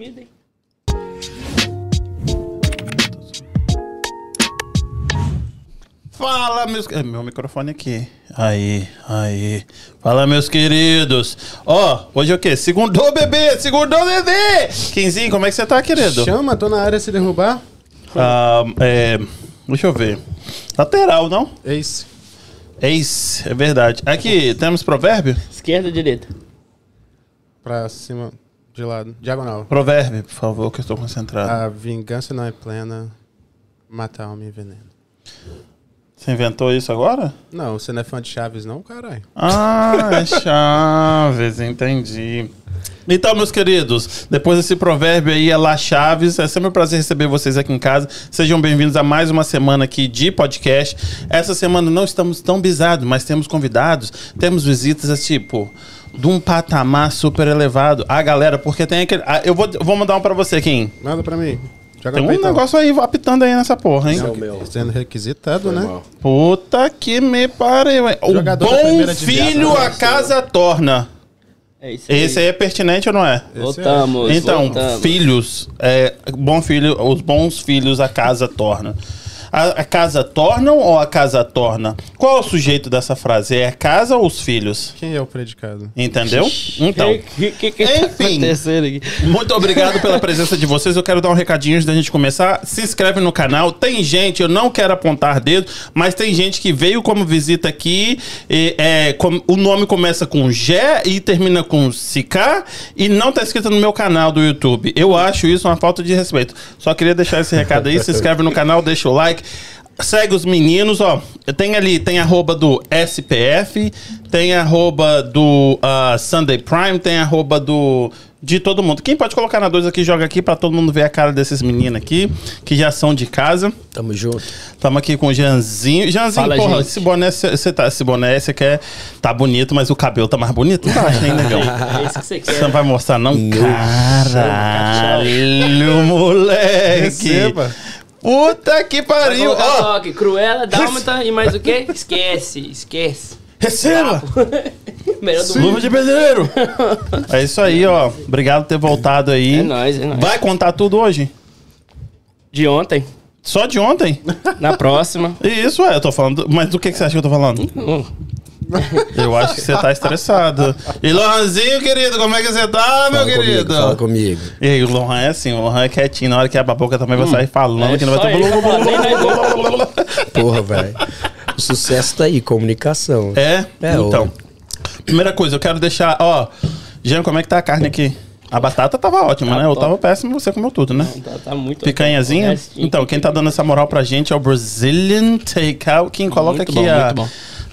sumido, hein? Fala, meus... É, meu microfone aqui. Aí, aí. Fala, meus queridos. Ó, hoje é o quê? Segundou, bebê! Segundou, bebê! Quinzinho, como é que você tá, querido? Chama, tô na área se derrubar. Ah, é... Deixa eu ver. Lateral, não? Ace. Ex, é verdade. Aqui, temos provérbio? Esquerda ou direita? Pra cima, de lado. Diagonal. Provérbio, por favor, que eu estou concentrado. A vingança não é plena, mata a alma e veneno. Você inventou isso agora? Não, você não é fã de Chaves, não, caralho? Ah, é Chaves, entendi. Então, meus queridos, depois desse provérbio aí, é lá Chaves. É sempre um prazer receber vocês aqui em casa. Sejam bem-vindos a mais uma semana aqui de podcast. Essa semana não estamos tão bizados, mas temos convidados, temos visitas, tipo, de um patamar super elevado. Ah, galera, porque tem aquele. Ah, eu vou, eu vou mandar um pra você, Kim. Manda pra mim. Joga Tem um peitão. negócio aí apitando aí nessa porra, hein? Esse é o meu. Sendo requisitado, né? mal. Puta que me pariu, hein? O Jogador bom filho a casa torna. É isso aí. Esse aí é pertinente ou não é? Voltamos. Então, voltamos. filhos, é, bom filho, os bons filhos a casa torna. A, a casa tornam ou a casa torna? Qual é o sujeito dessa frase? É a casa ou os filhos? Quem é o predicado? Entendeu? Então, O que, que, que tá Enfim. acontecendo aqui? muito obrigado pela presença de vocês. Eu quero dar um recadinho antes da gente começar. Se inscreve no canal. Tem gente, eu não quero apontar dedo, mas tem gente que veio como visita aqui. e, é, com- o nome começa com G e termina com Sicar e não tá escrito no meu canal do YouTube. Eu acho isso uma falta de respeito. Só queria deixar esse recado aí. Se inscreve no canal, deixa o like. Segue os meninos, ó. Tem ali, tem arroba do SPF, tem arroba do ah, Sunday Prime, tem arroba do. De todo mundo. Quem pode colocar na 2 aqui, joga aqui pra todo mundo ver a cara desses meninos aqui, que já são de casa. Tamo junto. Tamo aqui com o Janzinho. Janzinho, Fala, porra, gente. esse boné, você tá, esse boné, você quer. Tá bonito, mas o cabelo tá mais bonito? Não tá, hein, negão? É isso que você quer. Você não vai mostrar, não? Caralho, moleque. Receba. Puta que pariu. Ó, aqui, Cruella, Dálmata e mais o quê? Esquece, esquece. receba. Melhor do Luva de pedreiro. É isso aí, ó. Obrigado por ter voltado aí. É nóis, é nóis. Vai contar tudo hoje? De ontem, Só de ontem? na próxima. Isso, é. Eu tô falando. Mas do que, que você acha que eu tô falando? Hum. Eu acho que você tá estressado. E Lohanzinho, querido, como é que você tá, meu Fala querido? comigo, fala comigo. E aí, o Lohan é assim, o Lohan é quietinho. Na hora que abre a boca também vai sair falando, É que não vai ter. Porra, velho. O sucesso tá aí, comunicação. É? É, então. Primeira coisa, eu quero deixar, ó. Jean, como é que tá a carne aqui? A batata tava ótima, Tá né? Eu top. tava péssimo, você comeu tudo, né? Tá, tá muito Picanhazinha? Restinho. Então, quem tá dando essa moral pra gente é o Brazilian Takeout. Quem coloca Muito aqui bom, a-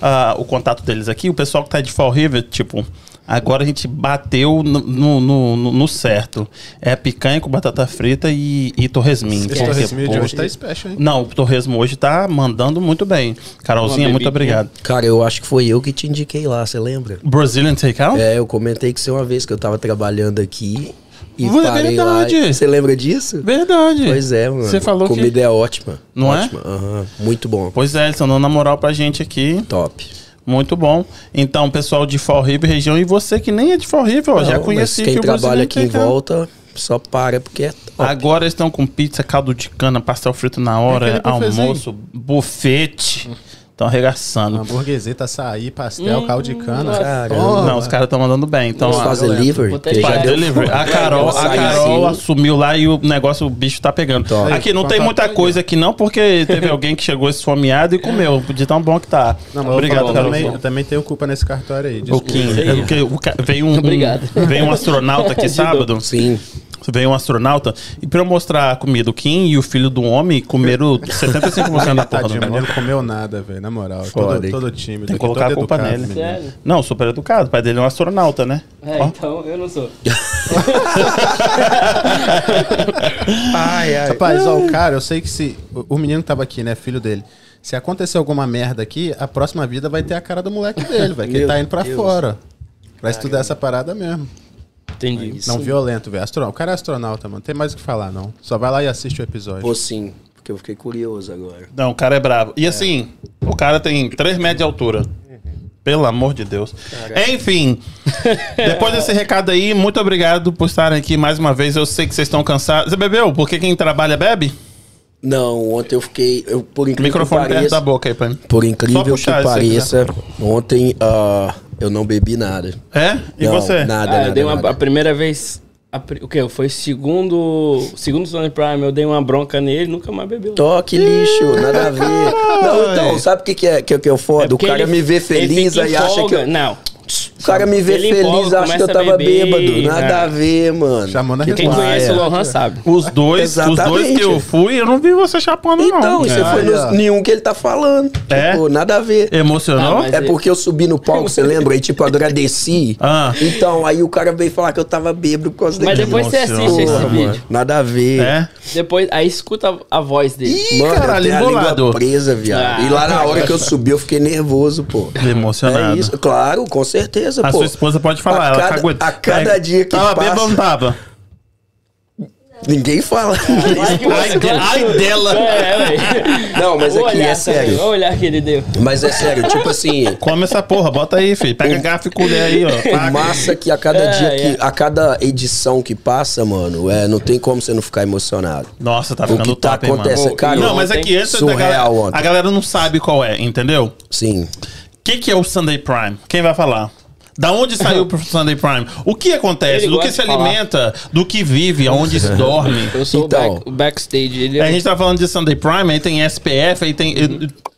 a- o contato deles aqui. O pessoal que tá de Fall River, tipo, agora a gente bateu no, no, no- no certo. É picanha com batata frita e, e torresmin. Esse Porque, torresminho de hoje tá special, hein? Não, o torresmo hoje tá mandando muito bem. Carolzinha, muito obrigado. Cara, eu acho que foi eu que te indiquei lá, você lembra? Brazilian Takeout? É, eu comentei com você uma vez que eu tava trabalhando aqui e É parei verdade. lá. Você lembra disso? Verdade. Pois é, mano. Você falou que- Comida é ótima. Não é? ótima. Aham. Muito bom. Pois é, eles estão dando a moral pra gente aqui. Top. Muito bom. Então, pessoal de Fall River região, e você que nem é de Fall River, ó, já Não, conheci mas quem que trabalha aqui em volta só para porque é top. Agora eles estão com pizza, caldo de cana, pastel frito na hora, almoço, buffet. Estão arregaçando. Hamburgueseta, açaí, pastel, Hum, caldo de cana. Caramba. Não, os caras estão mandando bem. Então, lembro. delivery? Faz delivery. A Carol, a Carol sim. assumiu lá e o negócio, o bicho tá pegando. Top. Aqui não tem muita coisa aqui não, porque teve alguém que chegou esfomeado e comeu, de tão bom que tá. Não, mas Obrigado, eu, Carol. também, eu também tenho culpa nesse cartório aí. Desculpa. Kim, é o ca- veio um, Obrigado. um- veio um astronauta aqui sábado. Sim. Veio um astronauta e pra eu mostrar a comida, o Kim e o filho do homem comeram 75% da porra do Tadinho, mas negócio. ele não comeu nada, velho, na moral. Foda, Todo, todo tímido. Tem que colocar a culpa educado, nele. Sério? Não, super educado. O pai dele é um astronauta, né? É, Ó. então eu não sou. Ai, ai. Rapaz, ó, o cara, eu sei que se. O, o menino que tava aqui, né? Filho dele. Se acontecer alguma merda aqui, a próxima vida vai ter a cara do moleque dele, velho. Que ele tá indo pra Deus. fora. Pra estudar essa parada mesmo. Entendi. Isso. Não violento, velho. Astronauta. O cara é astronauta, mano. Tem mais o que falar, não. Só vai lá e assiste o episódio. Vou sim, porque eu fiquei curioso agora. Não, o cara é brabo. E assim, o cara tem 3 metros de altura. Pelo amor de Deus. Enfim, depois desse recado aí, muito obrigado por estarem aqui mais uma vez. Eu sei que vocês estão cansados. Você bebeu? Porque quem trabalha bebe? Não, ontem eu fiquei. Eu, por incrível Microfone que perto pareça. da boca aí, pra mim. Por incrível que aí, pareça, ontem ah, eu não bebi nada. É? E Não, você? Nada, Ah, nada. eu dei uma, nada. a primeira vez. a o que? Foi segundo. Segundo Sony Prime, eu dei uma bronca nele nunca mais bebeu. Tó, que lixo, nada a ver. Não, então, sabe o que, que, é, que, que é o foda? É o cara ele- me vê feliz aí acha que eu. Não. O cara me vê Ele feliz, empolga, acha que eu tava beber, bêbado. Nada é. a ver, mano. Chamando a Quem resposta. conhece é. o Lohan sabe. Os dois, os dois Exatamente. que eu fui, eu não vi você chapando, Então, não. você É. foi nenhum que ele tá falando. É? Tipo, nada a ver. Emocionou? Ah, É porque eu subi no palco, você lembra? Aí, tipo, agradeci. Ah. Então, aí o cara veio falar que eu tava bêbado por causa Mas depois você assiste esse vídeo. Nada a ver. É? Depois, aí escuta a, voz dele. Ih, Mano, caralho, eu tenho a língua presa, viado. Ah. E lá na hora que eu subi, eu fiquei nervoso, pô. Emocionado. É isso, claro, com certeza, A pô. sua esposa pode falar, a ela cada, cagueta. A cada dia que Tava passa, tava? ninguém fala. Ai, de- ai dela. É, velho. Não, mas O aqui é sério. também, O olhar que ele deu. Mas é sério, tipo assim, Come essa porra, bota aí, filho. Pega garfo e colher aí, ó. o Paga. massa que a cada É, dia é. que. A cada edição que passa, mano, é, não tem como você não ficar emocionado. Nossa, tá O ficando que tá top, hein, mano. acontecendo, cara. Não, mas aqui antes da Surreal galera, ontem. a galera não sabe qual é, entendeu? Sim. O que, que é o Sunday Prime? Quem vai falar? Da onde saiu pro Sunday Prime? O que acontece? Ele do que se alimenta? Do que vive? Aonde se dorme? Eu sou Então. o, back- o backstage. Ele A gente tá falando de Sunday Prime, aí tem SPF, aí tem.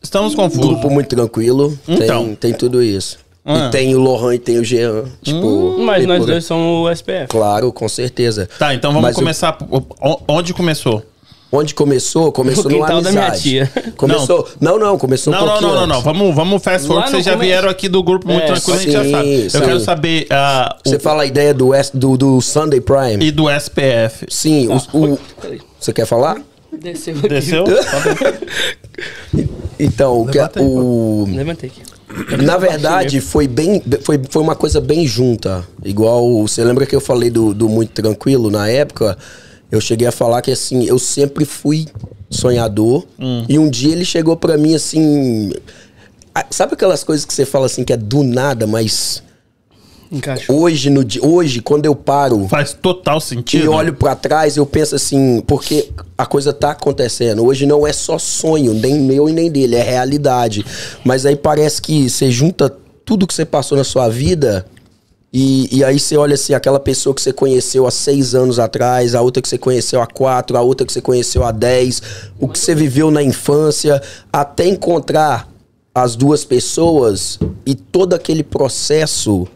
Estamos confusos. Grupo muito tranquilo. Então. Tem, tem tudo isso. Ah. E tem o Lohan e tem o Jean. Tipo. Mas tem nós por- dois somos o SPF. Claro, com certeza. Tá, então vamos Mas começar. o- o- Onde começou? Onde começou? Começou No quintal da minha tia. Começou. Não, não, começou um Não, não, pouquinho não, não, não. antes. Vamos, vamos fast forward, vocês já vieram aqui do grupo muito É, tranquilo, a gente já sim, sabe. Eu sim. quero saber o- Você fala a ideia do, S- do, do Sunday Prime? e do SPF. Sim, o- o, Peraí. você quer falar? Desceu aqui. Desceu? Então, o o, Levantei aqui. na verdade, foi bem. Foi, foi uma coisa bem junta. Igual. Você lembra que eu falei do, do Muito Tranquilo na época? Eu cheguei a falar que assim, eu sempre fui sonhador. E um dia ele chegou pra mim assim. Sabe aquelas coisas que você fala assim que é do nada, mas Encaixou. hoje, no dia, hoje, quando eu paro Faz total sentido. e olho pra trás, eu penso assim, porque a coisa tá acontecendo. Hoje não é só sonho, nem meu e nem dele, é realidade. Mas aí parece que você junta tudo que você passou na sua vida e, e aí você olha assim, aquela pessoa que você conheceu há seis anos atrás, a outra que você conheceu há quatro, a outra que você conheceu há dez, o que você viveu na infância, até encontrar as duas pessoas e todo aquele processo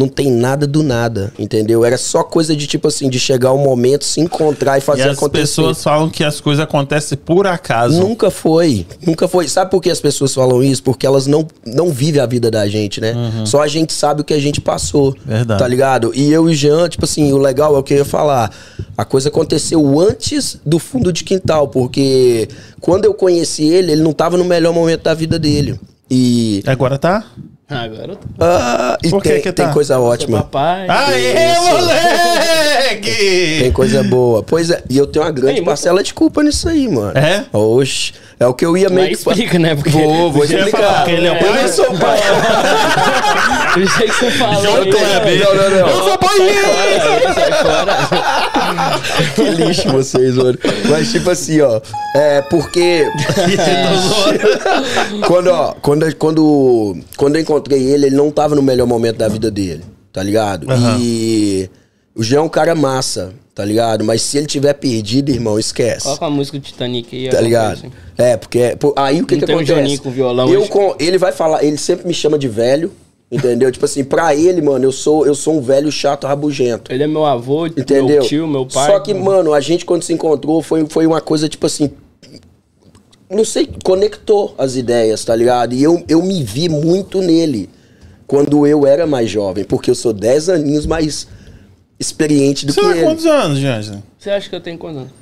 não tem nada do nada, entendeu? Era só coisa de tipo assim, de chegar um momento, se encontrar e E fazer as acontecer. pessoas falam que as coisas acontecem por acaso. Nunca foi, nunca foi. Sabe por que as pessoas falam isso? Porque elas não, não vivem a vida da gente, né? Só a gente sabe o que a gente passou. Uhum. Verdade. Tá ligado? E eu e o Jean, tipo assim, o legal é o que eu ia falar. A coisa aconteceu antes do fundo de quintal, porque quando eu conheci ele, ele não tava no melhor momento da vida dele. E. Agora tá? Agora eu tô. Ah, e Por tem, que tem tá? coisa Seu ótima. papai. Aê, moleque! Tem coisa boa. Pois é, e eu tenho uma grande Ei, mas- parcela de culpa nisso aí, mano. É? Oxe, é o que eu ia meio Mas que explica, né? Porque Vou, vou explicar. falar que ele é o pai? Eu não sou pai. Eu sei que você falou. João Kleber. Não, não, não. Eu sou! Sai fora. que lixo vocês, mano. Mas tipo assim, ó. É porque. quando, ó, quando, quando, quando eu encontrei ele, ele não tava no melhor momento da vida dele, tá ligado? Aham. E. O Jean é um cara massa, tá ligado? Mas se ele tiver perdido, irmão, esquece. Coloca a música do Titanic aí. Tá ligado? coisa assim. É, porque aí o que Não que tem um acontece? Joninho com violão eu com, ele vai falar, ele sempre me chama de velho, entendeu? tipo assim, pra ele, mano, eu sou eu sou um velho chato rabugento. Ele é meu avô, Entendeu? meu tio, meu pai. Só que, mano, a gente quando se encontrou foi, foi uma coisa tipo assim. Não sei, conectou as ideias, tá ligado? E eu, eu me vi muito nele quando eu era mais jovem, porque eu sou 10 aninhos mais experiente do Você que tem ele. quantos anos, Jansen? Você acha que eu tenho quantos anos?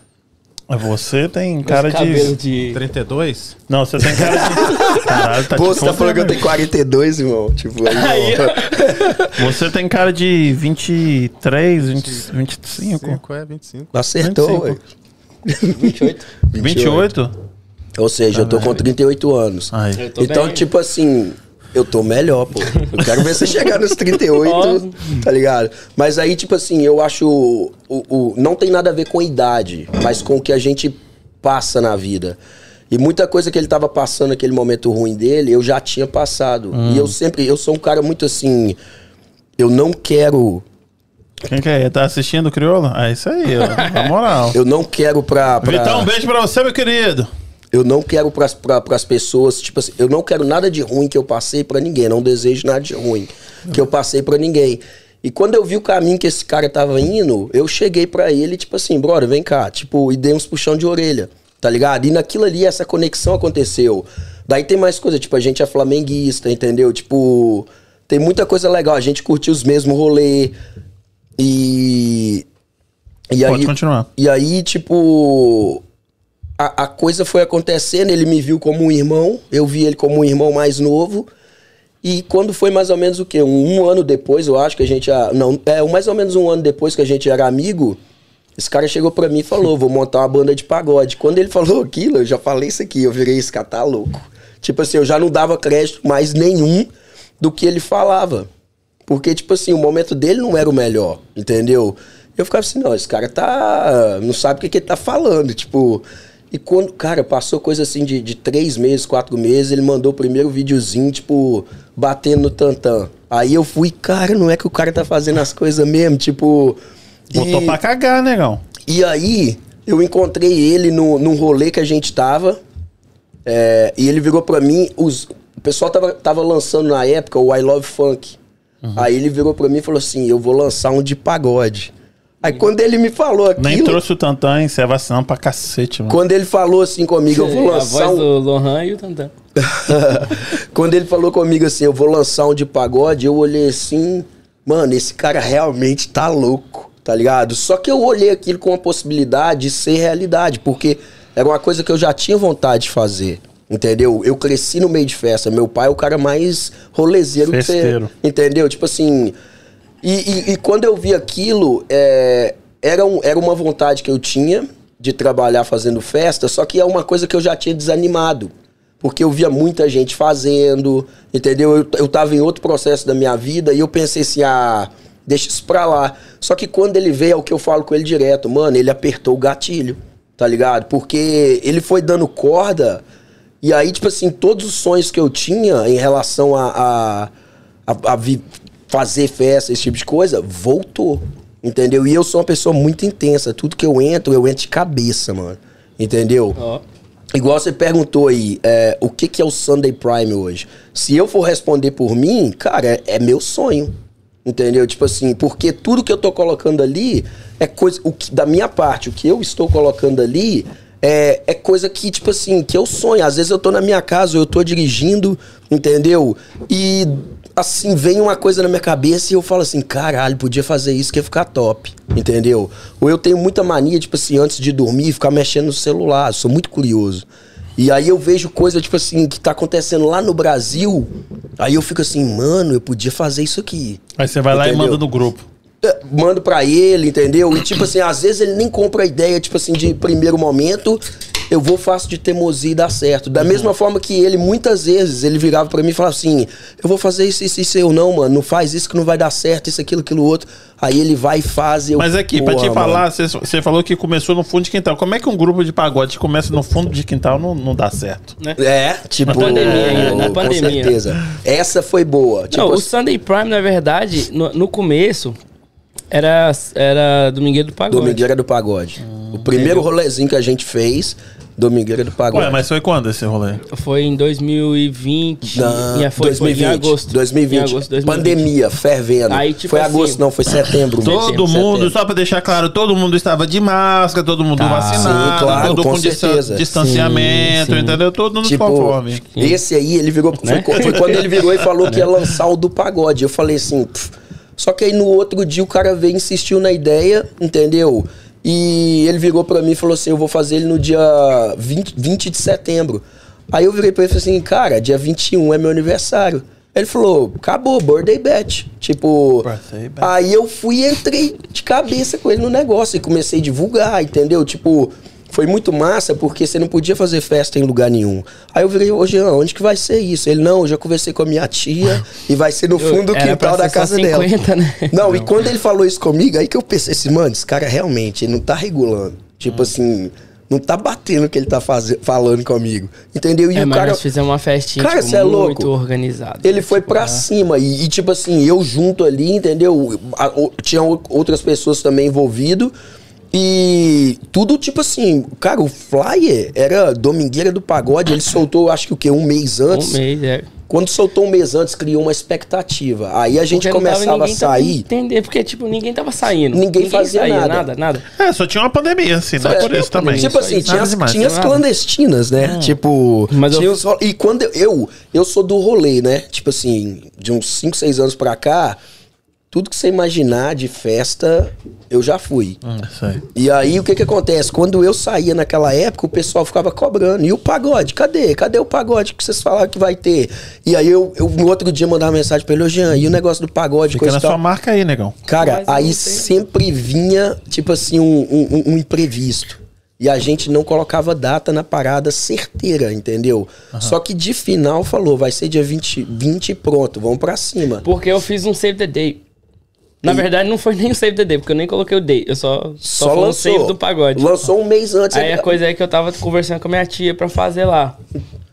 Você tem cara de... de... 32? Não, você tem cara de... Caralho, tá Pô, você tá falando que eu tenho 42, irmão? Tipo, aí, Aí. Você tem cara de 23, 20, 25? 5 é 25. Acertou, 25. ué. 28. 28? Ou seja, eu tô com 38 anos. Ai. Então, bem. tipo assim, Eu tô melhor, pô. Eu quero ver você chegar nos 38, Óbvio. tá ligado? Mas aí, tipo assim, eu acho. O, o, não tem nada a ver com idade, mas com o que a gente passa na vida. E muita coisa que ele tava passando naquele momento ruim dele, eu já tinha passado. E eu sempre. Eu sou um cara muito assim. Eu não quero. Quem que é? Tá assistindo o Crioulo? É isso aí, ó. Na moral. Eu não quero pra. pra Vitão, um beijo pra você, meu querido. Eu não quero pras, pra, pras pessoas, tipo assim, eu não quero nada de ruim que eu passei pra ninguém, não desejo nada de ruim que eu passei pra ninguém. E quando eu vi o caminho que esse cara tava indo, eu cheguei pra ele, tipo assim, brother, vem cá, tipo, e dei uns puxão de orelha, tá ligado? E naquilo ali, essa conexão aconteceu. Daí tem mais coisa, tipo, a gente é flamenguista, entendeu? Tipo, tem muita coisa legal, a gente curtiu os mesmos rolê e... E Pode aí, continuar. E aí, tipo, a, a coisa foi acontecendo, ele me viu como um irmão, eu vi ele como um irmão mais novo. E quando foi mais ou menos o quê? Um, um ano depois, eu acho que a gente. Não, é mais ou menos um ano depois que a gente era amigo. Esse cara chegou pra mim e falou: vou montar uma banda de pagode. Quando ele falou aquilo, eu já falei isso aqui, eu virei esse cara tá louco. Tipo assim, eu já não dava crédito mais nenhum do que ele falava. Porque, tipo assim, o momento dele não era o melhor, entendeu? Eu ficava assim, não, esse cara tá. não sabe o que, que ele tá falando, tipo. E quando, cara, passou coisa assim de, de três meses, quatro meses, ele mandou o primeiro videozinho, tipo, batendo no tantã. Aí eu fui, cara, não é que o cara tá fazendo as coisas mesmo, tipo. Botou e- pra cagar, negão. e aí, eu encontrei ele no, num rolê que a gente tava. é, e ele virou pra mim. Os, o pessoal tava, tava lançando na época o I Love Funk. Uhum. Aí ele virou pra mim e falou assim: Eu vou lançar um de pagode. Aí quando ele me falou aquilo. Nem trouxe o Tantan, hein? Você é vacilando pra cacete, mano. Quando ele falou assim comigo, eu vou a lançar voz um. do Lohan e o Tantan. Quando ele falou comigo assim, eu vou lançar um de pagode, eu olhei assim, mano, esse cara realmente tá louco, tá ligado? Só que eu olhei aquilo com a possibilidade de ser realidade, porque era uma coisa que eu já tinha vontade de fazer. Entendeu? Eu cresci no meio de festa. Meu pai é o cara mais rolezeiro que você. Festeiro. Entendeu? Tipo assim. E, e- e quando eu vi aquilo, é, era, um- era uma vontade que eu tinha de trabalhar fazendo festa, só que é uma coisa que eu já tinha desanimado. Porque eu via muita gente fazendo, entendeu? Eu, eu tava em outro processo da minha vida e eu pensei assim, ah, deixa isso pra lá. Só que quando ele veio, é o que eu falo com ele direto, mano, ele apertou o gatilho, tá ligado? Porque ele foi dando corda e aí, tipo assim, todos os sonhos que eu tinha em relação a, a, a- a vi- fazer festa, esse tipo de coisa, voltou. Entendeu? E eu sou uma pessoa muito intensa. Tudo que eu entro, eu entro de cabeça, mano. Entendeu? Ó. Igual você perguntou aí, é, o que, que é o Sunday Prime hoje? Se eu for responder por mim, cara, é, é meu sonho. Entendeu? Tipo assim, porque tudo que eu tô colocando ali é coisa. O que, da minha parte, o que eu estou colocando ali é, é coisa que, tipo assim, que eu sonho. Às vezes eu tô na minha casa, eu tô dirigindo, entendeu? E assim, vem uma coisa na minha cabeça e eu falo assim, caralho, podia fazer isso que ia ficar top, entendeu? Ou eu tenho muita mania, tipo assim, antes de dormir, ficar mexendo no celular, sou muito curioso. E aí eu vejo coisa, tipo assim, que tá acontecendo lá no Brasil, aí eu fico assim, mano, eu podia fazer isso aqui. Aí você vai lá e Entendeu? manda no grupo. É, Mando pra ele, entendeu? E tipo assim, às vezes ele nem compra a ideia, tipo assim, de primeiro momento, eu vou, faço de teimosia e dá certo. Da mesma forma que ele, muitas vezes, ele virava pra mim e falava assim: Eu vou fazer isso, isso, isso, eu não, mano, não faz isso que não vai dar certo, isso, aquilo, aquilo outro. Aí ele vai e faz. Eu, Mas aqui, pra te "Porra, falar, você falou que começou no fundo de quintal. Como é que um grupo de pagode começa no fundo de quintal não, não dá certo? Né? É, tipo. Na pandemia na com pandemia. certeza. Essa foi boa. Tipo, Não, o assim, Sunday Prime, na verdade, no, no começo, era, era Domingueiro do Pagode. Domingueira do Pagode. Hum, o primeiro rolezinho que a gente fez, Domingueira do Pagode. Ué, mas foi quando esse rolê? Foi em 2020. Na- Em- foi, 2020, foi em agosto. 2020. Em agosto de 2020. Pandemia, fervendo. Aí, tipo foi assim, agosto, não, foi setembro. Todo Todo Setembro, mundo, setembro. só pra deixar claro, todo mundo estava de máscara, todo mundo Tá. vacinado, Sim, claro, todo com com, certeza. distanciamento, Sim, sim. entendeu? Todo mundo Tipo, conforme. esse aí, ele virou. Foi, Né? co- foi quando ele virou e falou que ia lançar o do pagode. Eu falei assim. "Pff." Só que aí no outro dia o cara veio e insistiu na ideia, entendeu? E ele virou pra mim e falou assim: Eu vou fazer ele no dia 20, 20 de setembro. Aí eu virei pra ele e falei assim: Cara, dia 21 é meu aniversário. Ele falou: Acabou, birthday bet. Tipo. Birthday bet. Aí eu fui e entrei de cabeça com ele no negócio e comecei a divulgar, entendeu? Tipo, foi muito massa porque você não podia fazer festa em lugar nenhum. Aí eu virei, ô Jean, onde que vai ser isso? Ele, não, eu já conversei com a minha tia e vai ser no fundo do quintal da casa 50, dela. né? Não, e quando ele falou isso comigo, aí que eu pensei assim, mano, esse cara realmente, ele não tá regulando. Tipo assim, não tá batendo o que ele tá falando comigo. Entendeu? E É, o cara. nós fizemos uma festinha Cara, tipo, é muito louco. organizada. Ele foi Tipo, pra é. cima e, e, tipo assim, eu junto ali, entendeu? A- o- tinha outras pessoas também envolvidas. E tudo tipo assim, cara, o flyer era Domingueira do Pagode, ele soltou acho que o quê? Um mês antes. Um mês, é. Quando soltou um mês antes, criou uma expectativa. Aí a gente Porque começava a ninguém sair. entender, porque, tipo, ninguém tava saindo. Ninguém fazia saía, nada. nada. Nada, É, só tinha uma pandemia, assim, né? Só Por tinha isso também. pandemia. Tipo assim, tinha as, demais, tinha as clandestinas, né? Tipo, Mas eu- tinha os e quando eu, eu, eu sou do rolê, né? Tipo assim, de uns 5, 6 anos pra cá, tudo que você imaginar de festa, eu já fui. Hum, isso aí. E aí, o que que acontece? Quando eu saía naquela época, o pessoal ficava cobrando. E o pagode? Cadê? Cadê o pagode que vocês falaram que vai ter? E aí, eu, eu no outro dia mandava mensagem pra ele, ô Jean, e o negócio do pagode? Fica coisa na tal?" sua marca aí, negão. Cara, Mas aí sempre vinha, tipo assim, um, um- um imprevisto. E a gente não colocava data na parada certeira, entendeu? Só que de final falou, vai ser dia 20, 20 e pronto, vamos pra cima. Porque eu fiz um save the day. Na verdade, não foi nem o save the day, porque eu nem coloquei o day. Eu só, só, Só lançou. save do pagode. Lançou um mês antes. Aí a coisa é que eu tava conversando com a minha tia pra fazer lá.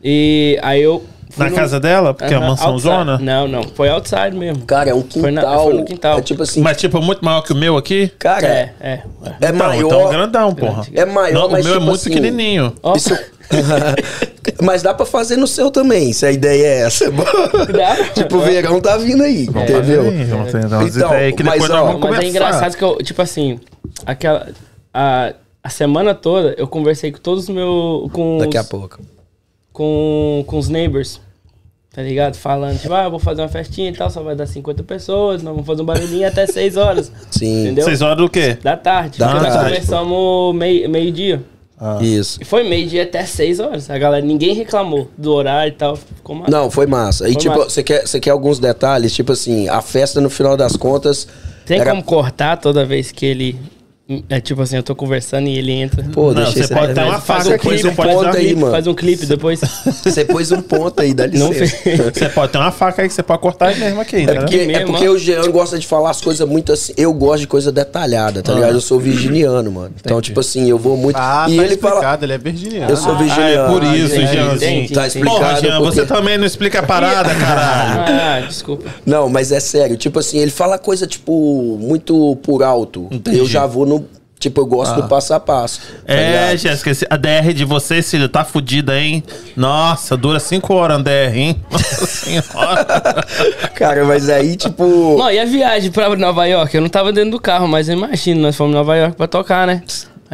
E aí eu. Na no- casa dela? Porque é uma mansão outside. zona? Não, não. Foi outside mesmo. Cara, é um Foi na- quintal. foi no quintal. É tipo assim, Mas, tipo, muito maior que o meu aqui? cara, É, é. é. é Então, maior. então grandão, porra. É maior, Não, mas o meu tipo é muito assim, pequenininho. Ó, Isso... mas dá pra fazer no seu também, se a ideia é essa. Dá. tipo, o verão tá vindo aí, entendeu? Ter umas Então, ideias que mas, ó, nós Mas é engraçado que eu, tipo assim, aquela. A, a semana toda eu conversei com todos os meus. Com Daqui a os- pouco. com, com os neighbors. Tá ligado? Falando, tipo, ah, eu vou fazer uma festinha e tal, só vai dar 50 pessoas, nós vamos fazer um barulhinho até 6 horas. Sim. Entendeu? Vocês horas do quê? Da tarde. Da porque nós tarde. começamos meio- meio-dia. Isso. e foi meio-dia até 6 horas. A galera, ninguém reclamou do horário e tal. Ficou massa. Não, foi massa. E Foi tipo, você quer, você quer alguns detalhes? Tipo assim, a festa no final das contas. Tem era- como cortar toda vez que ele. É tipo assim, eu tô conversando e ele entra. Pô, Não, deixa você pode dar uma faca aqui, um ponto aí, mano. Faz um clipe depois. Você pôs um ponto aí, dá Não licença. fez. Você pode ter uma faca aí que você pode cortar aí mesmo aqui, É entendeu? porque, é porque o Jean gosta de falar as coisas muito assim. Eu gosto de coisa detalhada, tá ligado? Eu sou virginiano, mano. Então, tipo assim, eu vou muito. Ah, e tá ele fala. explicado, ele é virginiano. Eu sou Ah, virginiano. é por isso, entendi, Jeanzinho. entendi. Tá Porra, explicado. Jean, porque- você também não explica a parada, caralho. Ah, desculpa. Não, mas é sério. Tipo assim, ele fala coisa, tipo, muito por alto. Entendi. Eu já vou no. Tipo, eu gosto do passo a passo. tá É? Jéssica, a DR de vocês, filho, tá fudida, hein? Nossa, dura 5 horas a DR, hein? Nossa senhora. Cara, mas aí, tipo. Não, e a viagem pra Nova York? Eu não tava dentro do carro, mas eu imagino, nós fomos em Nova York pra tocar, né?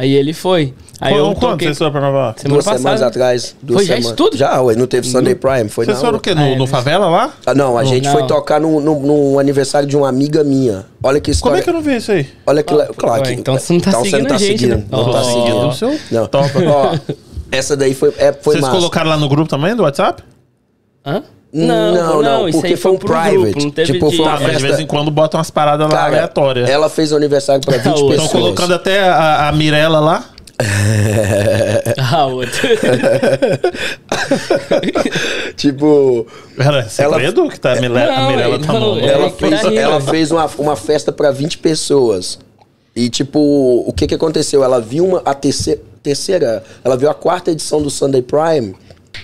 Aí ele foi. Aí eu Quando toquei... vocês foram pra Nova York? Semana duas semanas passada. atrás. Duas Foi já semanas. isso tudo? Já, ué, não teve Sunday Prime, foi Vocês foram o quê? No, Ah, é, no né? favela lá? Ah, não, a gente Não. foi tocar no, no, no aniversário de uma amiga minha. Olha que Como história. é que eu não vi isso aí? Olha que. le- claro ué, que. então você não tá seguindo a gente, né? Não tá Oh. seguindo. Do seu? Não. Topa. Ó, essa daí foi, é, foi Vocês massa. colocaram lá no grupo também, do WhatsApp? Hã? Não, não, isso porque aí foi um private. grupo, não teve Tipo, de... foi uma Tá, mas de festa- vez em quando botam umas paradas lá Cara, aleatórias. ela fez o aniversário pra 20 Estão pessoas. Estão colocando até a, a Mirella lá. Ah, outro. tipo, Era segredo que tá, a, Não, Mirella é- tá não, mal. é- ela fez, tá ela fez uma, uma festa pra 20 pessoas. E, tipo, o que que aconteceu? Ela viu uma, a terceira, terceira, ela viu a quarta edição do Sunday Prime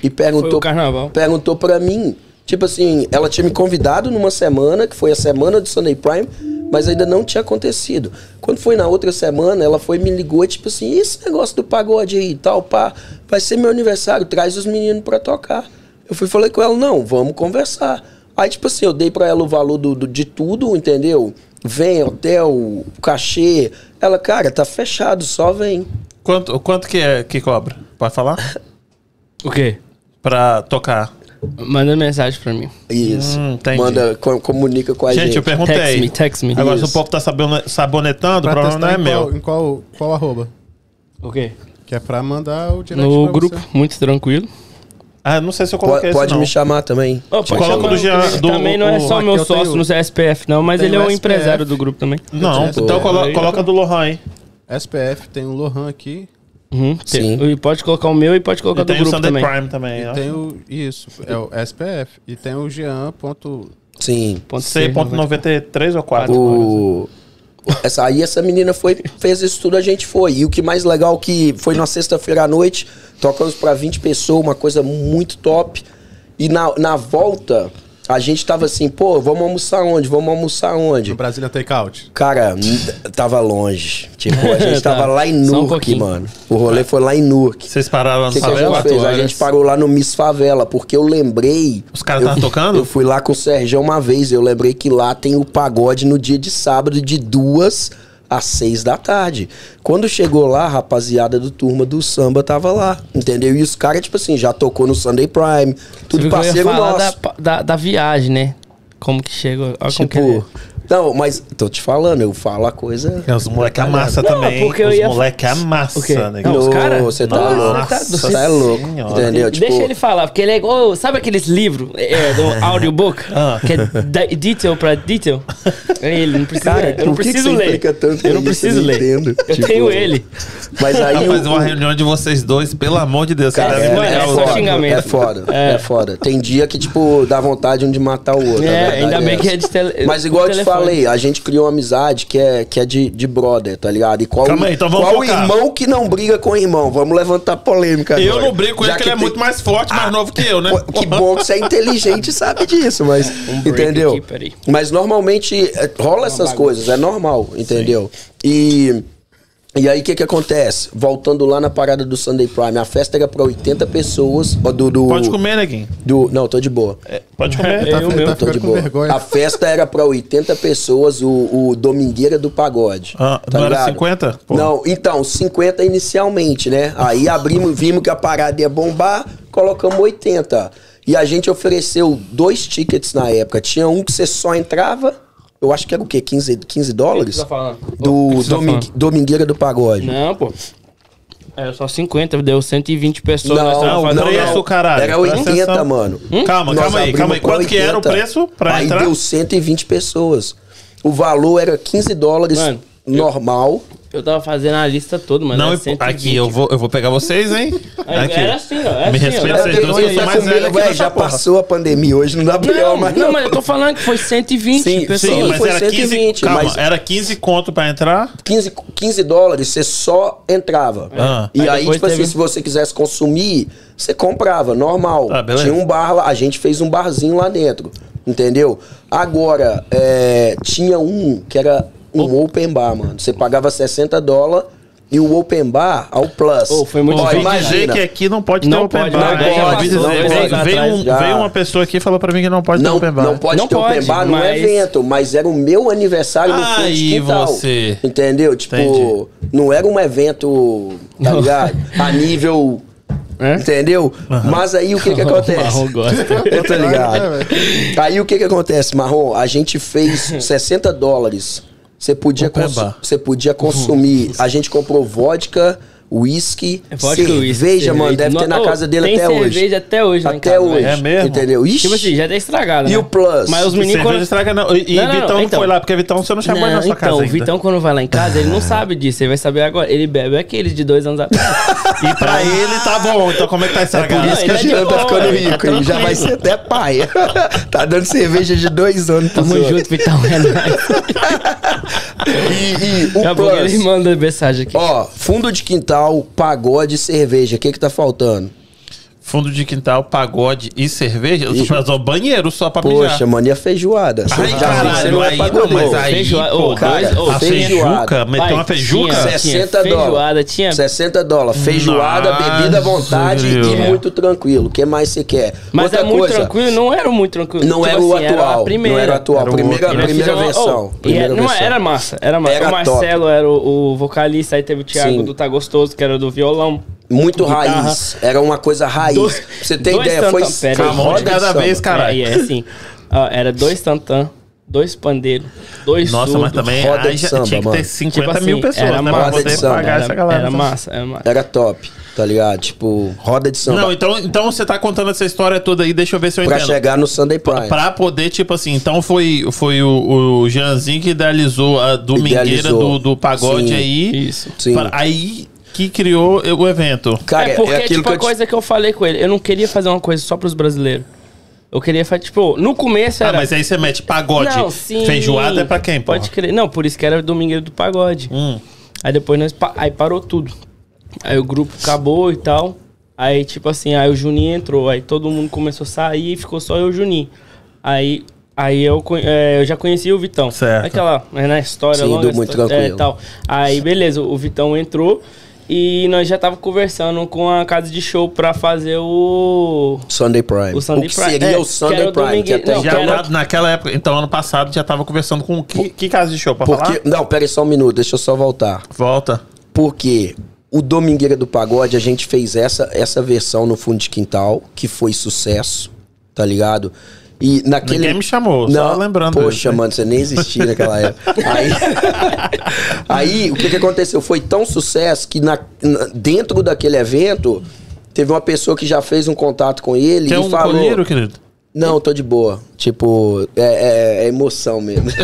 e perguntou, Foi o carnaval. perguntou pra mim. Tipo assim, ela tinha me convidado numa semana, que foi a semana do Sunday Prime, mas ainda não tinha acontecido. Quando foi na outra semana, ela foi e me ligou, e, tipo assim, "E esse negócio do pagode aí e tal, pá, vai ser meu aniversário, traz os meninos pra tocar. Eu fui e falei com ela, não, vamos conversar. Aí, tipo assim, eu dei pra ela o valor do, do- de tudo, entendeu? Vem, hotel, cachê. Ela, cara, tá fechado, só vem. Quanto, quanto que é que cobra? Pode falar? O quê? Pra tocar. Manda mensagem pra mim. Isso. Hum, entendi. Manda, co- comunica com a gente. Gente, eu perguntei. Text me, text me. Agora, se o Isso. povo tá sabone- sabonetando, o Pra problema não é em meu. qual, em qual, qual arroba? O quê? Que é pra mandar o direct No pra grupo, você. muito tranquilo. Ah, não sei se eu coloquei Pode, isso, pode não. me chamar também. Oh, Coloca chamar, do Jean- do- também não é o- só aqui meu eu sócio tenho- no CSPF, não, mas tenho ele é o SPF. empresário do grupo também. Não, então colo- aí- coloca do Lohan aí. SPF, tem o Lohan aqui. Uhum, tem- Sim. E pode colocar o meu e pode colocar E do tem o grupo Sunday também. Prime também, ó. Tem o. Isso, é o SPF. E tem o Jean. Ponto, Sim. Ponto C, C.93 ou 4? O... Essa, aí essa menina foi, fez isso tudo, a gente foi. E o que mais legal que foi na sexta-feira à noite, tocamos pra 20 pessoas, uma coisa muito top. E na, na volta, a gente tava assim, pô, vamos almoçar onde? Vamos almoçar onde? no Brasília Takeout. Cara, tava longe. Tipo, a gente Tá. tava lá em um Nurk, pouquinho. mano. O rolê foi lá em Nurk. Vocês pararam O no que, que a favela? gente? A gente parou lá no Miss Favela, porque eu lembrei. Os caras estavam tocando? Eu fui lá com o Sérgio uma vez, eu lembrei que lá tem o pagode no dia de sábado, de duas às seis da tarde. Quando chegou lá, a rapaziada do turma do samba tava lá, entendeu? E os caras, tipo assim, já tocou no Sunday Prime, tudo parceiro nosso. da, da, da viagem, né? Como que chega. Olha como que Tipo, não, mas tô te falando, eu falo a coisa. Os moleque amassa Não, também. porque eu Os ia- moleque O quê? amassa, né? Não, os Ô, cara- Você tá Nossa, louco. tá- Você tá louco. Senhora. Entendeu? Tipo, Deixa ele falar, porque ele é igual. Sabe aqueles livros é, do audiobook? Ah. Que é detail pra detail? É ele, não precisa. Cara, eu não preciso você ler. eu não preciso ler. entendo. Eu Tipo, tenho ele. Mas aí. O- uma reunião de vocês dois, pelo amor de Deus. Cara, é, é o só xingamento. É foda, É. é. foda. Tem dia que, tipo, dá vontade um de matar o outro. É, ainda bem que é de tele, Mas igual eu te telefone. Falei, a gente criou uma amizade que é, que é de, de brother, tá ligado? E qual, Calma aí, então vamos qual focar. irmão que não briga com irmão? Vamos levantar polêmica Eu agora. não brigo com ele, Já porque ele é tem- muito mais forte, mais novo que eu, né? Que bom que você é inteligente e sabe disso, mas. Um break entendeu? aqui, peraí. mas normalmente é, rola essas coisas, é normal, entendeu? E. E aí o que que acontece? Voltando lá na parada do Sunday Prime, a festa era pra 80 pessoas. Do, do, Pode comer, neguinho. Do, não, tô de boa. Pode comer. Eu Ele mesmo tá Tô de boa. vergonha. A festa era pra 80 pessoas, o, o Domingueira do Pagode. Ah, tá não era ligado? 50? Pô. Não, então, 50 inicialmente, né? Aí abrimos, vimos que a parada ia bombar, colocamos 80. E a gente ofereceu dois tickets na época. Tinha um que você só entrava, eu acho que era o quê? 15, 15 dólares? Que você tá Do que você tá? Domingueira do Pagode. Não, pô. Era só 50, deu 120 pessoas. Não, não, fazendo- preço, caralho. Era Presta 80, atenção. mano. Calma, Nós calma aí, calma aí. Quanto que era o 80, preço pra aí entrar? deu 120 pessoas. O valor era 15 dólares Mano, normal. Eu tava fazendo a lista toda, mano. Não, eu- 120. aqui, eu vou, eu vou pegar vocês, hein? Aí, Aqui. Era assim, ó. Era Me assim, respeita, vocês assim, dois, eu sou mais velho nessa já porra. passou a pandemia, hoje não dá pra Não, mais não, mas eu tô falando que foi 120 Sim, pessoas. Sim, mas foi era 15, 120, calma, mas- era 15 conto pra entrar? 15, 15 dólares, você só entrava. Ah. E Aí aí, tipo assim, teve- se você quisesse consumir, você comprava, normal. Ah, tinha um bar lá, a gente fez um barzinho lá dentro, entendeu? Agora, é, tinha um que era um open bar, mano. Você pagava 60 dólares e o open bar ao plus. Oh, foi muito Ó, difícil. Dizer imagina. que aqui não pode Não ter open pode, bar. não, né? ouvi passou, dizer- dois veio, um- veio uma pessoa aqui e falou pra mim que não pode Não, ter open bar. não pode Não ter pode, open bar no mas- evento, mas era o meu aniversário no fundo de quintal. você. Entendeu? Tipo, Entendi. não era um evento, tá ligado? A nível. É? Entendeu? Mas aí o que que acontece? Marrom gosta. Eu tô ligado. É, Aí o que que acontece, Marrom? A gente fez 60 dólares. Você podia, você podia consumir. A gente comprou vodka, whisky, É vodka, cerveja, whisky, mano. Deve ter na Ô, casa dele tem até hoje. cerveja até hoje em Até hoje. É mesmo? Entendeu? Ixi. Tipo assim, já tá estragado, E né? o plus? Mas os meninos... Cerveja Quando... estraga não. E, e Não, não, Vitão não, não então. foi lá, porque Vitão você não chamou ele na sua Não, casa então, o. Vitão quando vai lá em casa, ele não sabe disso, ele vai saber agora. Ele bebe aqueles de dois anos atrás. E pra ele tá bom, então como é que tá É estragado? por isso que é de Jean tá ficando tá rico, ele já vai ser até pai. tá dando cerveja de dois anos pro Tamo senhor. junto, Vitão. É nóis. E, o pouco ele plus, manda mensagem aqui. ó, fundo de quintal, pagode e cerveja. O que que tá faltando? Fundo de quintal, pagode e cerveja? Eu tô pensando, banheiro só pra Poxa, mijar. mania feijoada. Você Ai, já caralho, você não é aí não, mas aí, Feijoada- pô, cara, dois- a feijoada. feijuca, meteu uma feijuca? tinha- 60 feijoada, dólares. tinha- 60 dólares. Feijoada, Nossa, bebida à vontade e viu? muito tranquilo. O que mais você quer? Mas Outra é muito coisa, tranquilo, não era muito tranquilo. Não Tipo era o assim, atual. a primeira. Não era o atual. Era o primeira outro, primeira versão. oh, e primeira era, não, versão. era massa, era massa. Era o Marcelo era o, o vocalista, aí teve o Thiago Sim. do Tá Gostoso, que era do violão. Muito guitarra. raiz. Era uma coisa raiz. Dois- Pra você ter dois ideia, foi, tantã- pera foi um roda de cada samba. vez, caralho. É, e é assim, ó, era dois tantã, dois pandeiros, dois Nossa, surdo. mas também roda de samba, tinha que mano. ter 50 Tipo assim, mil pessoas, era né? massa. Pra poder samba, pagar Era, essa galera. era massa, era massa. Era top, tá ligado? Tipo, roda de samba. Não, então, então você tá contando essa história toda aí, deixa eu ver se eu pra entendo. chegar no Sunday Prime. Pra poder, tipo assim, então foi, foi o, o Jeanzinho que idealizou a domingueira Idealizou. do, do pagode Sim. aí. Isso. Sim. Pra- aí, que criou o evento. Cara, é porque, é aquilo tipo, que a eu te- coisa que eu falei com ele, eu não queria fazer uma coisa só pros brasileiros. Eu queria fazer, tipo, no começo Ah, era... mas aí você mete pagode. Não, sim. Feijoada é pra quem, pô? Pode crer. Não, por isso que era Domingueiro do Pagode. Hum. Aí depois nós... pa- Aí parou tudo. Aí o grupo acabou e tal. Aí, tipo assim, aí o Juninho entrou. Aí todo mundo começou a sair e ficou só eu e o Juninho. Aí... Aí eu, é, eu já conhecia o Vitão. Certo. Aquela, né, na história Sim, longa. do Muito história- Tranquilo. É, tal. Aí, beleza, o Vitão entrou e nós já tava conversando com a casa de show pra fazer o... Sunday Prime. O Sunday que Prime. seria É, o que Sunday era o Prime, que até não, Já que era- na- naquela época, então ano passado já tava conversando com que, que casa de show pra Porque, falar? não, pera aí só um minuto, deixa eu só voltar. Volta. Porque o Domingueira do Pagode, a gente fez essa, essa versão no fundo de quintal, que foi sucesso, tá ligado? E naquele. Ninguém me chamou, só lembrando Poxa, hein? mano, você nem existia naquela época. Aí, aí, o que, que aconteceu? Foi tão sucesso que na, dentro daquele evento, teve uma pessoa que já fez um contato com ele Quer e um falou. colírio, querido? Não, tô de boa. Tipo, é, é- é emoção mesmo.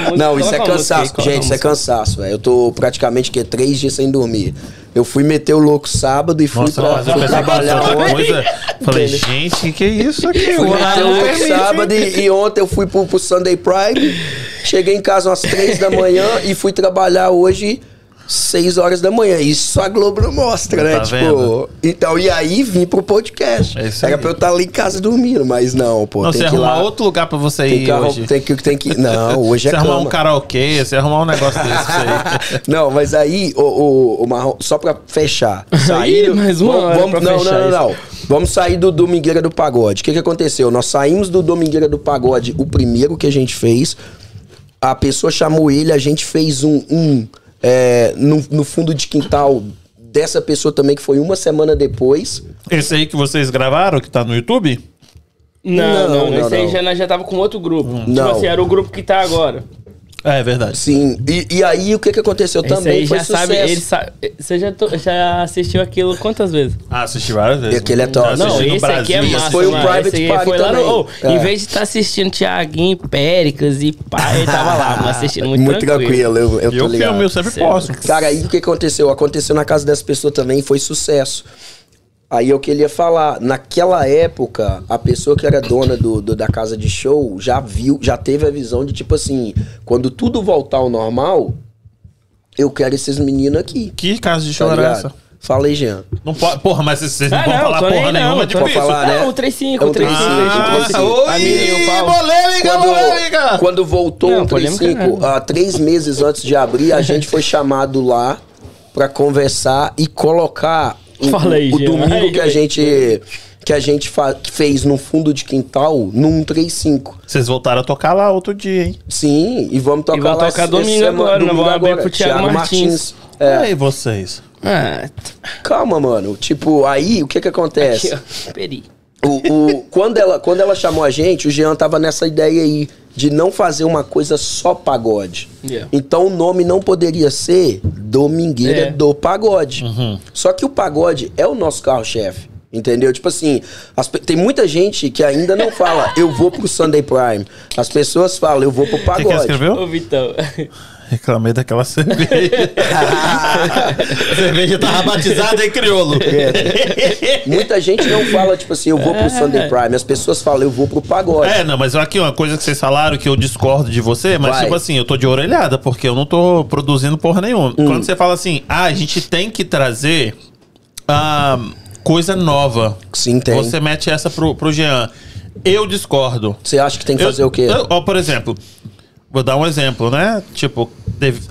música, Não, isso é música cansaço. Gente, isso é cansaço, velho. Eu tô praticamente que três dias sem dormir. Eu fui meter o louco sábado e fui, Nossa, pra, fui trabalhar ontem. coisa. Falei, gente, que isso aqui? Fui meter o louco sábado e, e ontem eu fui pro, pro Sunday Prime. Cheguei em casa umas três da manhã e fui trabalhar hoje seis horas da manhã. Isso a Globo não mostra, né? Tá tipo, vendo? então, e aí vim pro podcast. É isso Era aí. pra eu estar ali em casa dormindo, mas não, pô. Não, tem você que ir arrumar lá. outro lugar pra você Tem ir que, hoje. tem que, tem que. Não, hoje é Você arrumar um cama. karaokê, você arrumar um negócio desse pra você ir. Não, mas aí, o, o, o Marrom, só pra fechar. Ih, mais uma hora pra não, fechar não, não, não. Vamos sair do Domingueira do Pagode. O que, que aconteceu? Nós saímos do Domingueira do Pagode, o primeiro que a gente fez. A pessoa chamou ele, a gente fez um. um é, no, no fundo de quintal dessa pessoa também, que foi uma semana depois. Esse aí que vocês gravaram, que tá no YouTube? Não, Não, não, não, esse aí não. já, nós já tava com outro grupo. Tipo Não. assim, era o grupo que tá agora. É, é verdade. Sim. E, e aí, o que, que aconteceu Esse também? aí foi já sucesso. sabe, ele sabe. Você já, to- já assistiu aquilo quantas vezes? Ah, assisti várias vezes. E aquele é top. Não, no esse aqui é Brasil. massa. foi um mano. private Esse party foi lá no, ô, É. Em vez de estar assistindo Thiaguinho, Péricles e pai, ele tava lá, mas assistindo muito, Muito tranquilo, eu, eu E tô eu ligado. filme, eu sempre posso. Cara, aí o que aconteceu? Aconteceu na casa dessa pessoa também, foi sucesso. Aí eu queria falar, naquela época, a pessoa que era dona do, do- da casa de show já viu, já teve a visão de tipo assim, quando tudo voltar ao normal, eu quero esses meninos aqui. Que casa de Tá show era ligado? essa? Fala aí, Jean. Não pode, porra, mas vocês não Ah, podem falar porra não, nenhuma, tipo isso. falar, né? Não, o 35, É um o 35. Ah, a mina o pau. polêmica, polêmica! Quando, voltou Não, o polêmica 35, não. há três meses antes de abrir, a gente foi chamado lá pra conversar e colocar o, Fala aí, o domingo Aí, que a gente que a gente fez no fundo de quintal num 35. Vocês voltaram a tocar lá outro dia, hein? Sim, e vamos tocar vamos lá tocar domingo semana- agora, domingo vamos abrir agora. pro Thiago Martins. E É, aí, vocês? Ah, calma, mano. Tipo, aí o que que acontece? aqui, ó. Peri. O, o- quando, ela, quando ela chamou a gente, o Jean tava nessa ideia aí de não fazer uma coisa só pagode. Yeah. Então o nome não poderia ser Domingueira É. do Pagode. Só que o pagode é o nosso carro-chefe. Entendeu? Tipo assim, as tem muita gente que ainda não fala, eu vou pro Sunday Prime. As pessoas falam, eu vou pro pagode. escreveu? Ô, Vitão. Reclamei daquela cerveja. a cerveja tava batizada em crioulo. Muita gente não fala, tipo assim, eu vou pro Sunday Prime. As pessoas falam, eu vou pro pagode. É, não, mas aqui uma coisa que vocês falaram que eu discordo de você, mas Vai. tipo assim, eu tô de orelhada, porque eu não tô produzindo porra nenhuma. Hum. Quando você fala assim, ah, a gente tem que trazer ah, coisa nova. Sim, tem. Você mete essa pro, pro Jean. Eu discordo. Você acha que tem que Eu- fazer o quê? eu- ó, por exemplo, vou dar um exemplo, né? Tipo, dev-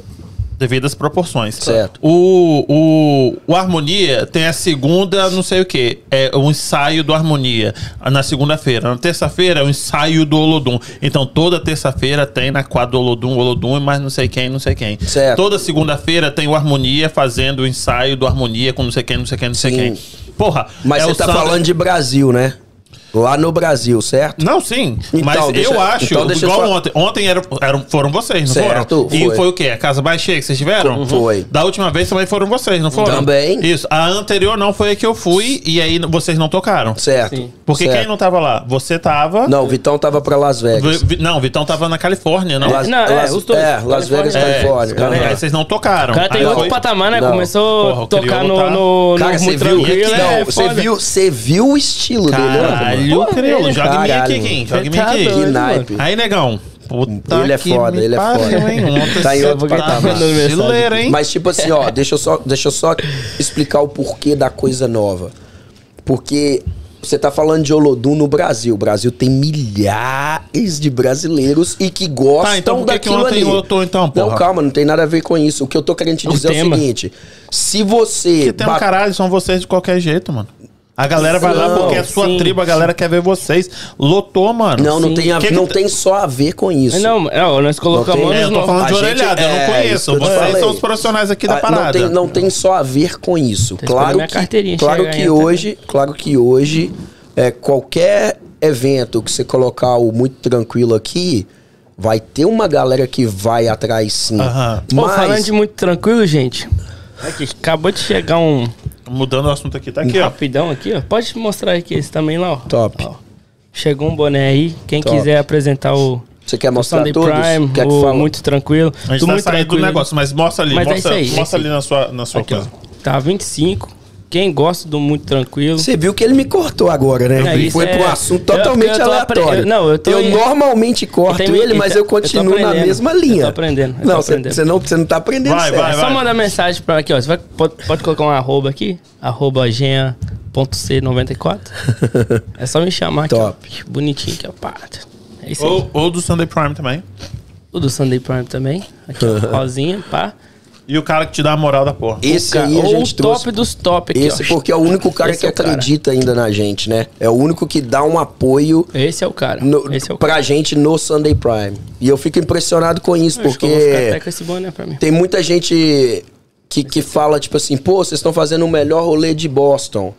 devidas proporções. Certo. O, o, o Harmonia tem a segunda, não sei o que, é o ensaio do Harmonia, na segunda-feira. Na terça-feira é o ensaio do Olodum. Então toda terça-feira tem na quadra do Olodum, Olodum, mas não sei quem, não sei quem. Certo. Toda segunda-feira tem o Harmonia fazendo o ensaio do Harmonia com não sei quem, não sei quem, não sei Sim. quem. Porra, Mas é você tá samba- falando de Brasil, né? Lá no Brasil, certo? Não, sim. Então, mas deixa- eu acho, então deixa eu igual só- ontem. Ontem eram, eram, foram vocês, não Certo, foram? E foi. foi o quê? A casa mais cheia que vocês tiveram? Foi. Da última vez também foram vocês, não foram? Também. Isso. A anterior não foi a que eu fui e aí vocês não tocaram. Certo. Sim. Porque certo. quem não tava lá? Você tava. Não, o Vitão tava pra Las Vegas. Vi- vi- não, Vitão tava na Califórnia, não? Las, Não, é, Las- os dois. é, Las Vegas, Califórnia. É, Califórnia. aí Aham. vocês não tocaram. O cara tem Aí outro foi- patamar, né? Não. Começou Porra, o a tocar no, tá- no, no Cara, você viu? Não, é você viu, você viu o estilo dele, né? Mano? Caralho, Porra, crioulo. ele- Joga em mim Caralho, aqui, quem? Joga em mim aqui. Que naipe. Aí, negão. Puta Ele é que foda, ele é pariu, foda. hein? Ontem Tá em outro tá patamar. brasileiro, hein? Mas, tipo assim, ó, deixa eu, só, deixa eu só explicar o porquê da coisa nova. Porque você tá falando de Olodum no Brasil. O Brasil tem milhares de brasileiros e que gostam Tá, então que que daquilo ontem ali. lotou, então, Não, porra? calma, não tem nada a ver com isso. O que eu tô querendo te O dizer é o seguinte: se você. Que tem um caralho, são vocês de qualquer jeito, mano. A galera vai lá Não, porque é sua sim. tribo, a galera quer ver vocês. Lotou, mano. Não, não, Sim. tem, a- Que que não tá- tem só a ver com isso. Não, não, nós colocamos Não tem- É, eu tô falando de gente- orelhada, eu é, não isso conheço. que eu te Vocês falei. são os profissionais aqui da Ah, parada. Não tem, não tem só a ver com isso. Esperando Claro minha que, carteirinha claro que aí, hoje, claro que hoje, é, qualquer evento que você colocar o muito tranquilo aqui, vai ter uma galera que vai atrás sim. Aham. Pô, falando Mas de muito tranquilo, gente. Aqui, acabou de chegar um Mudando o assunto aqui, tá aqui, ó. rapidão aqui, ó. Pode mostrar aqui esse também lá, ó. Top. Ó. Chegou um boné aí. Quem Top. quiser apresentar o, você quer mostrar Sunday todos? Prime, Quer que o fala? muito tranquilo. A gente do tá muito saindo do tranquilo. negócio, mas mostra ali, Mas é mostra, isso aí, é mostra isso ali na sua, na sua Aqui, ó. coisa. Tá 25. Quem gosta do muito tranquilo. Você viu que ele me cortou agora, né? É, Foi é- um assunto eu- totalmente eu apre- aleatório. eu- não, eu tô em- normalmente corto Eu tenho- ele, mas eu eu eu continuo na aprendendo. mesma Eu tô linha. aprendendo, eu tô Não, você aprendendo. não, você não tá aprendendo Vai, certo. vai, É só mandar mensagem pra aqui, ó. Você vai, pode, pode colocar um arroba aqui, arroba genha.c94. é só me chamar aqui, ó. Top. Bonitinho ó. Pá. É isso aí. Ou, ou do Sunday Prime também. O do Sunday Prime também. Aqui, ó. Rosinha, pá. E o cara que te dá a moral da porra. Esse Ca- aí a Ou gente o trouxe. top dos top aqui, Esse ó. porque é o único cara Esse que é o cara. acredita ainda na gente, né? É o único que dá um apoio Esse é o cara. no, Esse é o cara. pra gente no Sunday Prime. E eu fico impressionado com isso, Acho que eu vou ficar até porque com esse boné pra mim. tem muita gente que, que fala, tipo assim, pô, vocês estão fazendo o melhor rolê de Boston.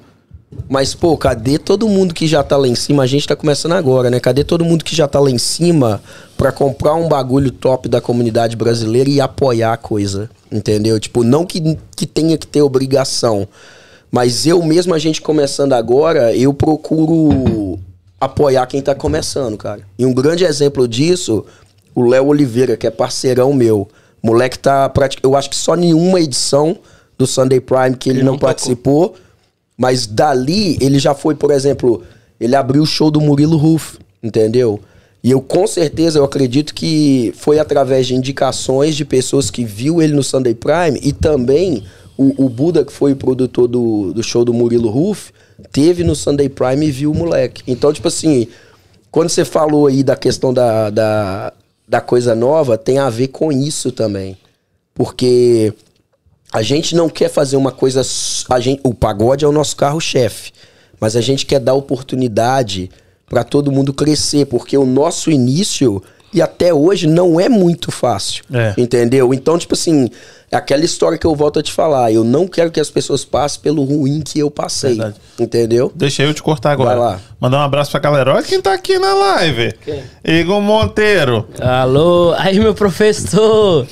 Mas, pô, cadê todo mundo que já tá lá em cima? A gente tá começando agora, né? Cadê todo mundo que já tá lá em cima pra comprar um bagulho top da comunidade brasileira e apoiar a coisa? Entendeu? Tipo, não que, que tenha que ter obrigação. Mas eu mesmo, a gente começando agora, eu procuro apoiar quem tá começando, cara. E um grande exemplo disso, o Léo Oliveira, que é parceirão meu. Moleque tá praticamente. Eu acho que só nenhuma edição do Sunday Prime que ele, Ele não, não tocou. Mas dali, ele já foi, por exemplo, ele abriu o show do Murilo Ruff, entendeu? E eu com certeza, eu acredito que foi através de indicações de pessoas que viu ele no Sunday Prime e também o, o Buda, que foi o produtor do, do show do Murilo Ruff, teve no Sunday Prime e viu o moleque. Então, tipo assim, quando você falou aí da questão da, da, da coisa nova, tem a ver com isso também. Porque a gente não quer fazer uma coisa. A gente, o pagode é o nosso carro-chefe. Mas a gente quer dar oportunidade para todo mundo crescer. Porque o nosso início, e até hoje, não é muito fácil. É. Entendeu? Então, tipo assim, é aquela história que eu volto a te falar. Eu não quero que as pessoas passem pelo ruim que eu passei. Verdade. Entendeu? Deixa eu te cortar agora. Vai lá. Mandar um abraço pra galera. Olha quem tá aqui na live. Quem? Igor Monteiro. Alô, aí meu professor.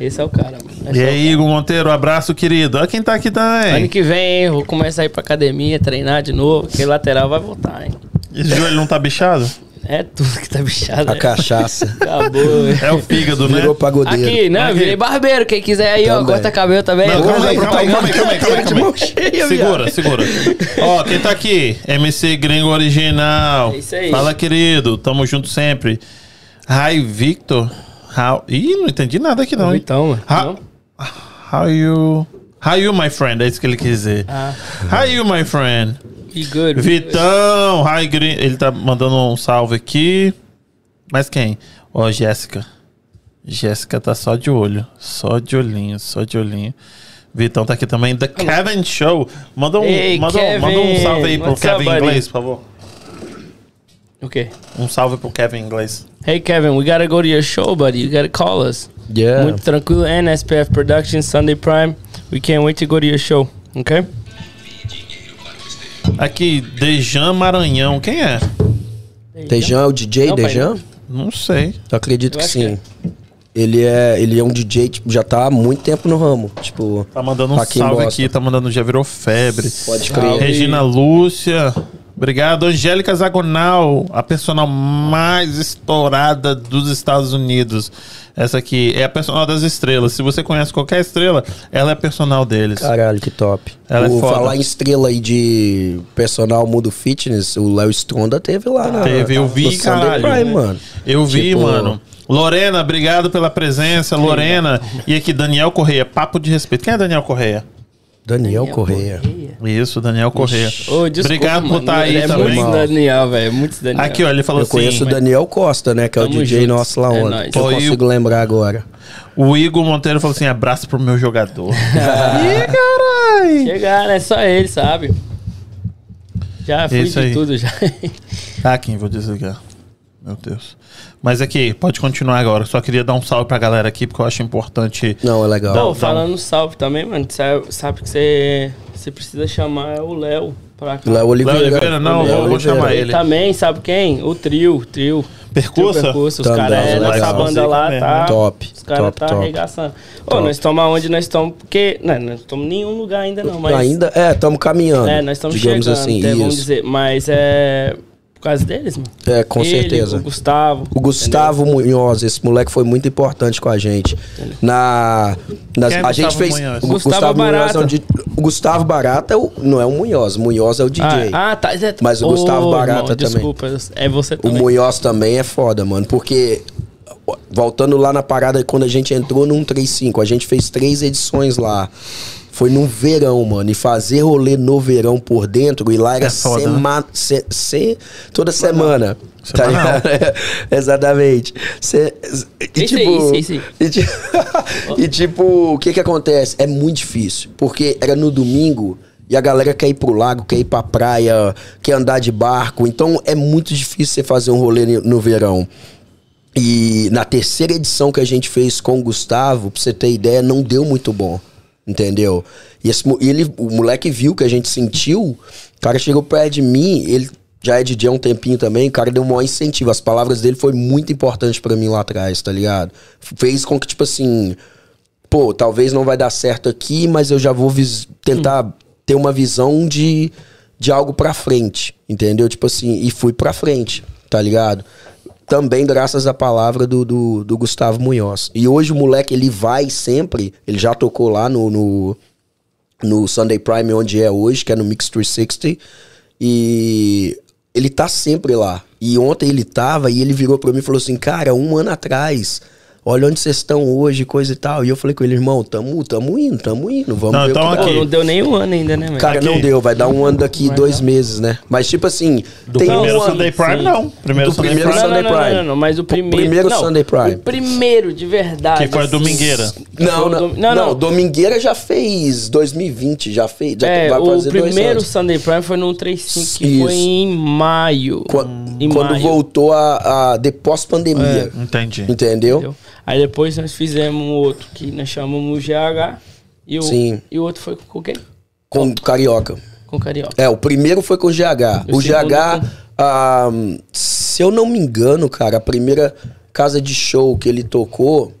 Esse é o cara, mano. E é aí, Igor Monteiro, abraço, querido. Olha quem tá aqui Ano também. que vem, vou começar a ir pra academia, treinar de novo, porque lateral vai voltar, hein? Esse joelho não tá bichado? É tudo que tá bichado. A né? cachaça. Acabou, velho. É o fígado, né? Virou pagodeiro. Aqui, não, Aqui. virei barbeiro. Quem quiser aí, ó, Também. corta cabelo também. Não, calma aí, calma aí, calma aí, calma aí, calma aí, calma aí. cheia, Segura, segura. Ó, quem tá aqui? MC Gringo Original. É isso aí. Fala, querido. Tamo junto sempre. Hi, Victor. How... Ih, não entendi nada aqui não, hein? Então, mano. How, Não? how you... How you, my friend? É isso que ele quis dizer. Ah, How you, my friend? Good. Vitão, hi, Gringo. Ele tá mandando um salve aqui. Mas quem? Ó, Jéssica. Jéssica tá só de olho. Só de olhinho, só de olhinho. Vitão tá aqui também. The Kevin Show. Manda um, Ei, manda, um- manda um Kevin. salve aí pro What's Kevin buddy? Inglês, por favor. O quê? Um salve pro Kevin Inglês. Hey, Kevin, we gotta go to your show, buddy. You gotta call us. Yeah. Muito tranquilo and SPF Productions, Sunday Prime. We can't wait to go to your show, okay? Aqui, Dejan Maranhão. Quem é? Dejan é o DJ, Não, pai, Dejan? Não sei. Eu acredito Eu que acho sim. Ele é, ele é um DJ, tipo, já tá há muito tempo no ramo. Tipo, Tá mandando um salve aqui, tá mandando já virou febre. pode crer. Regina Lúcia. Obrigado. Angélica Zagonal, a personal mais estourada dos Estados Unidos. Essa aqui é a personal das estrelas. Se você conhece qualquer estrela, ela é personal deles. Caralho, que top. Ela é Vou foda. falar em estrela aí de personal mundo fitness, o Léo Stronda teve lá na Teve, eu vi, caralho. Prime, mano. Eu vi, Tipo, mano. Lorena, obrigado pela presença. Lorena. E aqui, Daniel Correia. Papo de respeito. Quem é Daniel Correia? Daniel Correia. Isso, Daniel Correia. Obrigado por estar aí é também. Muito Daniel, velho. Muito Daniel. Aqui, ó, ele falou Eu assim. conheço o Daniel Costa, né? Que é o DJ junto. nosso lá É ontem. nóis. que eu consigo lembrar agora. O Igor Monteiro falou assim: abraço pro meu jogador. Ih, caralho! Chegar, é só ele, sabe? Já fui Isso de aí. tudo, já. Tá aqui, vou desligar. Meu Deus. Mas aqui, pode continuar agora. Só queria dar um salve pra galera aqui, porque eu acho importante. Não, é legal. Dá- falando salve também, mano. Sabe, sabe que você, você precisa chamar o Léo pra cá. Léo Oliveira. Léo Oliveira, não, Léo eu vou chamar Ele ele. também, sabe quem? O trio, o trio. Percussa? Trio Percussa. Os Também, caras é, nessa banda lá tá. Top, Os caras top, tá top. arregaçando. Ô, Top. nós estamos aonde nós estamos, porque. Não, nós estamos em nenhum lugar ainda não, mas. Ainda, é, estamos caminhando. É, nós estamos digamos chegando, assim, até, vamos isso. dizer. Mas é. Por causa deles, mano. É, com Ele, certeza. O Gustavo. O Gustavo Munhoz, esse moleque foi muito importante com a gente. Na, nas- Quem é a gente Gustavo fez. Munhoz? O Gustavo Munhoz Barata. é um di- o Gustavo Barata é o- não é o Munhoz, o Munhoz é o DJ. Ah, ah, tá. é- Mas o Gustavo Barata também. Desculpa, é você O também. Munhoz também é foda, mano, porque voltando lá na parada quando a gente entrou no 135, a gente fez três edições lá. Foi no verão, mano. E fazer rolê no verão por dentro, e lá era É foda, né? semana. Se, se- toda semana. Tá ligado? Exatamente. Se- e, Isso aí, tipo, e, ti- e, tipo, o que que acontece? É muito difícil. Porque era no domingo e a galera quer ir pro lago, quer ir pra praia, quer andar de barco. Então é muito difícil você fazer um rolê no- no verão. E na terceira edição que a gente fez com o Gustavo, pra você ter ideia, não deu muito bom. Entendeu? E esse, ele, o moleque viu que a gente sentiu, o cara chegou perto de mim, ele já é DJ há um tempinho também, o cara deu um maior incentivo. As palavras dele foi muito importante pra mim lá atrás, tá ligado? Fez com que, tipo assim, pô, talvez não vai dar certo aqui, mas eu já vou tentar ter uma visão de, de algo pra frente, entendeu? Tipo assim, e fui pra frente, tá ligado? Também graças à palavra do, do, do Gustavo Munhoz. E hoje o moleque, ele vai sempre, ele já tocou lá no, no, no Sunday Prime, onde é hoje, que é no Mix 360, e ele tá sempre lá. E ontem ele tava e ele virou pra mim e falou assim, cara, um ano atrás, olha onde vocês estão hoje, coisa e tal. E eu falei com ele, irmão, tamo, tamo indo, tamo indo, vamos Não, ver então o aqui. não deu nem um ano ainda, né, mano? Cara, Aqui. não deu, vai dar um ano daqui Vai dois dar. meses, né? Mas tipo assim, Do tem primeiro um ano. Sunday Prime, sim. não. Primeiro Do Sunday primeiro Prime. Sunday não, não, Prime. Não, não, mas o primeiro. primeiro não, Sunday Prime. O primeiro, de verdade. Que foi a assim. Domingueira. Não, o não, não, não, não. Domingueira já fez 2020, já fez, já É, vai o fazer dois primeiro anos. Sunday Prime foi no 35, que Isso. foi em maio. Qua- em Quando maio, voltou a, a de pós-pandemia. Entendi. Entendeu? entendeu? Aí depois nós fizemos um outro que nós chamamos GH. E o, Sim. e o outro foi com quem? Com o Carioca. Com Carioca. É, o primeiro foi com o GH. O O, GH, ah, se eu não me engano, cara, a primeira casa de show que ele tocou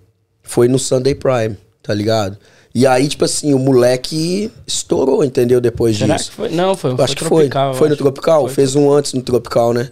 foi no Sunday Prime, tá ligado? E aí, tipo assim, o moleque estourou, entendeu? Depois Será disso. que foi? Não, foi, Eu foi acho que Tropical, foi. Foi no acho. Tropical? Foi. Fez um antes no Tropical, né?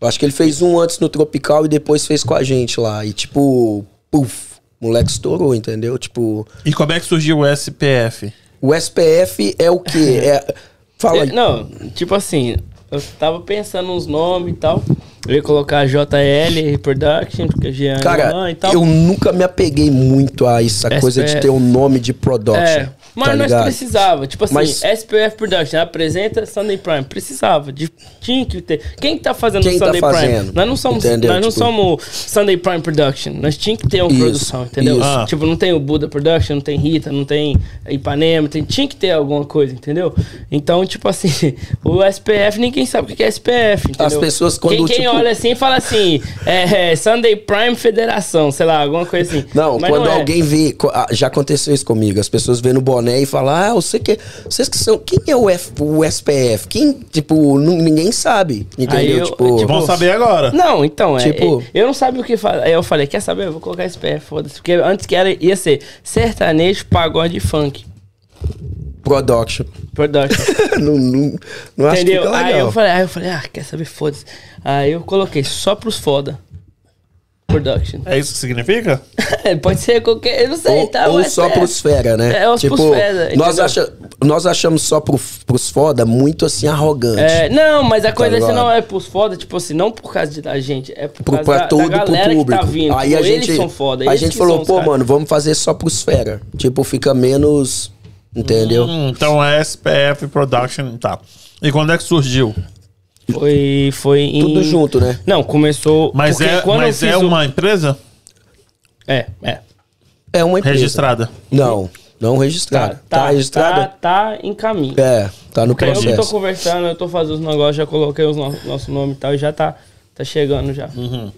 Eu acho que ele fez um antes no Tropical e depois fez com a gente lá. E tipo, puf, o moleque estourou, entendeu? Tipo, E como é que surgiu o SPF? o SPF é o quê? É, fala aí. Eu- Não, tipo assim, eu tava pensando uns nomes e tal. Eu ia colocar JL Production, porque Jean é Cara, e tal. eu nunca me apeguei muito a essa SPF. coisa de ter um nome de production. É, mas tá nós ligado? precisava, tipo assim, Mas- SPF Production apresenta Sunday Prime, precisava, de, tinha que ter. Quem tá fazendo Quem tá Sunday Prime? fazendo? Nós não somos, Entendeu? nós não Tipo- somos Sunday Prime Production, nós tinha que ter uma Isso, produção, entendeu? Ah. Tipo, não tem o Buda Production, não tem Rita, não tem Ipanema, tem, tinha que ter alguma coisa, entendeu? Então, tipo assim, o SPF, ninguém sabe o que é SPF, entendeu? As pessoas quando, Quem, quem tipo- olha assim fala assim, é, é, Sunday Prime Federação, sei lá, alguma coisa assim. Não, Mas quando é. alguém vê. ah, Já aconteceu isso comigo. As pessoas vêem no boné boné e falar, ah, você que. Vocês que são. Quem é o, F, o SPF? Quem, tipo, nu- ninguém sabe. Entendeu? Eu- tipo, tipo, Vamos saber agora. Não, então, é, Tipo- é, eu não sabia o que fazer. Aí eu falei, quer saber? Eu vou colocar SPF, foda-se. Porque antes que era, ia ser sertanejo, pagode e funk. production. Production. não, não, não acho que Entendeu? fica Aí legal. eu falei, aí eu falei, ah, quer saber? Foda-se. Aí eu coloquei só pros foda. Production. É isso que significa? Pode ser qualquer. Eu não sei, ou, tá? ou só SPF. pros fera, né? É, os pros fera, nós, acha, nós achamos só pro, pros foda muito assim arrogante. É, não, mas a coisa é ligado? assim, não é pros foda, tipo assim, não por causa de, da gente, é por Pro, causa pra da, todo da pro galera público. que tá vindo. Aí tipo, a gente, eles são foda. a gente falou, pô, mano, vamos fazer só pros fera. Tipo, fica menos. Entendeu? Hum, então é SPF Production, tá. E quando é que surgiu? Foi, foi em... Tudo junto, né? Não, começou... Mas é, quando mas eu é fiz o- uma empresa É, é. É uma empresa. registrada. Não, não registrada. Tá, registrada? Tá, tá em caminho. É, tá no Porque eu que tô processo. conversando, eu tô fazendo os negócios, já coloquei os no, nosso nome e tal, e já tá, tá chegando já. Uhum.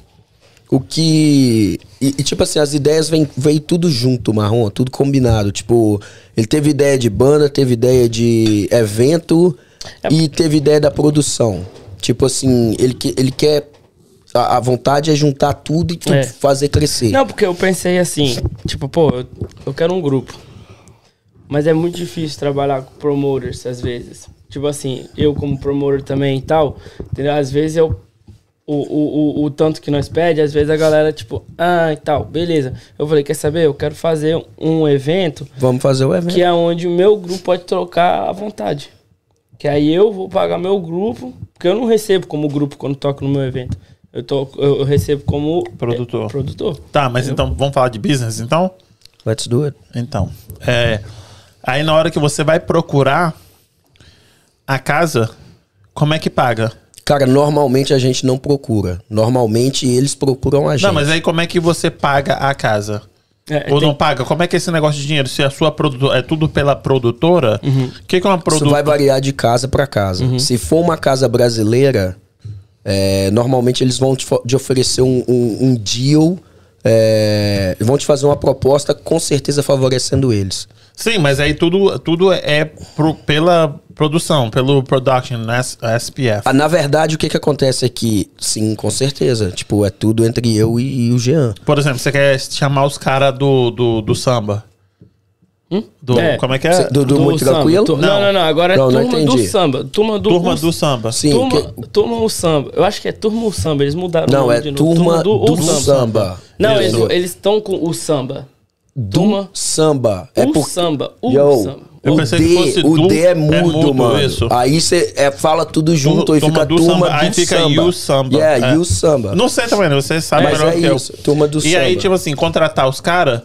O que. E, e, tipo assim, as ideias vêm veio tudo junto, Marrom, tudo combinado. Tipo, ele teve ideia de banda, teve ideia de evento É e teve ideia da produção. Tipo assim, ele, que- ele quer. A, a vontade é juntar tudo e tudo É. fazer crescer. Não, porque eu pensei assim, tipo, pô, eu, eu quero um grupo. Mas é muito difícil trabalhar com promoters, às vezes. Tipo assim, eu como promotor também e tal, entendeu? Às vezes eu... O, o, o, o tanto que nós pede, às vezes a galera, tipo, ah, e tal, beleza. Eu falei, quer saber? Eu quero fazer um evento Vamos fazer o evento. que é onde o meu grupo pode trocar à vontade. Que aí eu vou pagar meu grupo, porque eu não recebo como grupo quando toco no meu evento. Eu, tô, eu, recebo como Produtor. é, produtor. Tá, mas então vamos falar de business então? Let's do it. Então, é, aí na hora que você vai procurar a casa, como é que paga? Cara, normalmente a gente não procura. Normalmente eles procuram a gente. Não, mas aí como é que você paga a casa? É, Ou tem- não paga? Como é que é esse negócio de dinheiro? Se a sua produtora é tudo pela produtora, o que, que é uma Isso produtora? vai variar de casa para casa. Uhum. Se for uma casa brasileira, é, normalmente eles vão te, te oferecer um, um, um deal, é, vão te fazer uma proposta com certeza favorecendo eles. Sim, mas aí tudo, tudo é pro- pela produção, pelo production, né? SPF. Ah, na verdade, o que que acontece aqui? Sim, com certeza. Tipo, é tudo entre eu e, e o Jean. Por exemplo, você quer chamar os caras do, do, do samba? Do, É. Como é que é? Cê- do- do Muito samba. Tranquilo? Tu- Não, Não. não, não. Agora é Não, não turma do entendi. samba. Turma do, Turma o- do samba. Sim, Turma, que- turma o samba. Eu acho que é turma o samba. Eles mudaram o Não, nome é de novo. turma do, o samba. Não, Isso. eles estão com o samba. Do Turma samba. É por... samba. O Yo, samba. Eu o pensei D, que fosse o do- D é mudo, é mudo, mano. isso. Aí você é, fala tudo junto e Turma fica do turma samba. do Aí fica samba. you samba. Yeah, É. you samba. Não sei também, você sabe Mas melhor é que eu. isso, turma do E aí, samba. tipo assim, contratar os caras,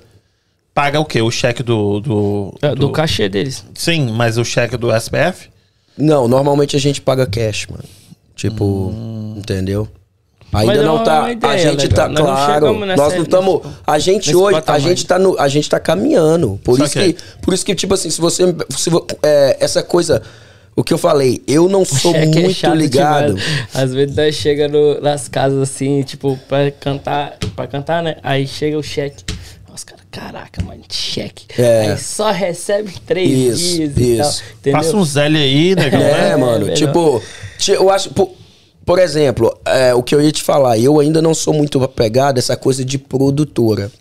paga o quê? O cheque do. Do, É, do cachê deles. Sim, mas o cheque do SPF? Não, normalmente a gente paga cash, mano. Tipo, entendeu? Ainda Mas é não tá. a ideia gente legal. tá Nós não claro. nessa- nós não estamos. A gente hoje, a gente tá no, a gente tá caminhando. Por isso que, por isso que tipo assim, se você, se é, essa coisa, o que eu falei, eu não sou é muito chato ligado. demais. Às vezes nós chega no- nas casas assim, tipo, pra cantar, pra cantar, né? Aí chega o cheque. Os caras, caraca, mano, cheque. É. Aí só recebe três Isso, dias e tal. isso. Entendeu? Passa uns L aí, negão. É, É, mano. melhor. Tipo, ti- eu acho. Por, por exemplo, é, o que eu ia te falar, eu ainda não sou muito apegado a essa coisa de produtora.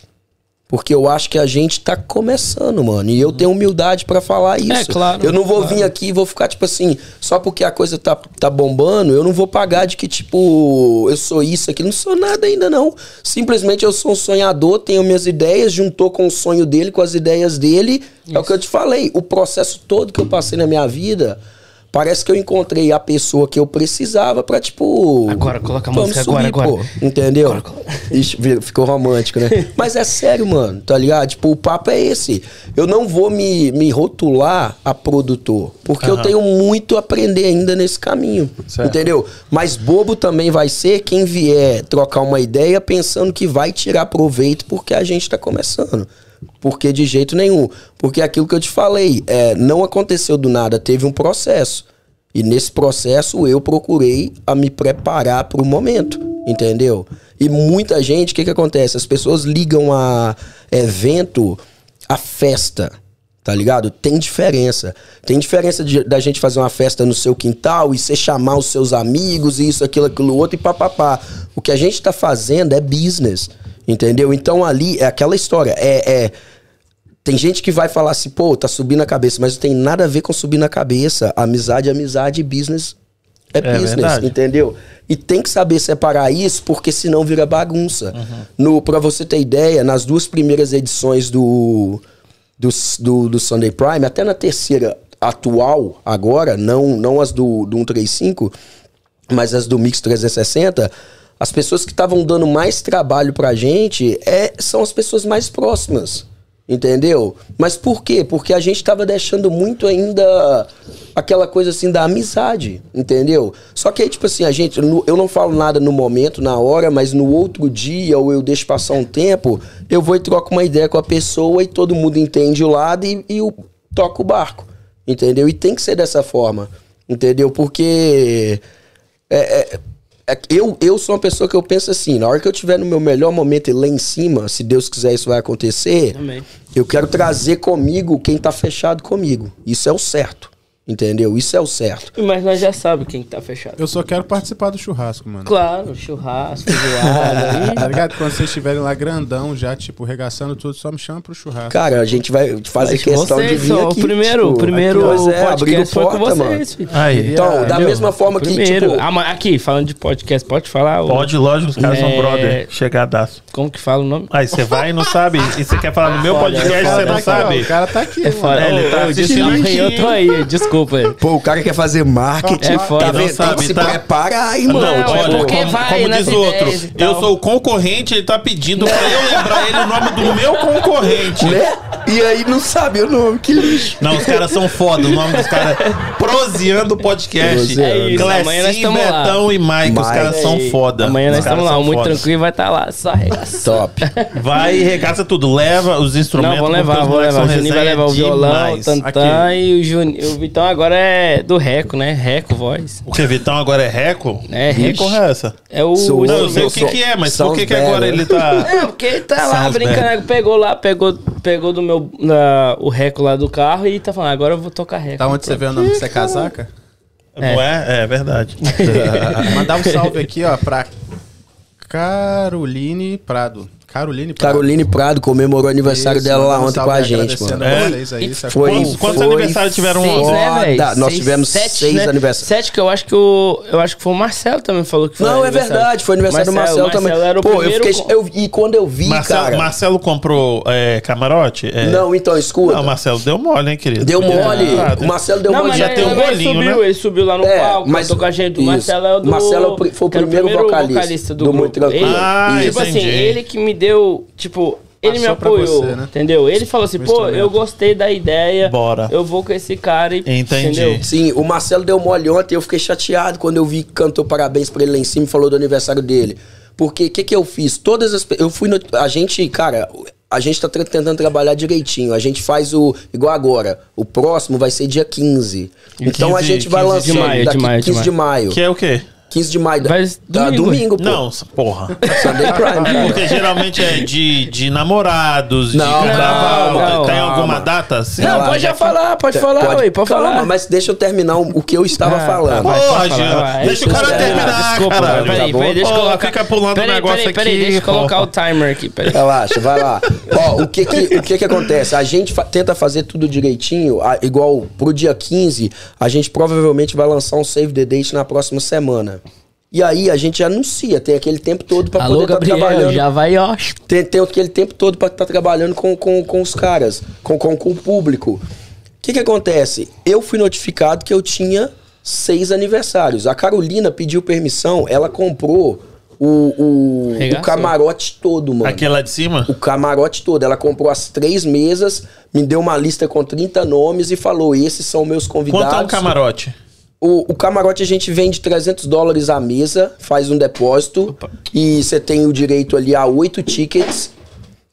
Porque eu acho que a gente tá começando, mano. E eu tenho humildade pra falar isso. claro, Eu não vou claro. vir aqui e vou ficar, tipo assim, só porque a coisa tá, tá bombando, eu não vou pagar de que, tipo, eu sou isso aqui. Não sou nada ainda, não. Simplesmente eu sou um sonhador, tenho minhas ideias, juntou com o sonho dele, com as ideias dele. É o que eu te falei. O processo todo que eu passei na minha vida. Parece que eu encontrei a pessoa que eu precisava pra, tipo. Agora, coloca a música agora, subir, agora. pô. Entendeu? Ixi, vi- ficou romântico, né? Mas é sério, mano, tá ligado? Tipo, o papo é esse. Eu não vou me, me rotular a produtor, porque eu Aham. tenho muito a aprender ainda nesse caminho. Certo. Entendeu? Mas bobo também vai ser quem vier trocar uma ideia pensando que vai tirar proveito porque a gente tá começando. Porque de jeito nenhum. Porque aquilo que eu te falei, é, não aconteceu do nada, teve um processo. E nesse processo eu procurei a me preparar para o momento, entendeu? E muita gente, o que, que acontece? As pessoas ligam a evento a festa. Tá ligado? Tem diferença. Tem diferença de- da gente fazer uma festa no seu quintal e você chamar os seus amigos e isso, aquilo, aquilo outro e papapá. O que a gente tá fazendo é business. Entendeu? Então ali é aquela história. É. é tem gente que vai falar assim, pô, tá subindo a cabeça, mas não tem nada a ver com subir na cabeça. Amizade é amizade, business é, business, verdade. entendeu? E tem que saber separar isso, porque senão vira bagunça. No, pra você ter ideia, nas duas primeiras edições do, do, do, do Sunday Prime, até na terceira atual, agora, não, não as do, do 135, mas as do Mix 360, as pessoas que estavam dando mais trabalho pra gente é, são as pessoas mais próximas. Entendeu? Mas por quê? Porque a gente tava deixando muito ainda aquela coisa assim da amizade, entendeu? Só que aí, tipo assim, a gente, eu não falo nada no momento, na hora, mas no outro dia, ou eu deixo passar um tempo, eu vou e troco uma ideia com a pessoa e todo mundo entende o lado e, e eu toco o barco, entendeu? E tem que ser dessa forma, entendeu? Porque é, é- eu, eu sou uma pessoa que eu penso assim, na hora que eu estiver no meu melhor momento e lá em cima, se Deus quiser isso vai acontecer, Amém. eu quero trazer comigo quem tá fechado comigo. Isso é o certo. Entendeu? Isso é o certo. Mas nós já sabemos quem que tá fechado. Eu só quero participar do churrasco, mano. Claro, churrasco, zoada. Tá ligado? Quando vocês estiverem lá grandão, já, tipo, regaçando tudo, só me chama pro churrasco. Cara, a gente vai fazer questão de vocês vir são aqui. o primeiro, tipo, o primeiro aqui, pois é, abrindo podcast foi com porta, vocês, mano. filho. Aí. Então, da Entendeu? mesma forma que, Primeiro. tipo... Ah, mas aqui, falando de podcast, pode falar? o- Pode, lógico, os caras são É. brother. Chegadaço. Como que fala o nome? Aí você vai e não sabe. E você quer falar no meu podcast, foda, você não sabe. o cara tá aqui, É. É, ele tá assistindo. Eu tô aí, desculpa. Pô, o cara quer fazer marketing. É foda. tá vendo? Tem sabe, que se tá? preparar aí, mano. Não, é olha, porque como, vai como nas diz outro, eu sou o concorrente, ele tá pedindo pra eu lembrar ele o nome do meu concorrente. Né? E aí não sabe o nome, que lixo. Não, os caras são foda. O nome dos caras é Proseando Podcast. Proseando. É isso, amanhã nós Clecinho, tamo lá. Betão e Mike. Os Mike. caras são Aí, foda. Amanhã Os nós caras estamos lá, são muito foda. tranquilo, vai estar lá, só arregaçando. Top. Vai e regaça tudo. Leva os instrumentos. Não, vou porque levar, os vou moleques levar. O são Juninho vai resenha levar o violão, o demais. tantã Aqui. e o Juninho. O Vitão agora é do Reco, né? Reco Voz. O que, Vitão agora é Reco? É, Que Reco. porra é essa? É o. Sou- Não, eu sei o que sou- que é, mas por que que agora ele tá... É, porque ele tá lá Sounds brincando, né? pegou lá, pegou, pegou do meu da- o reco lá do carro e tá falando, agora eu vou tocar reco. Tá onde você vê o nome que você é casaca? Não é? É verdade. Mandar um salve aqui, ó, pra Caroline Prado. Caroline Prado. Caroline Prado comemorou o aniversário Isso, dela lá ontem com a gente, agradecendo mano. a É? vocês aí? Foi, Quantos- foi aniversários tiveram Seis, ontem? né, velho? Foda. Nós Seis, tivemos seis aniversários. Sete que eu acho que o. Eu acho que foi o Marcelo também falou que foi. Não, é verdade, foi aniversário do Marcelo, também. era o Pô, eu primeiro fiquei. com- Eu, e quando eu vi, Marcelo, cara. Marcelo comprou é, camarote? É. Não, então, escuta. Não, Marcelo deu mole, hein, querido? Deu mole. Ah, o Marcelo deu Não, mole. mas já tem um ele bolinho, subiu, né? Ele subiu lá no É, palco, mas- com a gente. O. Marcelo é o do. Marcelo é o foi o primeiro vocalista do. Muito Tranquilo. Ah, tipo assim, ele que me deu, tipo, ele me apoiou, você, né? entendeu? Ele falou assim, pô, eu gostei da ideia. Bora. Eu vou com esse cara e. Entendi. Entendeu? Sim, o Marcelo deu mole ontem, eu fiquei chateado quando eu vi que cantou parabéns pra ele lá em cima e falou do aniversário dele. Porque o que, que eu fiz? Todas as. Eu fui no. A gente, cara, a gente tá tentando trabalhar direitinho. A gente faz o. Igual agora. O próximo vai ser dia 15. Então a 15 gente vai 15 lançar de maio, daqui de maio, de 15 de maio. Que é o quê? 15 de maio. Vai da- domingo. domingo, pô. Não, porra. Sunday Prime, cara. Porque geralmente é de, de namorados, de Não, carnaval. não, tem calma. alguma data? assim? Não, pode já falar, pode falar, ué, pode calma, falar. mas deixa eu terminar o que eu estava Ah, falando. tá, vai. Porra, pode falar, Jean. Deixa o cara terminar, Desculpa, caralho. peraí, tá peraí, deixa eu colocar. fica pulando o negócio peraí, peraí, aqui, deixa eu colocar o timer aqui, peraí. Relaxa, vai lá. Ó, o que que, o que que acontece? A gente fa- tenta fazer tudo direitinho, a- igual pro dia 15, a gente provavelmente vai lançar um Save the Date na próxima semana. E aí a gente anuncia, tem aquele tempo todo pra Alô, poder estar Gabriel, trabalhando. já vai, ó. Tem, tem aquele tempo todo pra estar trabalhando com, com, com os caras, com, com, com o público. O que que acontece? Eu fui notificado que eu tinha seis aniversários. A Carolina pediu permissão, ela comprou o, o, o camarote todo, mano. Aqui lá de cima? O camarote todo. Ela comprou as três mesas, me deu uma lista com 30 nomes e falou: esses são meus convidados. Quanto é um camarote? O, o camarote a gente vende 300 dólares a mesa, faz um depósito e você tem o direito ali a oito tickets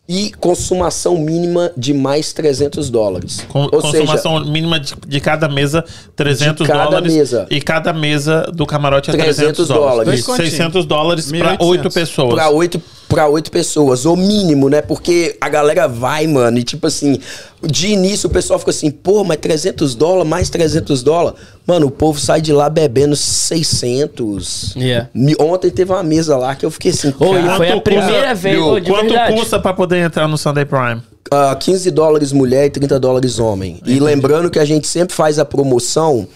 e consumação mínima de mais 300 dólares. Com- Ou consumação mínima de, de cada mesa, 300 De cada dólares. mesa. E cada mesa do camarote é 300, 300 dólares. dólares. Isso, 600 dólares para 1.800. oito pessoas. para oito pra oito pessoas, o mínimo, né? Porque a galera vai, mano, e tipo assim, de início o pessoal fica assim, pô, mas 300 dólares, mais 300 dólares. Mano, o povo sai de lá bebendo 600. Yeah. Ontem teve uma mesa lá que eu fiquei assim, Ô, e cara, foi a Quanto primeira custa- vez, Viu? de Quanto verdade. custa pra poder entrar no Sunday Prime? ah, 15 dólares mulher e 30 dólares homem. E lembrando que a gente sempre faz a promoção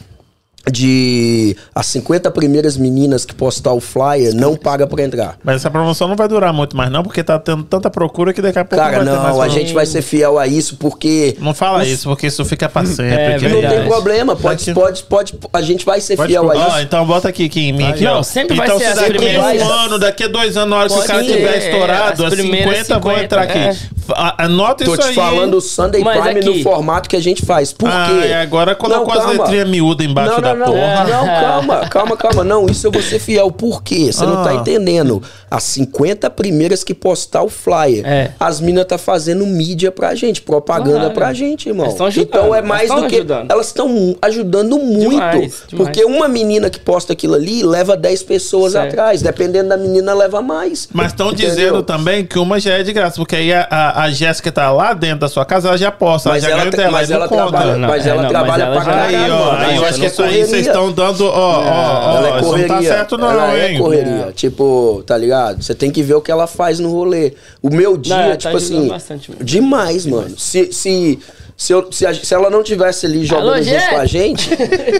de as 50 primeiras meninas que postar o flyer não paga pra entrar. Mas essa promoção não vai durar muito mais, não, porque tá tendo tanta procura que daqui a pouco Cara, não vai ter mais não, a gente vai ser fiel a isso porque Não fala os- isso, porque isso fica pra sempre. É, Não tem problema, pode, Vai pode, pode, a gente vai ser Pode fiel a colocar. Ó, isso. então bota aqui, aqui em mim. Aqui, Não, ó. sempre vai então, ser se as daqui primeiras. um ano, daqui a dois anos, na hora que o Pode cara ser, tiver é, estourado, as as primeiras 50 vão 50, entrar aqui. é. F- a- Anota Tô isso te aí. falando o Sunday Mas Prime aqui- no formato que a gente faz. Por Ah, quê? e agora colocou as letrinhas miúdas embaixo não, da não, não, porra. Não, calma, calma, calma. Não, isso eu vou ser fiel. Por quê? Você não tá Ah. entendendo. As 50 primeiras que postar o flyer, É. as minas tá fazendo mídia pra gente, propaganda Claro. pra gente, irmão. Elas tão ajudando, então é elas mais do que. ajudando. Elas estão ajudando muito. Demais, demais. Porque uma menina que posta aquilo ali leva 10 pessoas Certo. atrás. Dependendo da menina, leva mais. Mas estão dizendo também que uma já é de graça, porque aí a, a, a Jéssica tá lá dentro da sua casa, ela já posta, ela Mas já ela, ganha dela, mas ela conta. trabalha, Não, mas é, ela não, trabalha mas pra ela já- Aí, caralho, ó, aí eu acho que é isso aí correria. vocês estão dando, ó, ó, ó, ela é isso correria. não tá certo não, ela hein? é correria. Tipo, tá ligado? Você tem que ver o que ela faz no rolê. O meu dia, ela tá tipo ajudando assim, bastante mesmo. demais, mano. Se, se, se, eu- se, a- se ela não tivesse ali jogando Alô, junto com a gente,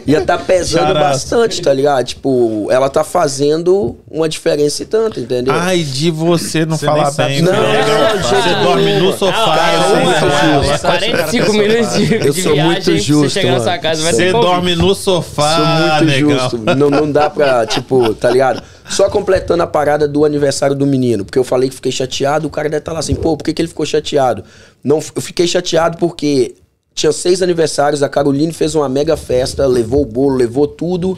ia tá pesando out. bastante, tá ligado? Tipo, ela tá fazendo uma diferença e tanto, entendeu? Ai, de você não Você falar bem. se cara. não, Você gente, dorme no sofá. Ah, assim, uma- cara. uma- 45 minutos de, Eu sou viagem muito você justo, na sua mano. casa. Vai Você dorme no sofá, Sou muito negão. justo. Não, não dá pra, tipo, tá ligado? Só completando a parada do aniversário do menino. Porque eu falei que fiquei chateado, o cara deve estar lá assim, pô, por que, que ele ficou chateado? Não, eu fiquei chateado porque tinha seis aniversários, a Caroline fez uma mega festa, levou o bolo, levou tudo.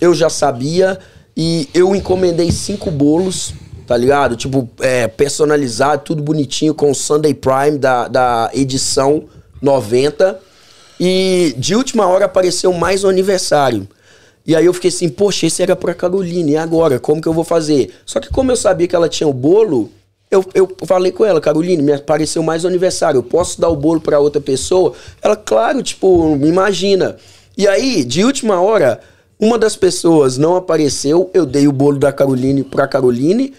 Eu já sabia. E eu encomendei cinco bolos, tá ligado? Tipo, é, personalizado, tudo bonitinho, com o Sunday Prime da, da edição 90. E de última hora apareceu mais um aniversário. E aí eu fiquei assim, poxa, esse era pra Caroline, e agora? Como que eu vou fazer? Só que como eu sabia que ela tinha o bolo, eu, eu falei com ela, Caroline, me apareceu mais aniversário, eu posso dar o bolo pra outra pessoa? Ela, claro, tipo, me imagina. E aí, de última hora, uma das pessoas não apareceu, eu dei o bolo da Caroline pra Caroline,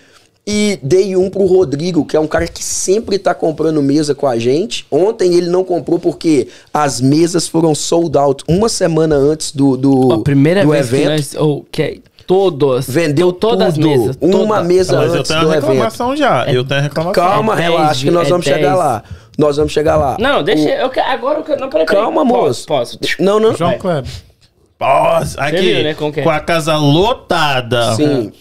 e dei um pro Rodrigo, que é um cara que sempre tá comprando mesa com a gente. Ontem ele não comprou porque as mesas foram sold out uma semana antes do, do, A primeira do vez evento. que nós. Ou que é- todos. Vendeu todas tudo. as mesas. Uma mesa Mas eu antes tenho do evento. reclamação já. Eu tenho reclamação. Calma, É relaxa dez, que nós é vamos chegar lá. Nós vamos chegar lá. Não, deixa. O- Eu, que- agora eu quero. Não, peraí, peraí. Calma, moço. Posso? posso. Não, não. João. Kleber. Nossa, aqui, viu, né, é? com a casa lotada. Sim.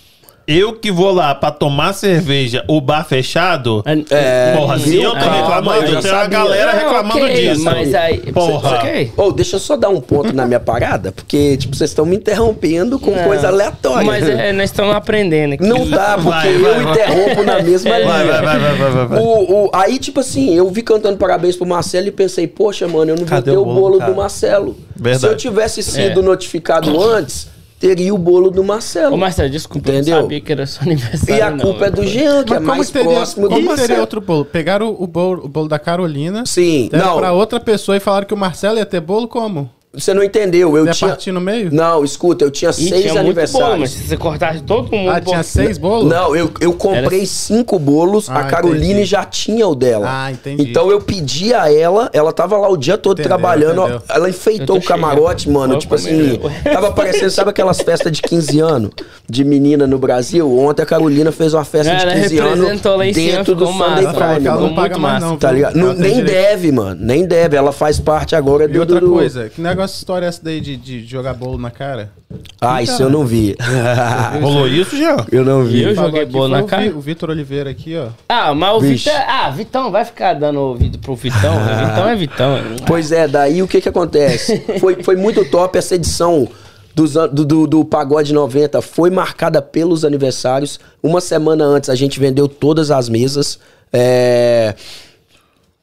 Eu que vou lá pra tomar cerveja, o bar fechado. É, Porra, se eu tô Calma, reclamando, eu uma sabia. galera Não, reclamando ok, disso. Mas aí. Porra. Ok. Ô, deixa eu só dar um ponto na minha parada, porque, tipo, vocês estão me interrompendo com Não. coisa aleatória. Mas é, nós estamos aprendendo aqui. Não dá, porque Vai, eu vai, vai. interrompo na mesma É. linha. Vai, vai, vai, vai, vai, vai, vai. O, o- aí, tipo assim, eu vi cantando parabéns pro Marcelo e pensei, poxa, mano, eu não Cadê botei o o bolo, bolo do Marcelo. Verdade. Se eu tivesse sido É. notificado antes, teria o bolo do Marcelo. Ô, Marcelo, desculpa, eu Entendeu? não sabia que era seu aniversário. e a não, culpa é do. Jean, que Mas é mais teria, próximo do como teria Marcelo. outro bolo? Pegaram o, o bolo, o bolo da Carolina, Sim, deram não, pra outra pessoa e falaram que o Marcelo ia ter bolo como? Você não entendeu. Eu Ia tinha. partir no meio? Não, escuta, eu tinha Ih, seis tinha muito bolo, aniversários. mas se você cortasse todo mundo. Ah, tinha pô, seis bolos? Não, eu, eu comprei Era- cinco bolos, a Ah, Caroline entendi. já tinha o dela. Ah, entendi. Então eu pedi a ela, ela tava lá o dia todo Entendeu, trabalhando, entendeu. ela enfeitou o camarote, chegando. mano, tipo assim, tava parecendo, sabe aquelas festas de 15 anos de menina no Brasil? Ontem a Carolina fez uma festa Ela de 15 anos representou lá em cima, dentro do Sunday Prime, ela não paga mais não. Tá ligado? Nem deve, mano, nem deve, ela faz parte agora E do... outra do- coisa, que negócio história é essa daí de, de jogar bolo na cara? Ah, isso eu não vi. Rolou isso, Jean? eu não vi. Eu joguei bolo na o cara? O Vitor Oliveira aqui, ó. Ah, mas o. Vitão. Ah, Vitão, vai ficar dando ouvido pro Vitão. Vitão é Vitão. Pois é, daí o que que acontece? Foi, foi muito top essa edição do, do, do Pagode 90. Foi marcada pelos aniversários. Uma semana antes a gente vendeu todas as mesas. É...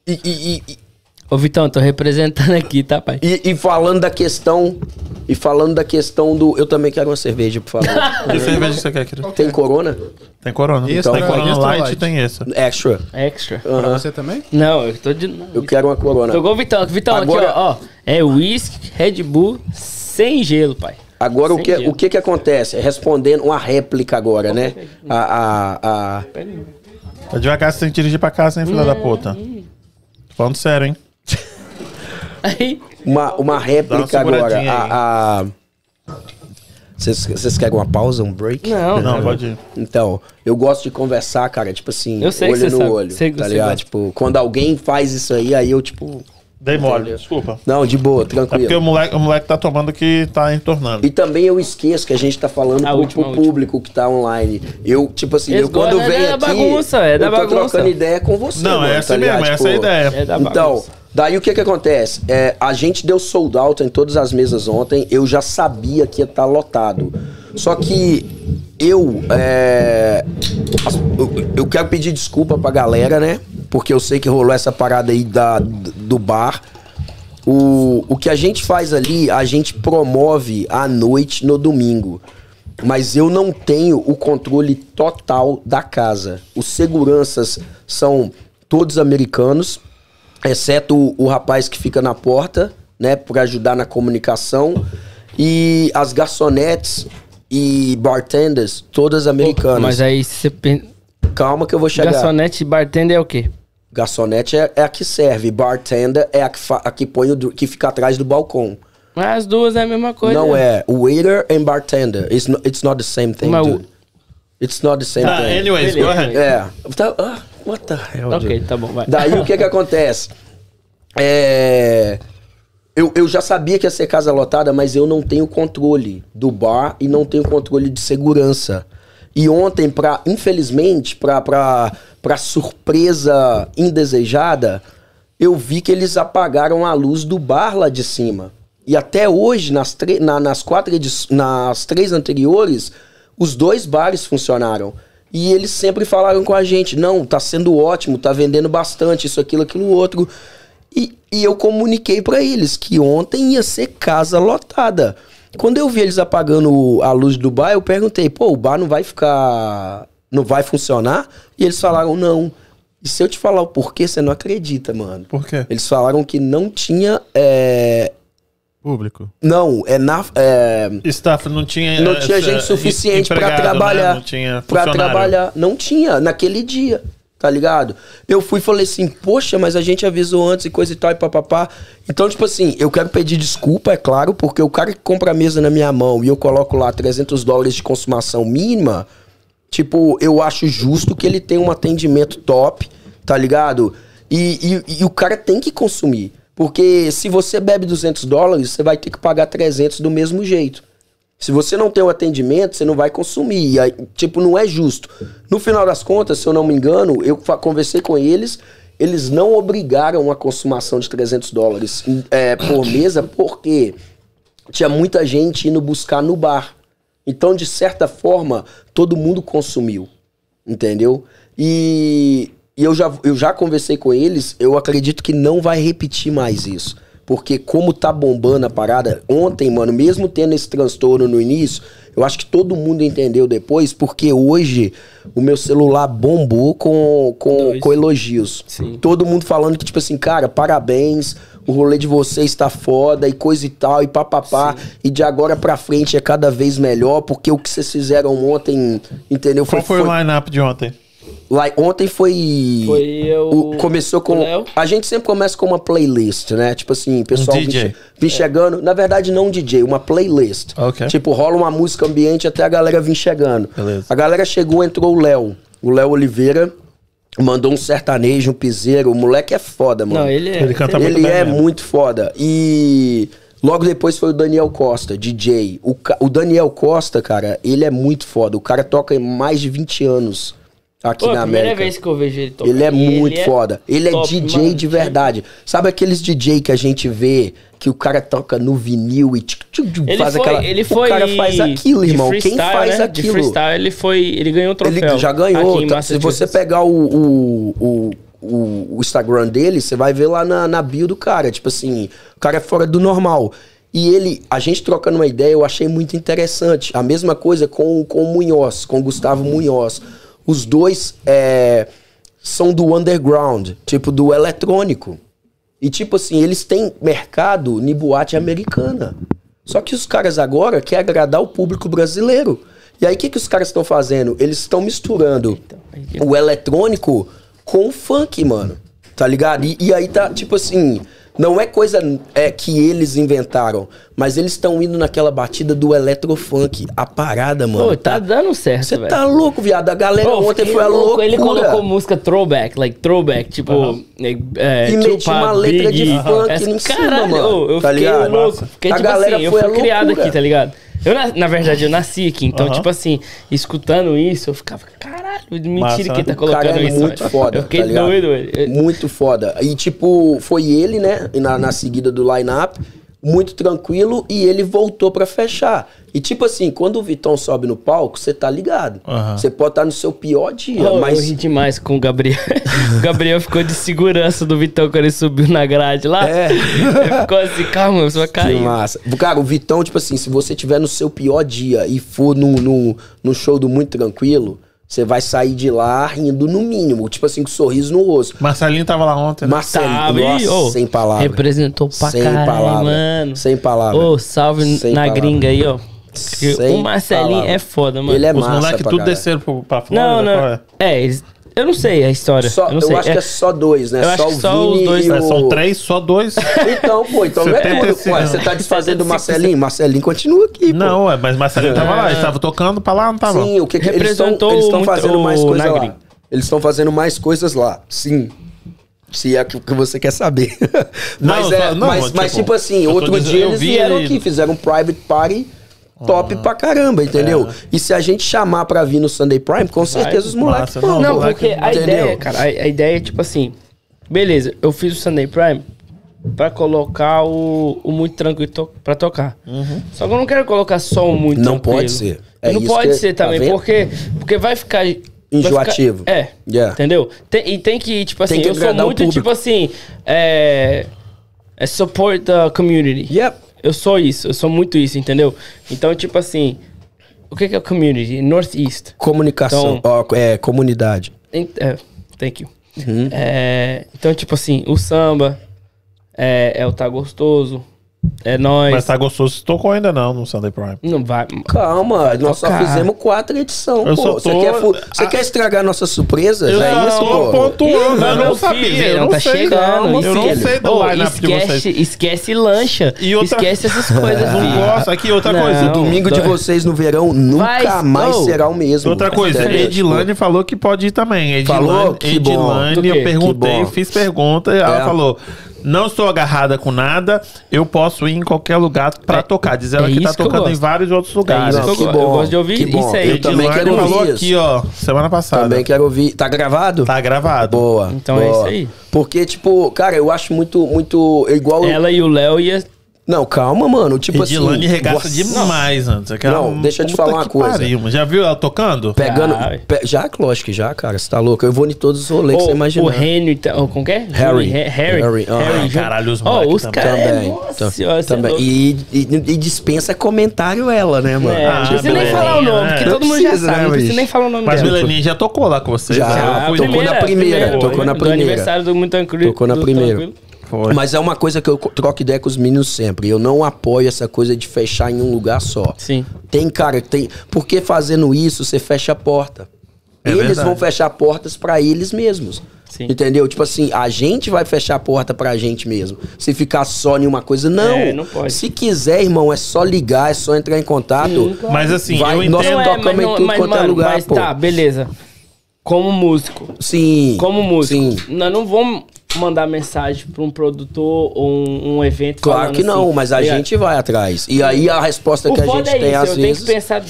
E, e- e- Ô, Vitão, tô representando aqui, tá, pai? e- e falando da questão E falando da questão do. Eu também quero uma cerveja, por favor. Que cerveja que você quer, querido? Tem corona? Tem Corona. Extra, tem Corona extra Light, light. tem essa. Extra. Extra. Pra você também? Não, eu tô de. Eu quero uma corona. Jogou o Vitão. Vitão, Agora- aqui, ó, ó. É whisky, Red Bull, sem gelo, pai. Agora, o Sem que, gelo. o que que acontece? Respondendo uma réplica agora, né? A, a, a, Tá devagar, você tem que dirigir pra casa, hein, filha da puta. Tô falando sério, hein? Aí, uma, uma réplica uma agora. A. Vocês, querem uma pausa, um break? não, Não, não. pode ir. Então, eu gosto de conversar, cara, tipo assim, Eu sei que olho no sabe. olho. Sei que tá ligado? Tipo, quando alguém faz isso aí, aí eu, tipo. Dei mole, desculpa. Não, de boa, É porque o tranquilo. moleque, o moleque tá tomando que tá entornando. E também eu esqueço que a gente tá falando A pro, última, pro público que tá online. Eu, tipo assim, Eles eu quando venho é da aqui. bagunça, é da eu tô bagunça. trocando ideia com você. Não, mano, é assim tá ligado? mesmo, essa é a Tipo, ideia. É da Então, bagunça. Daí o que que acontece? É, a gente deu sold out em todas as mesas ontem, eu já sabia que ia estar lotado. Só que eu, é, eu quero pedir desculpa pra galera, né? Porque eu sei que rolou essa parada aí da, do bar. O, o que a gente faz ali, a gente promove à noite no domingo. Mas eu não tenho o controle total da casa. Os seguranças são todos americanos, exceto o, o rapaz que fica na porta, né, para ajudar na comunicação. E as garçonetes e bartenders, todas americanas. Mas aí você. Calma que eu vou chegar. Garçonete e bartender é o quê? Garçonete é, é a que serve, bartender é a que, fa- a que põe o, que fica atrás do balcão. Mas as duas é a mesma coisa. Não é. Waiter and bartender. It's not, it's not the same thing, Mas o- dude. It's not the same Tá, thing. anyways, go ahead. É. Tá, ah, what the hell, Ok, dude? tá bom, vai. Daí o que que acontece? É... Eu, eu já sabia que ia ser casa lotada, mas eu não tenho controle do bar e não tenho controle de segurança. E ontem, pra, infelizmente, pra, pra, pra surpresa indesejada, eu vi que eles apagaram a luz do bar lá de cima. E até hoje, nas, na- nas quatro nas três anteriores, os dois bares funcionaram. E eles sempre falaram com a gente: não, tá sendo ótimo, tá vendendo bastante, isso, aquilo, aquilo, outro. E, e eu comuniquei pra eles que ontem ia ser casa lotada. Quando eu vi eles apagando a luz do bar, eu perguntei: pô, o bar não vai ficar. não vai funcionar? E eles falaram: não. E se eu te falar o porquê, você não acredita, mano. Por quê? Eles falaram que não tinha. é, Público. Não, é na. É, Staff não tinha. não tinha gente suficiente pra empregado, né? trabalhar. Não tinha Pra funcionário. trabalhar. Não tinha, naquele dia. Tá ligado? Eu fui e falei assim, poxa, mas a gente avisou antes e coisa e tal e papapá. Então, tipo assim, eu quero pedir desculpa, é claro, porque o cara que compra a mesa na minha mão e eu coloco lá 300 dólares de consumação mínima, tipo, eu acho justo que ele tenha um atendimento top, tá ligado? E, e- e o cara tem que consumir. Porque se você bebe 200 dólares, você vai ter que pagar 300 do mesmo jeito. Se você não tem o atendimento, você não vai consumir. Aí, tipo, não é justo. No final das contas, se eu não me engano, eu conversei com eles, eles não obrigaram a consumação de 300 dólares é, por mesa, porque tinha muita gente indo buscar no bar. Então, de certa forma, todo mundo consumiu. Entendeu? E, e eu, já, eu já conversei com eles, eu acredito que não vai repetir mais isso. Porque como tá bombando a parada, ontem, mano, mesmo tendo esse transtorno no início, eu acho que todo mundo entendeu depois, porque hoje o meu celular bombou com, com, Dois. com elogios. Sim. Todo mundo falando que, tipo assim, cara, parabéns, o rolê de vocês tá foda e coisa e tal, e papapá. E de agora pra frente é cada vez melhor, porque o que vocês fizeram ontem, entendeu? Qual foi, o line-up de ontem? Lá, ontem foi. Foi eu, o- começou com. Léo. A gente sempre começa com uma playlist, né? Tipo assim, pessoal vem, DJ. vem chegando. Na verdade, não um DJ, uma playlist. Ok. Tipo, rola uma música ambiente até a galera vir chegando. Beleza. A galera chegou, entrou o Léo. O Léo Oliveira mandou um sertanejo, um piseiro. O moleque é foda, mano. Não, ele é. Ele canta muito Ele é mesmo. muito foda. E logo depois foi o Daniel Costa, DJ. O, o Daniel Costa, cara, ele é muito foda. O cara toca em mais de 20 anos aqui Pô, na a primeira América. vez que eu vejo ele tocar. Ele é muito foda. Ele é top, DJ mano. de verdade. Sabe aqueles DJ que a gente vê que o cara toca no vinil e Ele faz foi, aquela. ele foi o cara faz aquilo, de irmão. Quem faz né? De aquilo? freestyle, ele foi. Ele ganhou o troféu. Ele já ganhou. tá? Se você pegar o, o, o, o, Instagram dele, você vai ver lá na, na bio do cara. Tipo assim, o cara é fora do normal. E ele, a gente trocando uma ideia, eu achei muito interessante. A mesma coisa com, com o Munhoz, com o Gustavo Munhoz. Os dois é, são do underground, tipo do eletrônico. E tipo assim, eles têm mercado ni boate americana. Só que os caras agora querem agradar o público brasileiro. E aí o que, que os caras estão fazendo? Eles estão misturando o eletrônico com o funk, mano. Tá ligado? E, e aí tá, tipo assim, não é coisa é, que eles inventaram, mas eles estão indo naquela batida do eletrofunk. A parada, mano. Pô, tá dando certo, Você tá louco, viado. A galera Pô, ontem foi a louco. loucura. Ele colocou música throwback, like throwback, tipo. é, E meti Tupac, uma letra de Biggie. funk Essa- em cima, Caralho, mano. ô, eu Tá fiquei ligado? louco. Fiquei, A tipo galera assim, eu foi fui a criado loucura. aqui, tá ligado? Eu, na, na verdade, eu nasci aqui, então, Aham. tipo assim, escutando isso, eu ficava, caralho, mentira Massa, que né? ele tá O colocando cara é isso. muito velho. foda. Eu fiquei tá doido. Muito foda. E tipo, foi ele, né? Na, na seguida do line-up, muito tranquilo, e ele voltou pra fechar. E tipo assim, quando o Vitão sobe no palco, você tá ligado. Você pode estar no seu pior dia, Oh, mas. Eu ri demais com o Gabriel. o Gabriel ficou de segurança do Vitão quando ele subiu na grade lá. É. Ele ficou assim, calma, você vai Que cair. massa. Cara, o Vitão, tipo assim, se você tiver no seu pior dia e for no, no, no show do Muito Tranquilo, você vai sair de lá rindo no mínimo. Tipo assim, com um sorriso no rosto. Marcelinho tava lá ontem, né? Marcelinho, Sabe? nossa, Ô, sem palavras. Representou pra Sem caralho, palavra. mano. Sem palavras. Ô, salve Sem na palavra. gringa aí, ó. Porque Sem o Marcelinho palavra. é foda, mano. Ele é Os massa moleques tudo caralho. desceram pro- pra Flórida? Não, não. é? É, eles. Eu não sei a história. Só, eu não sei. acho que é só dois, né? Eu acho só que o só os dois. É, o... São três, só dois? Então, pô, então não é tudo. 75. Ué, você tá desfazendo do Marcelinho? Marcelinho continua aqui, pô. Não, ué, mas Marcelinho tava lá, ele tava tocando pra lá, não tava? Sim, o que, que eles estão Representou eles estão muito fazendo mais o coisas lá. Eles estão fazendo mais coisas lá. Sim. Se é o que você quer saber. mas, Não, é, não, mas, tipo, mas, tipo assim, eu outro dizendo- dia eu eles vi vieram ele- aqui, fizeram um private party top pra caramba, entendeu? E se a gente chamar pra vir no Sunday Prime, com certeza os moleques vão. não, Não, moleque, porque a entendeu? ideia, cara, a, a ideia é tipo assim. Beleza, eu fiz o Sunday Prime pra colocar o, o Muito Tranquilo to pra tocar. Só que eu não quero colocar só o Muito Uhum. Não Tranquilo. pode ser. É não pode que- ser tá também, vendo? porque, porque vai ficar... Enjoativo. ficar- é, Yeah. entendeu? Tem- e tem que, tipo assim, que eu sou muito, tipo assim, é, é support the community. Yep. Eu sou isso, eu sou muito isso, entendeu? Então, tipo assim, o que é o community? Northeast. Comunicação, Então- ó, é, comunidade. É, thank you. Uhum. É, então, tipo assim, o samba é, é o Tá Gostoso, é nós. Mas tá gostoso, tocou ainda não no Sunday Prime. Não vai. Calma, nós só fizemos quatro edições, Eu pô. Você tô- quer, fu- você quer estragar nossas surpresas? Eu é isso, tô pô? pontuando, eu Mas não meu sabia, filho, eu não não tá sei. chegando. Calma, Eu não sei do line-up de esquece, vocês. esquece lancha. E outra- Esquece essas coisas, Não filho. gosto. Aqui, outra Não. coisa. Domingo de Vai- vocês no verão nunca mais Oh. será o mesmo. Outra coisa, Entendeu? Edilane falou que pode ir também. Edilane, Falou? Que. Edilane, eu perguntei, fiz pergunta, ela É. falou: não estou agarrada com nada, eu posso ir em qualquer lugar pra É- tocar. Diz ela é que tá isso que eu tocando em vários outros É lugares. isso Não, que eu, que go- eu bom, gosto de ouvir que bom. isso aí. Eu também quero falou ouvir aqui, ó, semana passada. Também quero ouvir. Tá gravado? Tá gravado. Boa. Então é boa. isso aí. Porque, tipo, cara, eu acho muito, muito igual. Ela e o Léo ia. Não, calma, mano. Tipo Edilane assim. regaça demais antes. Aquela- Não, deixa eu te falar uma coisa. pariu. Já viu ela tocando? Pegando. Ah, pe- já, lógico que já, cara. Você tá louco? Eu vou em todos os rolês que você imaginar. o Henry. tá- ô, Como que é? Harry. Harry. Harry, ah, Harry. caralho, os moleque os também. caras. Também. Nossa senhora, você é também. louco. E, e, e dispensa comentário ela, né, mano? É, Ah, não precisa nem beleza, falar o nome, porque Não todo mundo já sabe. né, Não precisa nem falar o nome Mas dela. Milaninha já tocou lá com vocês. Já. né? Ah, tocou na primeira, tocou na primeira. aniversário do Muito Tranquilo. Tocou na primeira. Foi. Mas é uma coisa que eu co- troco ideia com os meninos sempre. Eu não apoio essa coisa de fechar em um lugar só. Sim. Tem, cara, tem. Porque fazendo isso, você fecha a porta. É eles verdade. vão fechar portas pra eles mesmos. Sim. Entendeu? Tipo assim, a gente vai fechar a porta pra gente mesmo. Se ficar só em uma coisa, não. É, não pode. Se quiser, irmão, é só ligar, é só entrar em contato. Mas assim, Vai, eu nós entendo. Não é, tocamos mas, em tudo mas, quanto é mano, lugar, mas pô. tá, beleza. Como músico. Sim. Como músico. Sim. Nós não vamos mandar mensagem pra um produtor ou um, um evento Claro que não, assim, mas a ligado? gente vai atrás. E aí a resposta O que a gente é tem isso, às eu tenho vezes. que pensar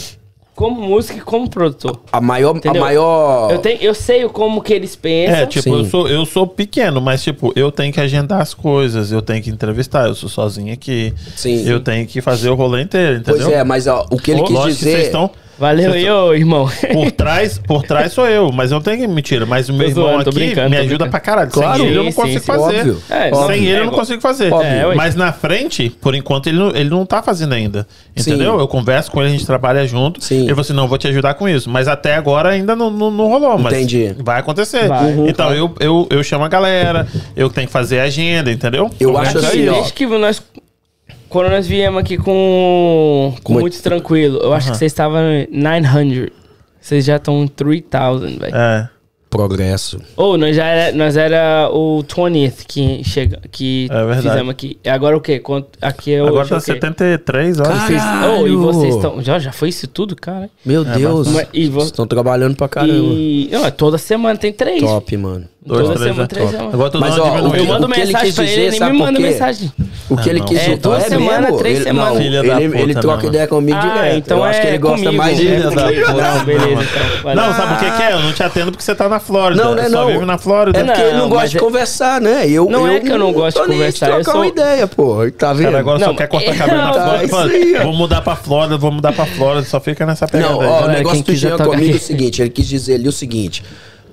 como músico e como produtor. A maior. A maior. Eu, tenho, eu sei como que eles pensam. É, tipo, Sim. eu sou, eu sou pequeno, mas tipo, eu tenho que agendar as coisas, eu tenho que entrevistar, eu sou sozinho aqui. Sim. Eu tenho que fazer o rolê inteiro, entendeu? Pois é, mas ó, o que ele quis lógico que dizer. vocês estão Valeu aí, ô irmão. Por trás, por trás sou eu, mas eu não tenho mentira. Mas o meu irmão zoando, aqui brincando, me ajuda brincando. pra caralho. Claro. Sem ele eu não Sim, consigo sim, fazer. óbvio. É, Sem óbvio. ele eu não É, consigo fazer. É, mas na frente, por enquanto, ele não, ele não tá fazendo ainda. Entendeu? Sim. Eu converso com ele, a gente trabalha junto. Sim. Ele falou assim: não, vou te ajudar com isso. Mas até agora ainda não, não, não rolou. Mas Entendi. Vai acontecer. Vai. Uhum. então eu, eu, eu chamo a galera, eu tenho que fazer a agenda, entendeu? Eu acho Organizar assim, isso. ó. Desde que nós. Quando nós viemos aqui com. Com Muito- muito tranquilo, eu acho que vocês estavam 900. Vocês já estão 3000, velho. É. Progresso. Ou nós já era, nós era o 20th que, chega, que É verdade. fizemos aqui. E Agora o quê? Quanto, aqui é Agora tá o quê? 73 horas. Vocês, oh, e vocês estão. Já, já foi isso tudo, cara? Meu Deus. mas- e vo- Vocês estão trabalhando pra caramba. E. Não, toda semana tem três. Top, mano. Dois, Toda três, semana é três semanas. Agora tô Mas, ó. Eu mando O que ele mensagem quis pra ele, dizer, ele nem me manda quê? mensagem. O que Ah, ele não. quis É, duas é semanas, mesmo? três ele, semanas. Ele, troca ideia comigo Ah, direto. então Eu acho que é ele gosta comigo, mais de. é. Não, beleza, então. Não, sabe o que, que é? Eu não te atendo porque você tá na Flórida. Não, não é Só não. vive na Flórida. É porque ele não gosta de é- conversar, né? Eu, Não é que eu não gosto de conversar, eu trocar uma ideia, pô. Tá vendo? Cara, agora só quer cortar é- cabelo na Flórida. é vou mudar pra Flórida, vou mudar pra Flórida. Só fica nessa pegada Não, o negócio do Jean comigo é o seguinte, ele quis dizer ali o seguinte,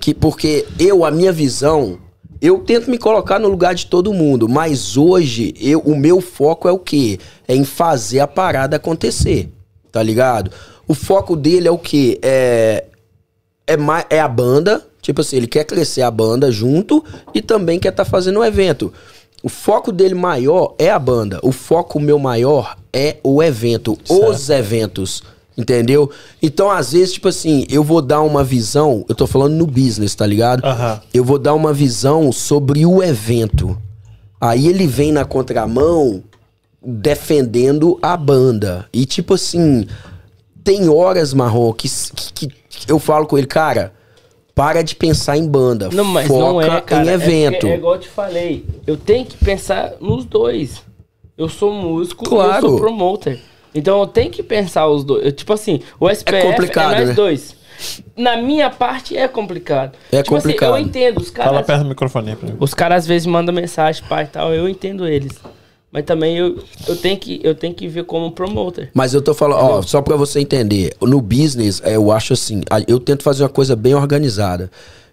que porque eu, a minha visão, eu tento me colocar no lugar de todo mundo, mas hoje eu, o meu foco é o quê? É em fazer a parada acontecer, tá ligado? O foco dele é o quê? É, é, é a banda, tipo assim, ele quer crescer a banda junto e também quer estar fazendo o evento. O foco dele maior é a banda. O foco meu maior é o evento, os eventos. Entendeu? Então, às vezes, tipo assim, eu vou dar uma visão, eu tô falando no business, tá ligado? Aham. Eu vou dar uma visão sobre o evento. Aí ele vem na contramão defendendo a banda. E tipo assim, tem horas, Marrom, que, que, que eu falo com ele, cara, para de pensar em banda. Não, mas foca não é, cara. em É evento. porque É, igual eu te falei. Eu tenho que pensar nos dois. Eu sou músico Claro. eu sou promoter. Então eu tenho que pensar os dois. Eu, tipo assim, o SPF é, complicado, nós né? dois. Na minha parte é complicado. É tipo complicado. assim, eu entendo. Os Fala caras, perto do microfone aí pra mim. os caras às vezes mandam mensagem, pai e tal. Eu entendo eles. Mas também eu, eu, tenho que, eu tenho que ver como promoter. Mas eu tô falando, ó, só pra você entender, no business, é, eu acho assim, eu tento fazer uma coisa bem organizada.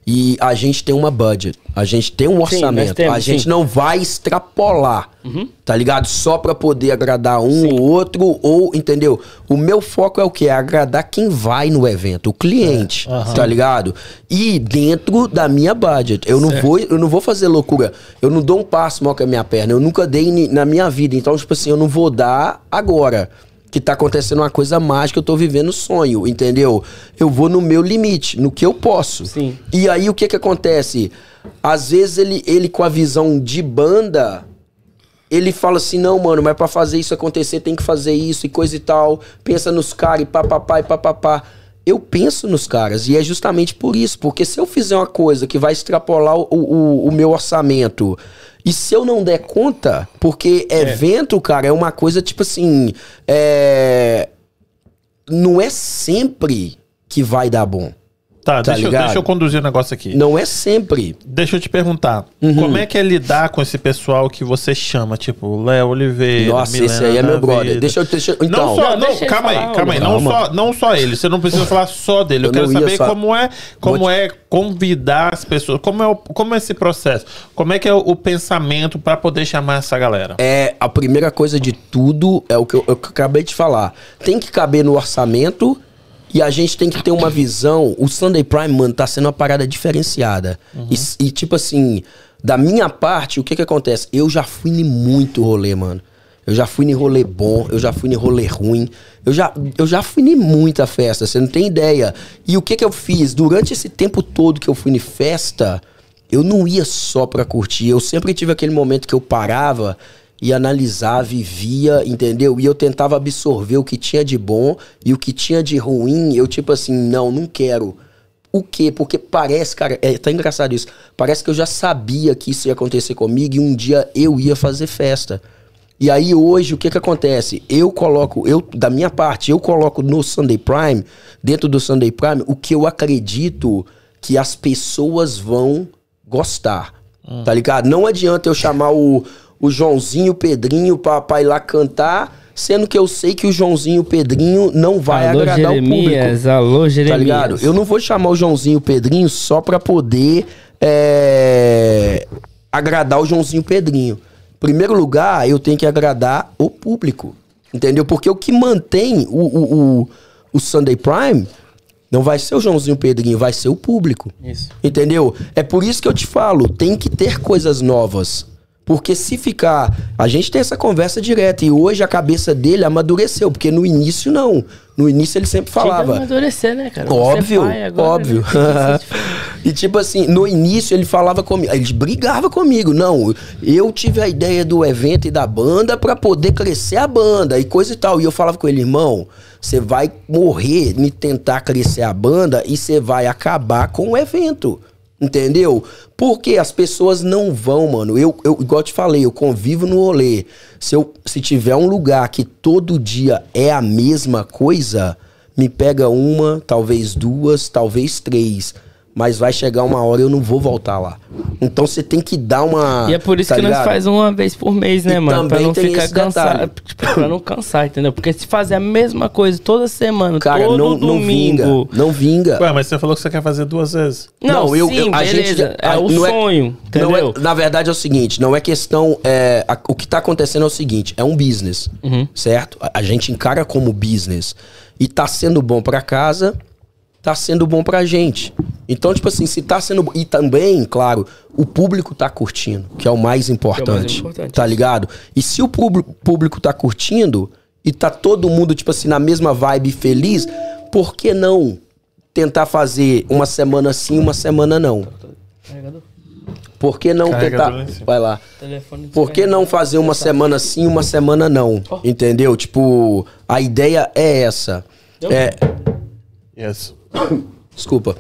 E a gente tem uma budget, a gente tem um orçamento, temos, a gente sim. não vai extrapolar, Uhum. tá ligado? Só pra poder agradar um ou outro, ou, entendeu? O meu foco é o quê? É agradar quem vai no evento, o cliente, tá ligado? E dentro da minha budget, eu não, vou, eu não vou fazer loucura, eu não dou um passo maior que a minha perna, eu nunca dei na minha vida, então, tipo assim, eu não vou dar agora que tá acontecendo uma coisa mágica, eu tô vivendo sonho, entendeu? Eu vou no meu limite, no que eu posso. Sim. E aí o que que acontece? Às vezes ele, ele com a visão de banda, ele fala assim, não, mano, mas pra fazer isso acontecer tem que fazer isso e coisa e tal. Pensa nos caras e papapá e papapá. Eu penso nos caras e é justamente por isso, porque se eu fizer uma coisa que vai extrapolar o, o, o meu orçamento e se eu não der conta, porque evento, cara, é uma coisa tipo assim, é... não é sempre que vai dar bom. Tá, Tá deixa, eu- deixa eu conduzir o negócio aqui. Não é sempre. Deixa eu te perguntar. Uhum. Como é que é lidar com esse pessoal que você chama? Tipo, Léo Oliveira. Nossa, Milena esse aí é meu brother. Vida? Deixa eu. Deixa, eu- então, não só, Não, calma aí, calma aí. Não só, não só ele. Você não precisa falar só dele. Eu, Eu quero saber só- como é, como Vou é convidar as pessoas. Como é, o- como é esse processo? Como é que é o, o pensamento pra poder chamar essa galera? É, a primeira coisa de tudo é o que eu, eu acabei de falar. Tem que caber no orçamento e a gente tem que ter uma visão. O Sunday Prime, mano, tá sendo uma parada diferenciada. E, e, tipo assim, da minha parte, o que que acontece? Eu já fui em muito rolê, mano. Eu já fui em rolê bom, eu já fui em rolê ruim. Eu já, eu já fui em muita festa, você não tem ideia. E o que que eu fiz? Durante esse tempo todo que eu fui em festa, eu não ia só pra curtir. Eu sempre tive aquele momento que eu parava e analisava e via, entendeu? E eu tentava absorver o que tinha de bom e o que tinha de ruim. Eu, tipo assim, não, não quero. O quê? Porque parece, cara, é tá engraçado isso. Parece que eu já sabia que isso ia acontecer comigo e um dia eu ia fazer festa. E aí hoje o que que acontece? Eu coloco, eu da minha parte, eu coloco no Sunday Prime, dentro do Sunday Prime, o que eu acredito que as pessoas vão gostar. Tá ligado? Não adianta eu chamar o, o Joãozinho, o Pedrinho pra, pra ir lá cantar sendo que eu sei que o Joãozinho o Pedrinho não vai alô, agradar Jeremias, o público. alô, Jeremias. Tá ligado? Eu não vou chamar o Joãozinho o Pedrinho só pra poder é, agradar o Joãozinho o Pedrinho. Primeiro lugar, eu tenho que agradar o público. Entendeu? Porque o que mantém o, o, o, o Sunday Prime não vai ser o Joãozinho o Pedrinho, vai ser o público. Isso. Entendeu? É por isso que eu te falo, tem que ter coisas novas. Porque se ficar. A gente tem essa conversa direta. E hoje a cabeça dele amadureceu. Porque no início, não. No início ele sempre falava. amadurecer, né, cara? É Óbvio, pai agora, óbvio. né? Diferente. e tipo assim, no início ele falava comigo, ele brigava comigo. Não, eu tive a ideia do evento e da banda pra poder crescer a banda e coisa e tal. E eu falava com ele, irmão, você vai morrer em tentar crescer a banda e você vai acabar com o evento. Entendeu? Porque as pessoas não vão, mano. Eu, eu igual eu te falei, eu convivo no rolê. Se, eu, se tiver um lugar que todo dia é a mesma coisa, me pega uma, talvez duas, talvez três. Mas vai chegar uma hora e eu não vou voltar lá. Então você tem que dar uma. E é por isso tá que nós ligado? faz uma vez por mês, né, E mano? Pra não ficar cansado. Tipo, pra não cansar, entendeu? Porque se fazer a mesma coisa toda semana, Cara, todo não, não domingo. vinga. Não vinga. Ué, mas você falou que você quer fazer duas vezes. Não, eu- sim, eu- a beleza. gente- é a- o não é- sonho, entendeu? Não é- na verdade é o seguinte, não é questão. é, a- o que tá acontecendo é o seguinte: é um business, Uhum. certo? A, a gente encara como business. E tá sendo bom pra casa, tá sendo bom pra gente. Então, tipo assim, se tá sendo. E também, claro, o público tá curtindo, que é o mais importante. importante. Tá ligado? E se o público, público tá curtindo e tá todo mundo, tipo assim, na mesma vibe feliz, por que não tentar fazer uma semana sim, uma semana não? Por que não Carregador tentar. Vai lá. Por que não fazer uma semana sim, uma semana não? Entendeu? Tipo, a ideia é essa. É, Yes. Desculpa.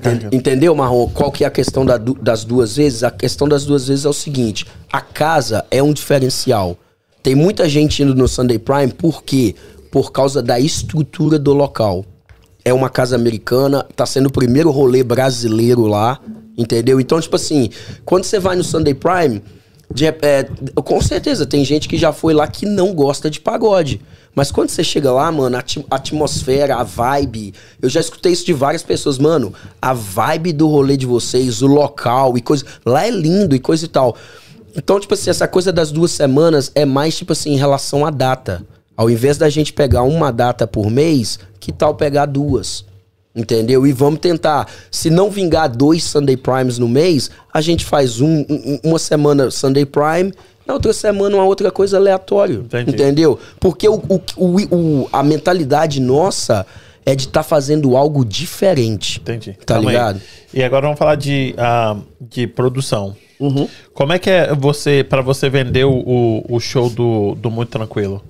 Carregando. entendeu, Marrom? Qual que é a questão da das duas vezes? A questão das duas vezes é o seguinte: a casa é um diferencial. Tem muita gente indo no Sunday Prime, por quê? Por causa da estrutura do local. É uma casa americana, tá sendo o primeiro rolê brasileiro lá, entendeu? Então, tipo assim, quando você vai no Sunday Prime, de- é, com certeza tem gente que já foi lá que não gosta de pagode. Mas quando você chega lá, mano, a atmosfera, a vibe. Eu já escutei isso de várias pessoas, mano. A vibe do rolê de vocês, o local e coisa. Lá é lindo e coisa e tal. Então, tipo assim, essa coisa das duas semanas é mais, tipo assim, em relação à data. Ao invés da gente pegar uma data por mês, que tal pegar duas? Entendeu? E vamos tentar. Se não vingar dois Sunday Primes no mês, a gente faz um, um- uma semana Sunday Prime, na outra semana uma outra coisa aleatória. Entendi. Entendeu? Porque o, o- o- a mentalidade nossa é de estar fazendo algo diferente. Entendi. Tá Calma aí. ligado? E agora vamos falar de, ah, de produção. Uhum. Como é que é você, para você vender o, o, o show do, do Muito Tranquilo?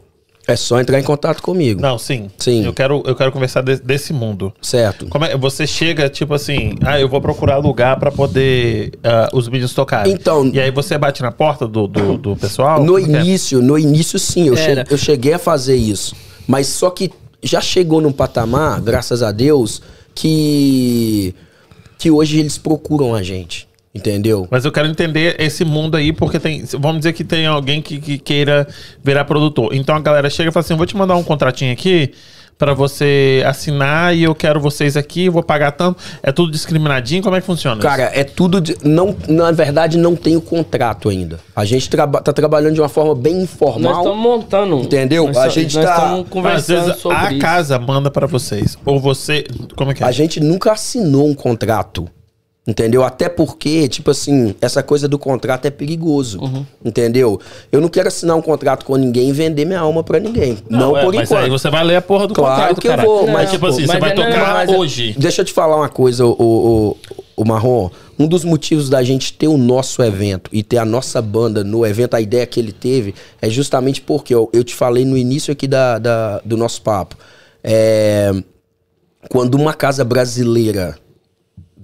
É só entrar em contato comigo. Não, sim. Sim. Eu quero, eu quero conversar de- desse mundo. Certo. Como é, você chega, tipo assim, ah, eu vou procurar lugar pra poder ah, os meninos tocarem. Então- E aí você bate na porta do, do, do pessoal? No é? início, no início sim, eu, che- eu cheguei a fazer isso. Mas só que já chegou num patamar, graças a Deus, que que hoje eles procuram a gente, entendeu? Mas eu quero entender esse mundo aí, porque tem. Vamos dizer que tem alguém que, que queira virar produtor. Então a galera chega e fala assim: vou te mandar um contratinho aqui pra você assinar e eu quero vocês aqui, vou pagar tanto. É tudo discriminadinho? Como é que funciona? isso? Cara, é tudo. de- não, na verdade, não tem o contrato ainda. A gente traba, tá trabalhando de uma forma bem Nós informal. estamos montando. Entendeu? Nós A só- gente nós tá- Mas, às conversando vezes sobre a isso. casa manda pra vocês. Ou você. Como é que é? A gente nunca assinou um contrato. Entendeu? Até porque, tipo assim, essa coisa do contrato é perigoso. Uhum. Entendeu? Eu não quero assinar um contrato com ninguém e vender minha alma pra ninguém. Não, é, por mas enquanto. aí você vai ler a porra do Claro contrato, que eu cara. vou, mas, tipo assim, você mas vai é tocar mas é- hoje. Deixa eu te falar uma coisa, o, o, o Marrom. Um dos motivos da gente ter o nosso evento e ter a nossa banda no evento, a ideia que ele teve, é justamente porque eu, eu te falei no início aqui da, da- do nosso papo. É, quando uma casa brasileira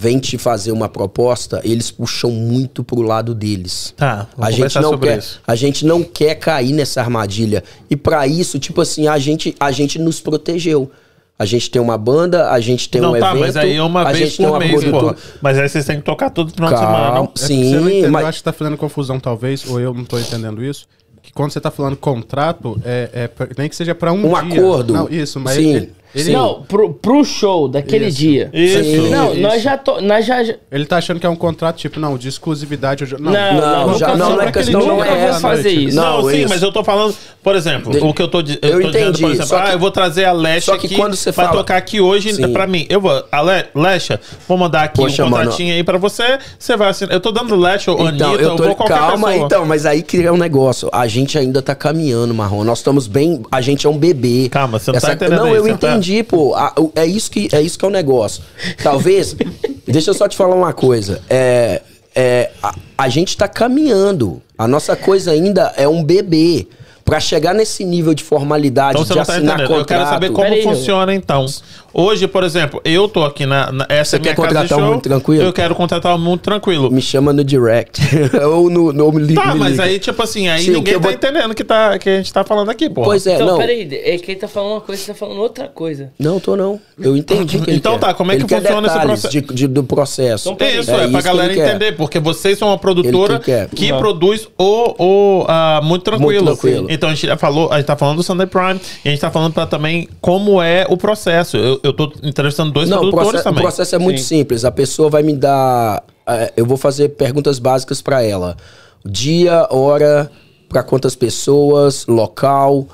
vem te fazer uma proposta, eles puxam muito pro lado deles. Tá, A gente, não sobre quer, isso. a gente não quer cair nessa armadilha. E pra isso, tipo assim, a gente, a gente nos protegeu. A gente tem uma banda, a gente tem não, um tá, evento. mas aí é uma a vez gente tem por uma mês, produtora- porra. Mas aí vocês têm que tocar todo final de Calma. semana, não? É porque você não Sim, entendeu, mas- Eu acho que tá fazendo confusão, talvez, ou eu não tô entendendo isso. que quando você tá falando contrato, é, é nem que seja pra um, Um dia. acordo. Não, isso, mas Sim. ele, ele, Não, pro, pro show daquele Isso. dia. Isso. Sim. Não, Isso. nós já tô, nós já já- ele tá achando que é um contrato, tipo, não, de exclusividade. eu já- não, Não, não, já- não, não é questão- não é vou essa, fazer tipo, isso. Não, Não, sim, mas eu tô falando, por exemplo, De- o que eu tô, eu Eu tô dizendo, entendi, por exemplo, ah, que- eu vou trazer a Lesha aqui quando você pra fala- tocar aqui hoje Sim. pra mim. Eu vou, a Le, Lesha, vou mandar aqui Poxa, um mano. contratinho aí pra você, você vai assinar. Eu tô dando Lesha ou Então, Anitta, eu tô. ou qualquer Calma, pessoa. então, mas aí que é um negócio. A gente ainda tá caminhando, Marrom. Nós estamos bem. A gente é um bebê. Calma, você não tá entendendo Não, isso, eu tá- entendi, pô. É, isso que, é isso que é o negócio. Talvez. deixa eu só te falar uma coisa. É. é a, a gente tá caminhando. A nossa coisa ainda é um bebê. Pra chegar nesse nível de formalidade, Então de tá assinar entendendo. contrato. Eu quero saber como Peraí, funciona então. Hoje, por exemplo, eu tô aqui na. na- essa Você é minha quer contratar um show. muito tranquilo? Eu quero contratar um muito tranquilo. Me chama no direct. Ou no, no me Tá, me mas liga. aí, tipo assim, aí Sim, que ninguém tá vou- entendendo que, tá, que a gente tá falando aqui, pô. Pois é, Então, não. peraí, é que ele tá falando uma coisa, você tá falando outra coisa. Não, tô não. Eu entendi que ele Então quer. tá, como é Ele que quer funciona esse processo? De, de- do processo. Então. Isso, é, pra isso que galera entender, porque vocês são uma produtora que que Uhum. produz o, o ah, muito, tranquilo. Muito tranquilo. Então a gente já falou, a gente tá falando do Sunday Prime e a gente tá falando pra também como é o processo. Eu, eu tô entrevistando dois Não, o produtores processo, o também. processo é muito Sim. simples. A pessoa vai me dar. eh, eu vou fazer perguntas básicas pra ela: dia, hora, pra quantas pessoas, local.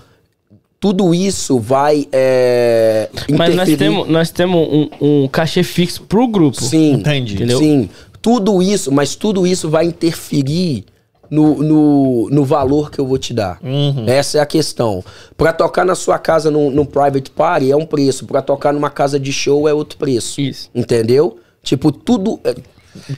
Tudo isso vai é, Mas nós temos, nós temos um, um cachê fixo pro grupo. Sim, Entendi. Entendeu? Sim, tudo isso, mas tudo isso vai interferir no, no, no valor que eu vou te dar. Uhum. Essa é a questão. Pra tocar na sua casa num, num private party é um preço, Pra tocar numa casa de show é outro preço. Isso. Entendeu? Tipo, tudo. é-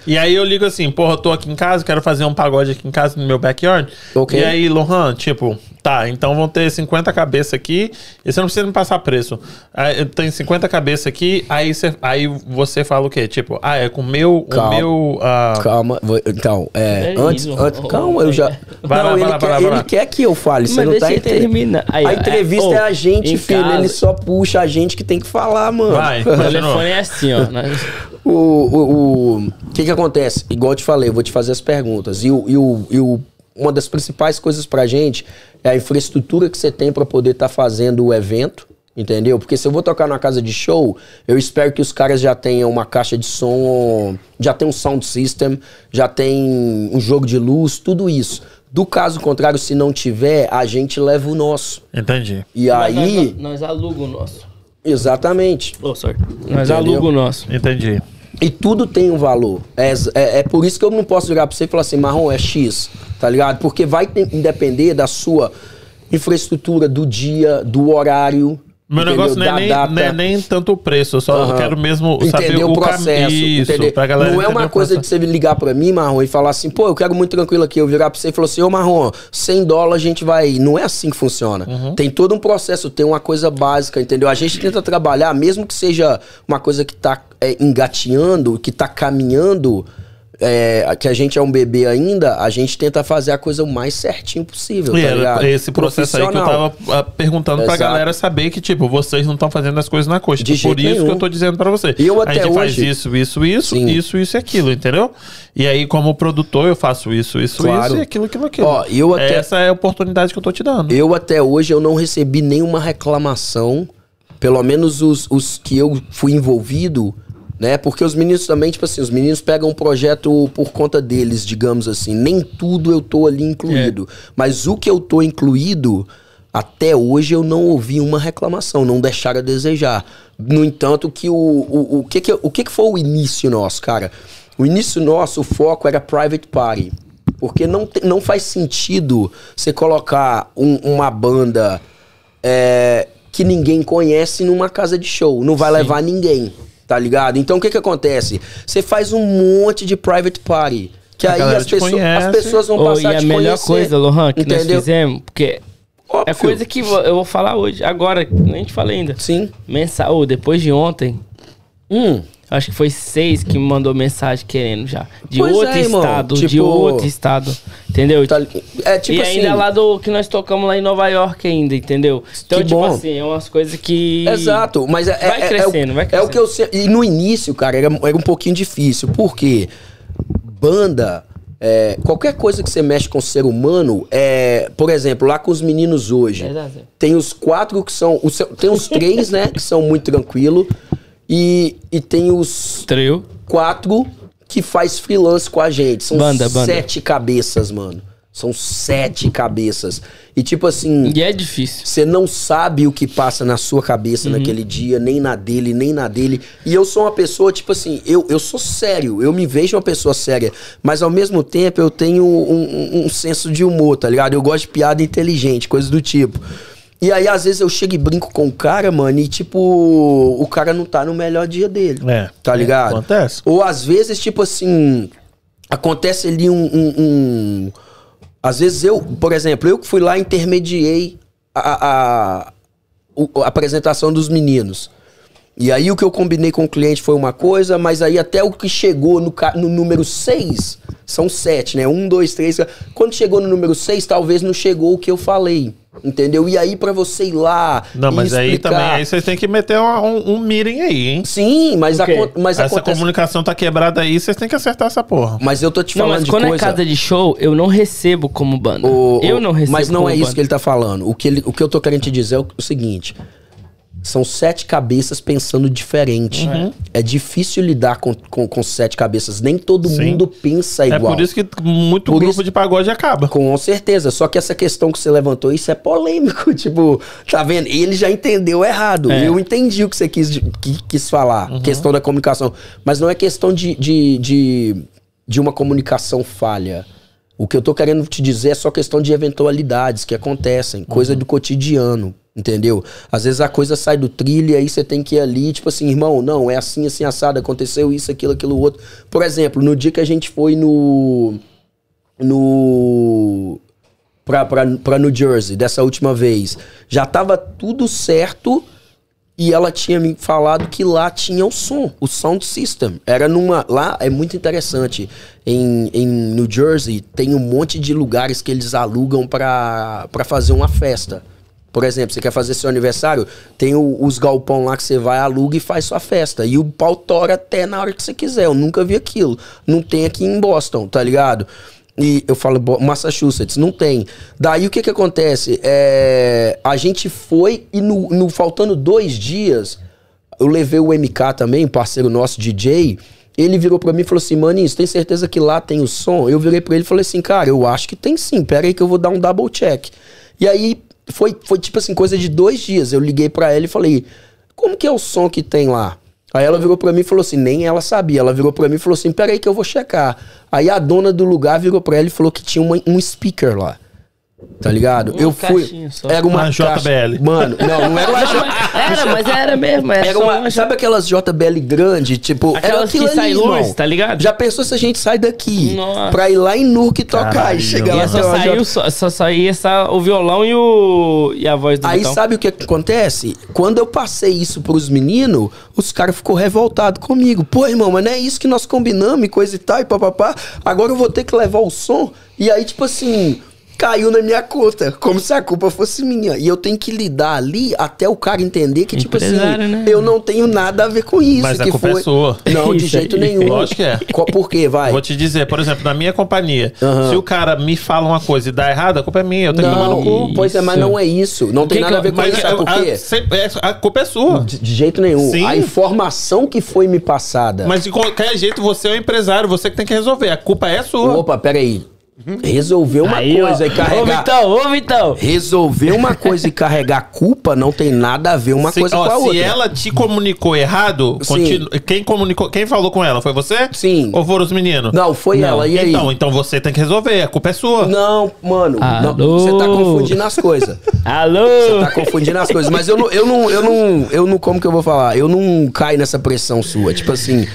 E aí eu ligo assim, porra, eu tô aqui em casa, quero fazer um pagode aqui em casa, no meu backyard. Ok. E aí, Lohan, tipo, tá, então vão ter 50 cabeças aqui, e você não precisa me passar preço. Aí, tem 50 cabeças aqui, aí você, aí você fala o quê? Tipo, ah, é com o meu, o Calma. meu... ah, Calma, então, é. É antes, isso. antes- calma, eu já. Vai não, lá, vai ele, lá, quer, vai lá, vai ele quer que eu fale, você Mas não tá entendendo. a é, entrevista ô, é a gente, filho. casa- Ele só puxa a gente que tem que falar, mano. Vai, O telefone é assim, ó. nós- O, o, o que que acontece? Igual eu te falei, eu vou te fazer as perguntas. E, o, e, o, e o- uma das principais coisas pra gente é a infraestrutura que você tem pra poder estar fazendo o evento, entendeu? Porque se eu vou tocar numa casa de show, eu espero que os caras já tenham uma caixa de som, já tem um sound system, já tem um jogo de luz, tudo isso. Do caso contrário, se não tiver, a gente leva o nosso. Entendi. E Mas aí, Nós, nós aluga o nosso. exatamente. Oh, sorry. Nós aluga o nosso. Entendi. E tudo tem um valor. É, é, é por isso que eu não posso virar pra você e falar assim, marrom é X, tá ligado? Porque vai depender da sua infraestrutura, do dia, do horário. Meu entendeu? negócio não é, nem, não é nem tanto o preço, eu só Aham. quero mesmo saber Entender o, o processo. Isso, entender? pra galera não é uma coisa de você ligar pra mim, Marrom, e falar assim, pô, eu quero muito tranquilo aqui. Eu virar pra você e falar assim, ô Marrom, 100 dólares a gente vai. Não é assim que funciona. Uhum. Tem todo um processo, tem uma coisa básica, entendeu? A gente tenta trabalhar, mesmo que seja uma coisa que tá é, engateando, que tá caminhando. É, que a gente é um bebê ainda, a gente tenta fazer a coisa o mais certinho possível. E tá era ligado? esse processo aí que eu tava ah, perguntando pra Exato. galera saber que, tipo, vocês não estão fazendo as coisas na coxa. De Por jeito isso que nenhum. eu tô dizendo pra você. Eu a até gente faz hoje- isso, isso, isso, Sim. isso, isso e aquilo, entendeu? E aí, como produtor, eu faço isso, isso, Claro. isso e aquilo, aquilo, aquilo. Ó, eu até- Essa é a oportunidade que eu tô te dando. Eu até hoje eu não recebi nenhuma reclamação, pelo menos os, os que eu fui envolvido, né? Porque os meninos também, tipo assim, os meninos pegam um projeto por conta deles, digamos assim. Nem tudo eu tô ali incluído. Mas o que eu tô incluído, até hoje eu não ouvi uma reclamação, não deixaram a desejar. No entanto, que o, o, o, que, que, o que, que foi o início nosso, cara? O início nosso, o foco era private party. Porque não, te- não faz sentido você colocar um- uma banda é, que ninguém conhece numa casa de show. Não vai levar ninguém, tá ligado? Então o que que acontece? Você faz um monte de private party. Que A aí as, te pessoas- conhece. as pessoas vão passar e a a te melhor conhecer, coisa, Lohan, que nós entendeu? fizemos, porque é Óbvio. coisa que eu vou falar hoje, agora, que nem te falei ainda. Sim. Mensal, depois de ontem, Hum. Acho que foi seis que me mandou mensagem querendo já. De Pois outro é, estado, de Tipo- outro estado. Entendeu? Tá é tipo e assim. ainda lá do que nós tocamos lá em Nova York ainda, entendeu? Então, Que tipo bom. assim, é umas coisas que. Exato, mas é, é- Vai é- crescendo, é, o- vai É o crescendo. que eu sei. E no início, cara, era, era um pouquinho difícil. Por quê? Banda É, qualquer coisa que você mexe com o ser humano, é, por exemplo, lá com os meninos hoje, Exato. tem os quatro que são. os- tem os três, né, que são muito tranquilo. E, e tem os Trio. quatro que faz freelance com a gente. São Banda, banda. sete cabeças, mano. São sete cabeças. E tipo assim, E é difícil. você não sabe o que passa na sua cabeça naquele dia, nem na dele, nem na dele. E eu sou uma pessoa, tipo assim, eu, eu sou sério, eu me vejo uma pessoa séria, mas ao mesmo tempo eu tenho um, um- um senso de humor, tá ligado? Eu gosto de piada inteligente, coisa do tipo. E aí, às vezes, eu chego e brinco com o cara, mano, e tipo, o cara não tá no melhor dia dele. É. Tá ligado? Acontece. Ou às vezes, tipo assim, acontece ali um, um- um- Às vezes eu, por exemplo, eu que fui lá e intermediei a, a, o- a apresentação dos meninos. E aí o que eu combinei com o cliente foi uma coisa, mas aí até o que chegou no, ca- no número 6, são sete, né? Um, dois, três. Quando chegou no número 6, talvez não chegou o que eu falei. Entendeu? E aí, pra você ir lá. Não, e mas aí explicar- também aí vocês têm que meter um, um, um meeting aí, hein? Sim, mas, acon- mas Essa acontece. comunicação tá quebrada aí, vocês têm que acertar essa porra. Mas eu tô te Não, falando mas de quando coisa. é casa de show, eu não recebo como banda. O- eu não recebo Mas não como é isso banda. que ele tá falando. O que, ele- o que eu tô querendo te dizer é o, o seguinte: são sete cabeças pensando diferente. É difícil lidar com, com, com sete cabeças. Nem todo Sim. mundo pensa É igual. por isso que muito Por grupo isso- de pagode acaba. Com certeza. Só que essa questão que você levantou, isso é polêmico. Tipo, tá vendo? Ele já entendeu errado. É. Eu entendi o que você quis, que- quis falar. Questão da comunicação. Mas não é questão de, de, de, de uma comunicação falha. O que eu tô querendo te dizer é só questão de eventualidades que acontecem, coisa do cotidiano, entendeu? Às vezes a coisa sai do trilho e aí você tem que ir ali, tipo assim, irmão, não, é assim, assim, assado, aconteceu isso, aquilo, aquilo, outro. Por exemplo, no dia que a gente foi no. No. Pra, pra, pra New Jersey, dessa última vez, já tava tudo certo e ela tinha me falado que lá tinha o som, o sound system. Era numa. Lá é muito interessante. Em, em New Jersey tem um monte de lugares que eles alugam pra pra fazer uma festa. Por exemplo, você quer fazer seu aniversário, tem o- os galpão lá que você vai, aluga e faz sua festa. E o pau tora até na hora que você quiser. Eu nunca vi aquilo. Não tem aqui em Boston, tá ligado? E eu falo Massachusetts, não tem. Daí o que que acontece? É, a gente foi e no, no- faltando dois dias, eu levei o MK também, parceiro nosso DJ. Ele virou pra mim e falou assim: Maninho, você tem certeza que lá tem o som? Eu virei pra ele e falei assim: Cara, eu acho que tem sim. Pera aí que eu vou dar um double check. E aí foi, foi tipo assim, coisa de dois dias. Eu liguei pra ela e falei: Como que é o som que tem lá? Aí ela virou pra mim e falou assim, nem ela sabia. Ela virou pra mim e falou assim, peraí que eu vou checar. Aí a dona do lugar virou pra ela e falou que tinha uma- um speaker lá. Tá ligado? Uma eu fui. só. Era uma, Uma caixa- JBL. Mano, não, não era uma J- Era, mas era mesmo. Era, era uma, uma- sabe aquelas JBL grande, tipo, era Aquelas aquilo que sai irmão. tá ligado? Já pensou se a gente sai daqui Nossa. pra ir lá em Nurk tocar Caralho. e chegar E lá só saiu, J- só, só saía essa, o violão e, o, e a voz do Aí Vitão. sabe o que acontece? Quando eu passei isso pros meninos, os caras ficou revoltados comigo. Pô, irmão, mas não é isso que nós combinamos e coisa e tal, e papapá. Agora eu vou ter que levar o som. E aí, tipo assim, caiu na minha conta. Como se a culpa fosse minha. E eu tenho que lidar ali até o cara entender que, tipo assim, Empresário, né? eu não tenho nada a ver com isso. Mas a que culpa é foi... sua. Não, de jeito nenhum. Lógico que é. Qual- Por quê? Vai. Vou te dizer, por exemplo, na minha companhia, Aham. se o cara me fala uma coisa e dá errado, a culpa é minha, eu tenho que tomar no cu. Não, pois é, mas não é isso. Não tem que nada que a ver com Mas isso. Sabe por a, quê? a- é- a culpa é sua. De, de jeito nenhum. Sim. A informação que foi me passada. Mas de qualquer jeito, você é o empresário, você que tem que resolver. A culpa é sua. Opa, peraí. Resolver uma Aí, ó. coisa e Ô, carregar. Vitão, ô, Vitão. Resolver uma coisa e carregar culpa não tem nada a ver uma Se, coisa ó, com a se outra. ela te comunicou errado, continu- quem comunicou, quem falou com ela? Foi você? Sim. Ou foram os meninos? Não, foi ela. E aí? Então, então você tem que resolver, a culpa é sua. Não, mano. não, Alô? você tá confundindo as coisas. Alô? Você tá confundindo as coisas. Mas eu não, eu não, eu não, eu não, como que eu vou falar? Eu não caio nessa pressão sua. Tipo assim,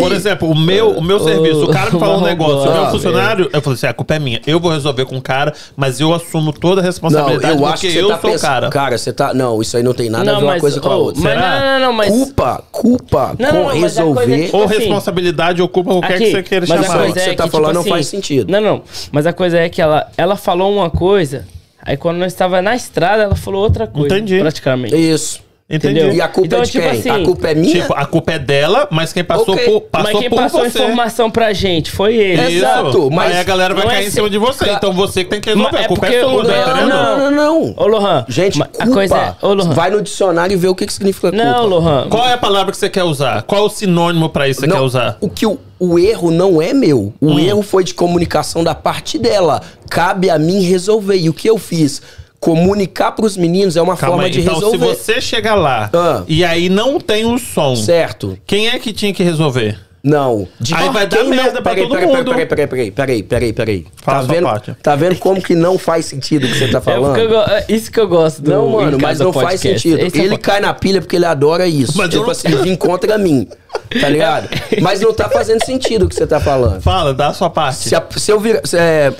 Por exemplo, o meu, o meu serviço, o cara me falou um negócio, o meu funcionário, eu falei assim, a culpa é minha. Eu vou resolver com o cara, mas eu assumo toda a não, responsabilidade eu acho porque que você eu tá sou o pensando. cara. Cara, você tá. Não, isso aí não tem nada a Não, ver uma mas, coisa com a outra. mas Será? não, não, não, mas... Culpa, culpa Não, com não, a é resolver. tipo Ou assim, responsabilidade ou culpa, qualquer que Aqui, você queira mas a chamar. o coisa que você é tá que, falando tipo não assim, faz sentido. Não, não. Mas a coisa é que ela, ela falou uma coisa, aí quando nós estava na estrada, ela falou outra coisa. Entendi. Praticamente. Isso. Entendi. Entendeu? E a culpa Então, é de tipo quem? assim, a culpa é minha? Tipo, a culpa é dela, mas quem passou Ok. por, passou mas quem por passou a informação pra gente foi ele. Isso. Exato, mas Aí a galera vai é cair em se- cima de você. Ca- Então você que tem que resolver. Mas a é culpa é sua, tá não, entendendo? não, não, não. Ô, Lohan. Gente, culpa. a coisa é. Ô, Lohan. Vai no dicionário e vê o que, que significa culpa. Não, Lohan. Qual é a palavra que você quer usar? Qual é o sinônimo pra isso que você Não, quer usar? O que o, o erro não é meu. O Hum. erro foi de comunicação da parte dela. Cabe a mim resolver. E o que eu fiz? Comunicar pros meninos é uma Calma forma aí. de Então, resolver. se você chegar lá Ah. e aí não tem o som, Certo. quem é que tinha que resolver? Não. De Aí vai dar não- merda pra peraí, todo peraí, mundo. Peraí, peraí, peraí, peraí, peraí, peraí. Fala Tá vendo, parte. tá vendo como que não faz sentido o que você tá É falando? go- é isso que eu gosto do Não, mano, mas não faz Podcast. sentido. Esse é Ele po- cai na pilha porque ele adora isso. Mas tipo não- assim, vir contra mim. Tá ligado? Mas não tá fazendo sentido o que você tá falando. Fala, dá a sua parte. Se, a- se eu vir, se, é,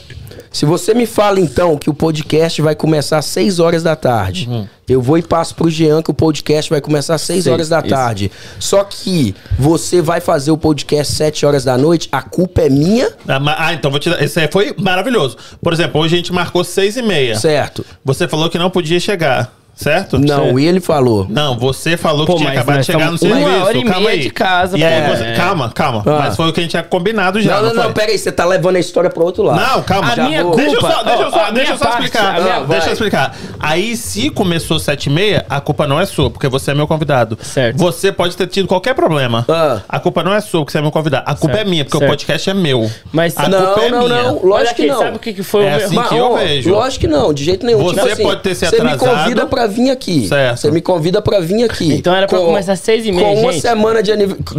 se você me fala então que o podcast vai começar às 6 horas da tarde, Uhum. eu vou e passo pro Jean que o podcast vai começar às 6 Seis, horas da isso. tarde. Só que você vai fazer o podcast 7 horas da noite, a culpa é minha, Ah, Ah, então vou te dar. Esse aí foi maravilhoso. Por exemplo, hoje a gente marcou seis e meia. certo? Você falou que não podia chegar, certo? Não, ele falou. Não, você falou Pô, que tinha acabado de chegar no serviço. uma hora e calma meia aí. de casa, E aí você- É. Calma, calma. Ah. Mas foi o que a gente tinha combinado já. não, não, não, foi? pera aí, você tá levando a história pro outro lado. Não, calma. A Já minha vou- culpa- Deixa eu só, deixa eu só, a deixa eu só parte, explicar. Não, deixa eu explicar. Aí, se começou sete e meia, a culpa não é sua, porque você é meu convidado. Certo. Você pode ter tido qualquer problema. Ah. A culpa não é sua, porque você é meu convidado. A culpa Certo, é minha, porque certo. o podcast é meu. Mas a não, culpa é não, minha. não. Lógico que não. sabe o que, foi É o meu... assim Mas, que eu vejo. Lógico que não, de jeito nenhum. Você tipo assim, pode ter se Você me atrasado. convida pra vir aqui. Certo. Você me convida pra vir aqui. Então era pra Com- começar às seis e meia, com uma gente. semana de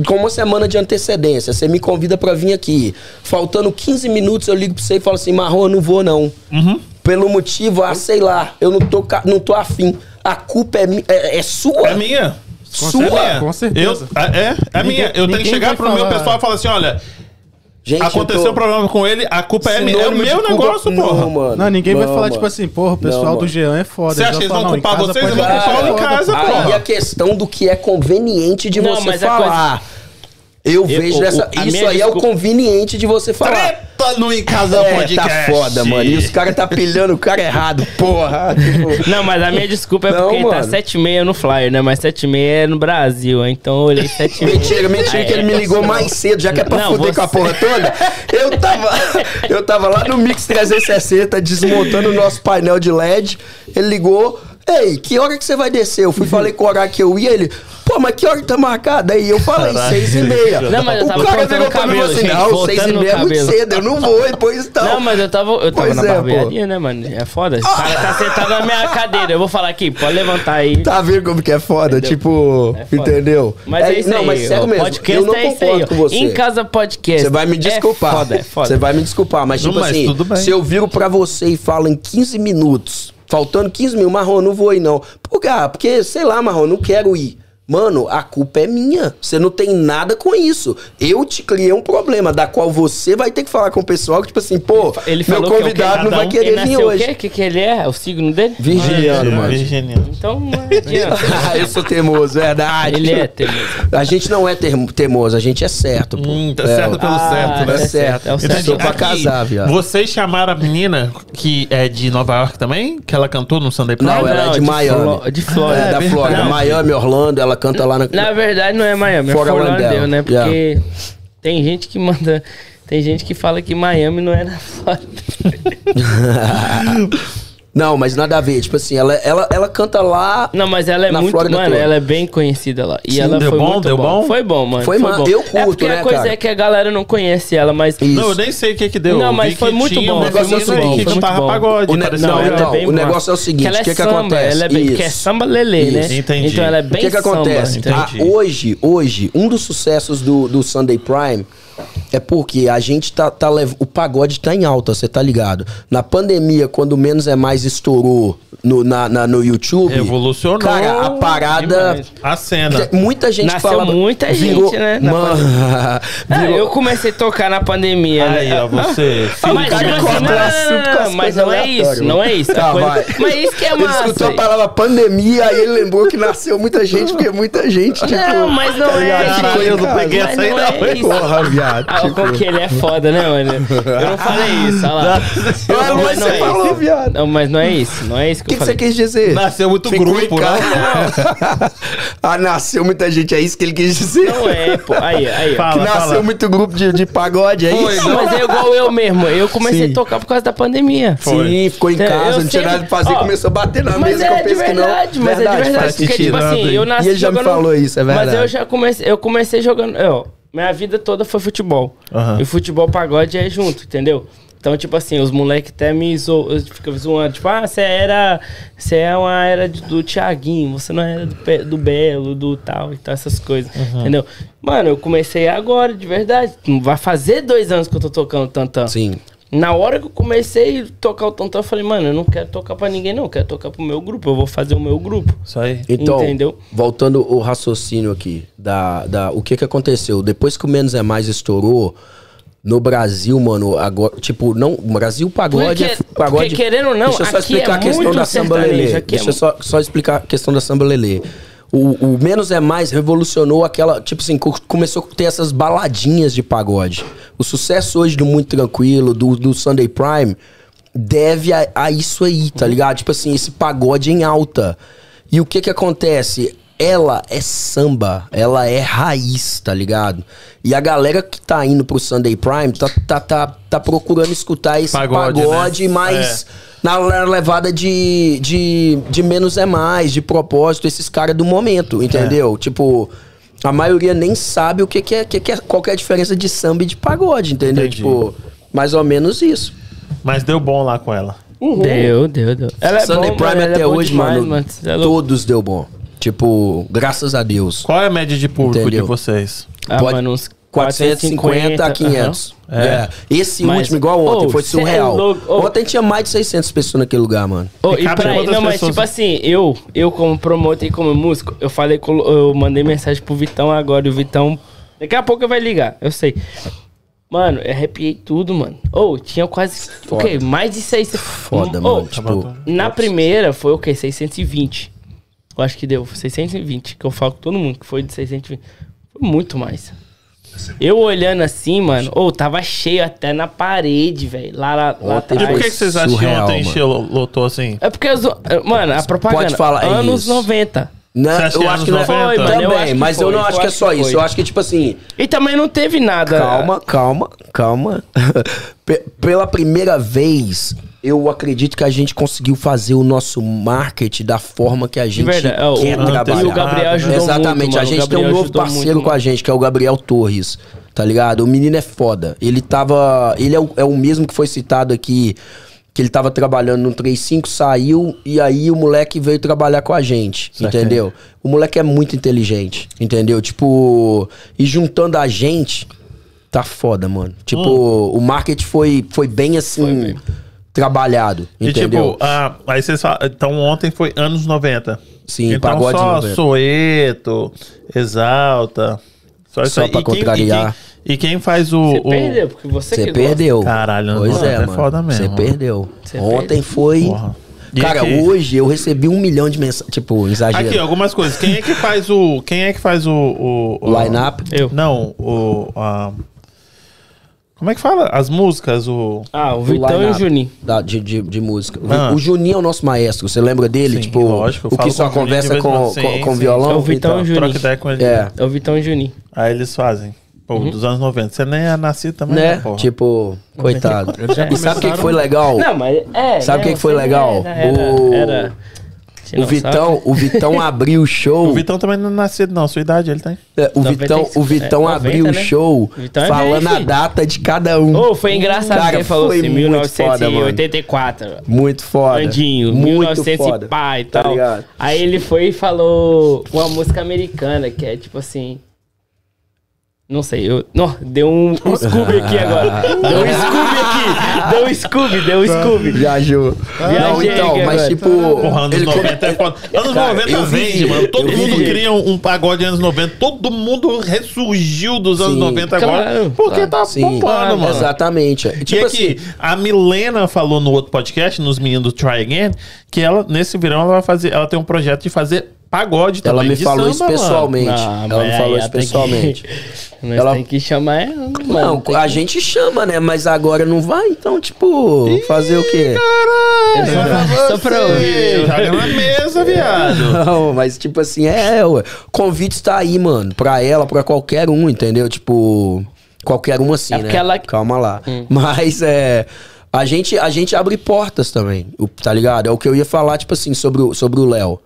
Com uma semana de antecedência. Você me convida pra vir aqui. Faltando 15 minutos, eu ligo pra você e falo assim: Marrom, eu não vou, não. Uhum. Pelo motivo, ah, sei lá, eu não tô, não tô afim. A culpa é, é, é sua? É minha. Sua? É. Com certeza. Eu, é, é Ninguém- minha. Eu tenho que chegar pro meu falar. pessoal e falar assim: olha, Gente, aconteceu eu tô- um problema com ele, a culpa é minha. É o sinônimo meu culpa- negócio, não, porra. mano. Não, ninguém vai Não, falar, mano. tipo assim, porra, o pessoal Não, do. Jean é foda. Você acha que eles vão falar, culpar casa vocês? Eu vou ser culpar em casa, porra. Aí a questão do que é conveniente de Não, você mas a falar. Eu vejo o- dessa. a Isso aí é o desculpa- conveniente de você falar. Treta no Em Casa É, Podcast. tá foda, mano. E os caras tá pilhando o cara errado, porra. Tipo, Não, mas a minha desculpa é Não, porque tá mano. sete e meia no flyer, né? Mas sete e meia é no Brasil, então eu olhei sete e meia. Mentira, mentira Aí, que ele me ligou mais cedo, já que é pra Não, fuder com a você- porra toda. Eu tava, eu tava lá no Mix 360 desmontando o nosso painel de LED. Ele ligou. Ei, que hora que você vai descer? Eu fui falei com o horário que eu ia, ele. Pô, mas que hora que tá marcada? Aí eu falei, Caralho. seis e meia. Não, mas eu o tava cara cortando virou pra mim e falou cabelo, assim, gente, não, seis e meia é muito cedo, eu não vou, e pois então. Não, mas eu tava, eu tava Pois na é, pô. barbearia, né, mano? É foda. O cara tá sentado na minha cadeira. Eu vou falar aqui, pode levantar aí. Tá vendo como que é foda? Entendeu? Tipo, É foda. entendeu? Mas é, isso não, aí. mas sério o mesmo, podcast eu não é isso aí. concordo com você. Em casa podcast. Você vai me desculpar. É foda, é foda. Você vai me desculpar, mas tipo assim, tudo bem. se eu viro pra você e falo em 15 minutos, faltando 15 mil, Marrom, não vou ir não. Por quê? Ah, porque, sei lá, Marrom, não quero ir. Mano, a culpa é minha. Você não tem nada com isso. Eu te criei um problema, da qual você vai ter que falar com o pessoal que, tipo assim, pô, Ele meu falou que é convidado não vai querer Ele vir nasceu o hoje. quê? O que, que ele é? O signo dele? Virginiano, mano. Virginiano. Então não adianta. eu sou teimoso, verdade. Ele é teimoso. A gente não é teimoso, a gente é certo, pô. Hum, tá É, certo pelo Ah, certo, né? É certo. É o certo. sou pra casar, viado. Vocês chamaram a menina que é de Nova York também? Que ela cantou no Sunday Prime? Não, ela é de de Miami. Flo- de Flórida. É, da verdade. Flórida. Miami, Orlando, ela canta lá na. Na verdade, não é Miami, é Fort Lauderdale, Lauderdale, né? Porque yeah. tem gente que manda. Tem gente que fala que Miami não é na Flórida. Não, mas nada a ver. Tipo assim, ela, ela, ela canta lá. Não, mas ela é Na muito. Flórida Mano, toda. ela é bem conhecida lá. E Sim, ela deu foi bom? muito Deu bom? Foi bom, mano. Foi, mano. bom. Eu É curto, porque né, a coisa cara? é que a galera não conhece ela, mas. Isso. Não, eu nem sei o que que deu. Não, mas foi que muito tinha bom, foi aí bom, que foi muito cantava bom. pagode. O ne- não, então, é o negócio é o seguinte, Que é o que que samba, acontece? Ela é bem, porque é samba lelê, né? Entendi. Então ela é O bem que que samba. acontece? entendeu? Ah, hoje, hoje, um dos sucessos do, do Sunday Prime é porque a gente tá, tá lev- o pagode tá em alta, você tá ligado? Na pandemia, quando menos é mais estourou no, na, na- no YouTube, Revolucionou cara, a parada demais. A cena. muita gente Nasceu fala muita gente, né, Mano, Ah, virou- eu comecei a tocar na pandemia, Aí, né? ó, você. Ah, mas, cara tipo assim, não, não, não, mas não é isso, não é isso. Tá, A coisa- vai. Mas isso que é Ele massa. escutou a palavra pandemia, aí ele lembrou que nasceu muita gente, porque muita gente, tipo... Não, mas não tá é. ligado? em eu não peguei essa aí, não é isso. Porra, viado. Ah, Olha como que ele é foda, né, mano? Eu não falei isso, olha lá. Não, mas não você é falou, isso. viado. Não, mas não é isso. Não é isso O que, que, eu que você falei. quis dizer? Nasceu muito Ficou grupo, né? ah, nasceu muita gente, é isso que ele quis dizer. Não é, pô. Aí, aí. Fala, que nasceu fala. muito grupo de, de pagode, é Foi, isso? Não, mas é igual eu mesmo. Eu comecei Sim. a tocar por causa da pandemia. Foi. Sim, ficou em É, casa, eu não tinha nada pra fazer, ó, começou a bater na Mas mesa que eu é de penso que não. verdade, mas é de verdade. Porque, tipo assim, eu nasci E ele já me falou isso, é verdade. Mas eu já comecei, eu comecei jogando. ó, minha vida toda foi futebol. Aham. E futebol pagode é junto, entendeu? Então, tipo assim, os moleques até me zo... ficam zoando. Tipo, ah, você era. Você é uma era do Thiaguinho, você não era do, do Belo, do tal e tal, essas coisas. Entendeu? Mano, eu comecei agora, de verdade. Vai fazer dois anos que eu tô tocando tantã. Sim. Na hora que eu comecei a tocar o tantã, eu falei, mano, eu não quero tocar pra ninguém, não. Eu quero tocar pro meu grupo. Eu vou fazer o meu grupo. Isso aí. Então, Entendeu? voltando o raciocínio aqui, da, da, o que que aconteceu? Depois que o Menos é Mais estourou, no Brasil, mano, agora, tipo, não, o Brasil pagode Porque- é pagode. porque querendo ou não, deixa eu só explicar é a questão da samba lelê. é Deixa eu só, só explicar a questão da samba lelê. O, o Menos é Mais revolucionou aquela, tipo assim, co- começou a ter essas baladinhas de pagode. O sucesso hoje do Muito Tranquilo, do, do Sunday Prime, deve a, a isso aí, tá ligado? Tipo assim, esse pagode em alta. E o que que acontece? Ela é samba, ela é raiz, tá ligado? E a galera que tá indo pro Sunday Prime tá, tá, tá, tá procurando escutar esse Pagode, pagode, né? mais na levada de, de, de menos é mais, de propósito, esses caras do momento, entendeu? Tipo, a maioria nem sabe o que, que, é, que, que é, qual que é a diferença de samba e de pagode, entendeu? Entendi. Tipo, mais ou menos isso. Mas deu bom lá com ela. Deu, deu, deu. Ela é Sunday bom, Prime mano, ela até é hoje, demais, mano, Cê é todos deu bom. Tipo, graças a Deus. Qual é a média de público Entendeu? de vocês? Ah, Pode- mano, uns 450 a 500. aham. É. Esse Mas- último, igual ontem, Ô, foi é surreal. louco. Ô. Ontem tinha mais de 600 pessoas naquele lugar, mano. Ô, E e pra não, mas pessoas? tipo assim, eu, eu como promotor e como músico, eu falei, eu mandei mensagem pro Vitão agora, e o Vitão, daqui a pouco vai ligar, eu sei. Mano, eu arrepiei tudo, mano. Ô, tinha quase, o quê? Mais de 600. Foda, Ô, mano. Tipo, Na primeira foi o quê? 620. Eu acho que deu 620, que eu falo com todo mundo que foi de 620. Foi muito mais. Eu olhando assim, mano, ô, tava cheio até na parede, velho. Lá, lá, lá Ontem E por atrás. que, que vocês acham que ontem encheu, lotou assim? É porque, os, mano, a propaganda. Pode falar anos isso. 90. Não, Você acha que eu é acho que não é 90? Foi, mano, eu também, acho que mas eu foi, não eu acho que é acho só que isso. foi. Eu acho que, tipo assim, E também não teve nada. calma, calma, calma. Pe- Pela primeira vez, eu acredito que a gente conseguiu fazer o nosso marketing da forma que a gente verdade, é, o- quer o- trabalhar. e o Gabriel ajudou Exatamente, muito, a gente tem um novo parceiro muito, com a gente, que é o Gabriel Torres, tá ligado? O menino é foda. Ele tava. Ele é o, é o mesmo que foi citado aqui. Que ele tava trabalhando no 35, saiu e aí o moleque veio trabalhar com a gente, entendeu? O moleque é muito inteligente, entendeu? Tipo, e juntando a gente, tá foda, mano. Tipo, o marketing foi, foi bem assim, trabalhado, E entendeu? tipo, ah, aí vocês falam, então ontem foi anos 90. Sim, então pagode só 90. Soeto, Exalta. Só, isso Só aí. pra E quem- contrariar. E quem, e quem faz o. Você o- perdeu, porque você, Você perdeu. Caralho, pois mano, é, é mano. foda mesmo. Você perdeu. Você Ontem perdeu. foi. Porra. E Cara, aqui? hoje eu recebi um milhão de mensagens. Tipo, exagero. Aqui, algumas coisas. Quem é que faz o. Quem é que faz o. o, o Line-up? Eu. Não, o. a- como é que fala? As músicas, o. Ah, o Vitão e o Juninho. da- de, de, de música. O- Ah. O Juninho é o nosso maestro. Você lembra dele? Sim, tipo, lógico, o que só com conversa com, com, Sim, com sim. violão? É o Vitão e o Juninho. Troca ideia com ele. É. É o Vitão e o Juninho. Aí eles fazem. Pô, dos anos 90. Você nem é nascido também, Né? porra. Tipo, coitado. E sabe o que, que foi legal? Não, mas é. Sabe o né, que que foi legal? Era, era, O- era- Você O Vitão, o Vitão abriu o show. O Vitão também não é nascido, não. Sua idade ele tem. É, o 95, Vitão, o Vitão é, abriu 90, o né? show O Vitão é falando velho, a data de cada um. Ô, foi engraçado Cara, que ele falou foi assim, muito foda, mano. 1984. Muito foda. Andinho, muito 1900 foda. e pá e Tá tal. ligado? Aí ele foi e falou uma música americana, que é tipo assim... Não sei, eu... Não, deu um, um Scooby aqui agora. Deu um Scooby aqui. Deu um Scooby, deu um Scooby. Viajou. Não, então, mas agora. tipo. Porra, anos ele 90 é foda. Anos Cara, 90 eu vende, vi, mano. Todo mundo vi. cria um, um pagode de anos 90. Todo mundo ressurgiu dos anos Sim. 90 agora. Claro, porque tá Sim, bombando, mano. Exatamente. E Tipo aqui, assim, a Milena falou no outro podcast, nos meninos do Try Again, que ela, nesse verão, ela vai fazer. Ela tem um projeto de fazer pagode também. Ela me falou isso samba, mano. pessoalmente. Não, ela mas me falou isso que- pessoalmente. Nós Ela- tem que chamar ela, mano. Não, a que- gente chama, né? Mas agora não vai, então, tipo, fazer o quê? Só, só pra ouvir. Joga na mesa, viado. Não, mas tipo assim, é, ué. Convite está aí, mano. Pra ela, pra qualquer um, entendeu? Tipo, qualquer um assim, É né? ela- Calma lá. Mas é. A gente, a gente abre portas também, tá ligado? É o que eu ia falar, tipo assim, sobre o sobre o Léo.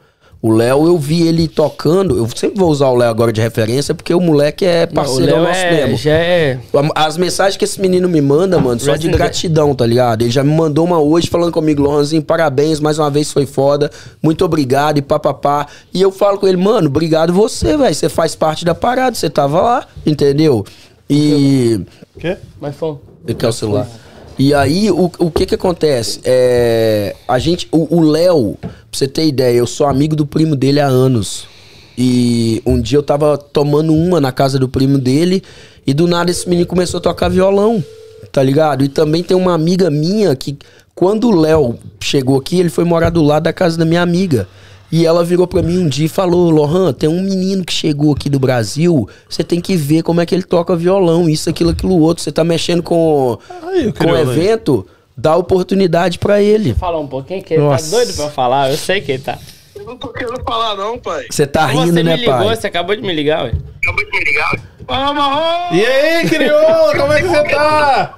O Léo, eu vi ele tocando. Eu sempre vou usar o Léo agora de referência, porque o moleque é Não, o parceiro Léo nosso é, mesmo. já é... As mensagens que esse menino me manda, mano, só de gratidão, tá ligado? Ele já me mandou uma hoje falando comigo, Lohanzinho, parabéns, mais uma vez foi foda, muito obrigado e papapá. E eu falo com ele, mano, obrigado você, velho, você faz parte da parada, você tava lá, entendeu? E. O quê? Mas foi... Ele quer o celular. E aí, o, o que que acontece? É, a gente, o Léo, pra você ter ideia, eu sou amigo do primo dele há anos. E um dia eu tava tomando uma na casa do primo dele e do nada esse menino começou a tocar violão, tá ligado? E também tem uma amiga minha que, quando o Léo chegou aqui, ele foi morar do lado da casa da minha amiga. E ela virou pra mim um dia e falou: Lohan, tem um menino que chegou aqui do Brasil, você tem que ver como é que ele toca violão, isso, aquilo, aquilo outro. Você tá mexendo com, o com aí. evento, dá oportunidade pra ele. Fala um pouquinho que ele Nossa. tá doido pra falar. Eu sei que ele tá. Eu não tô querendo falar, não, pai. Você tá rindo, você né, me ligou, pai? você acabou de me ligar, ué. Acabei de me ligar. Fala, Marrom! E aí, crioulo, como é que você tá?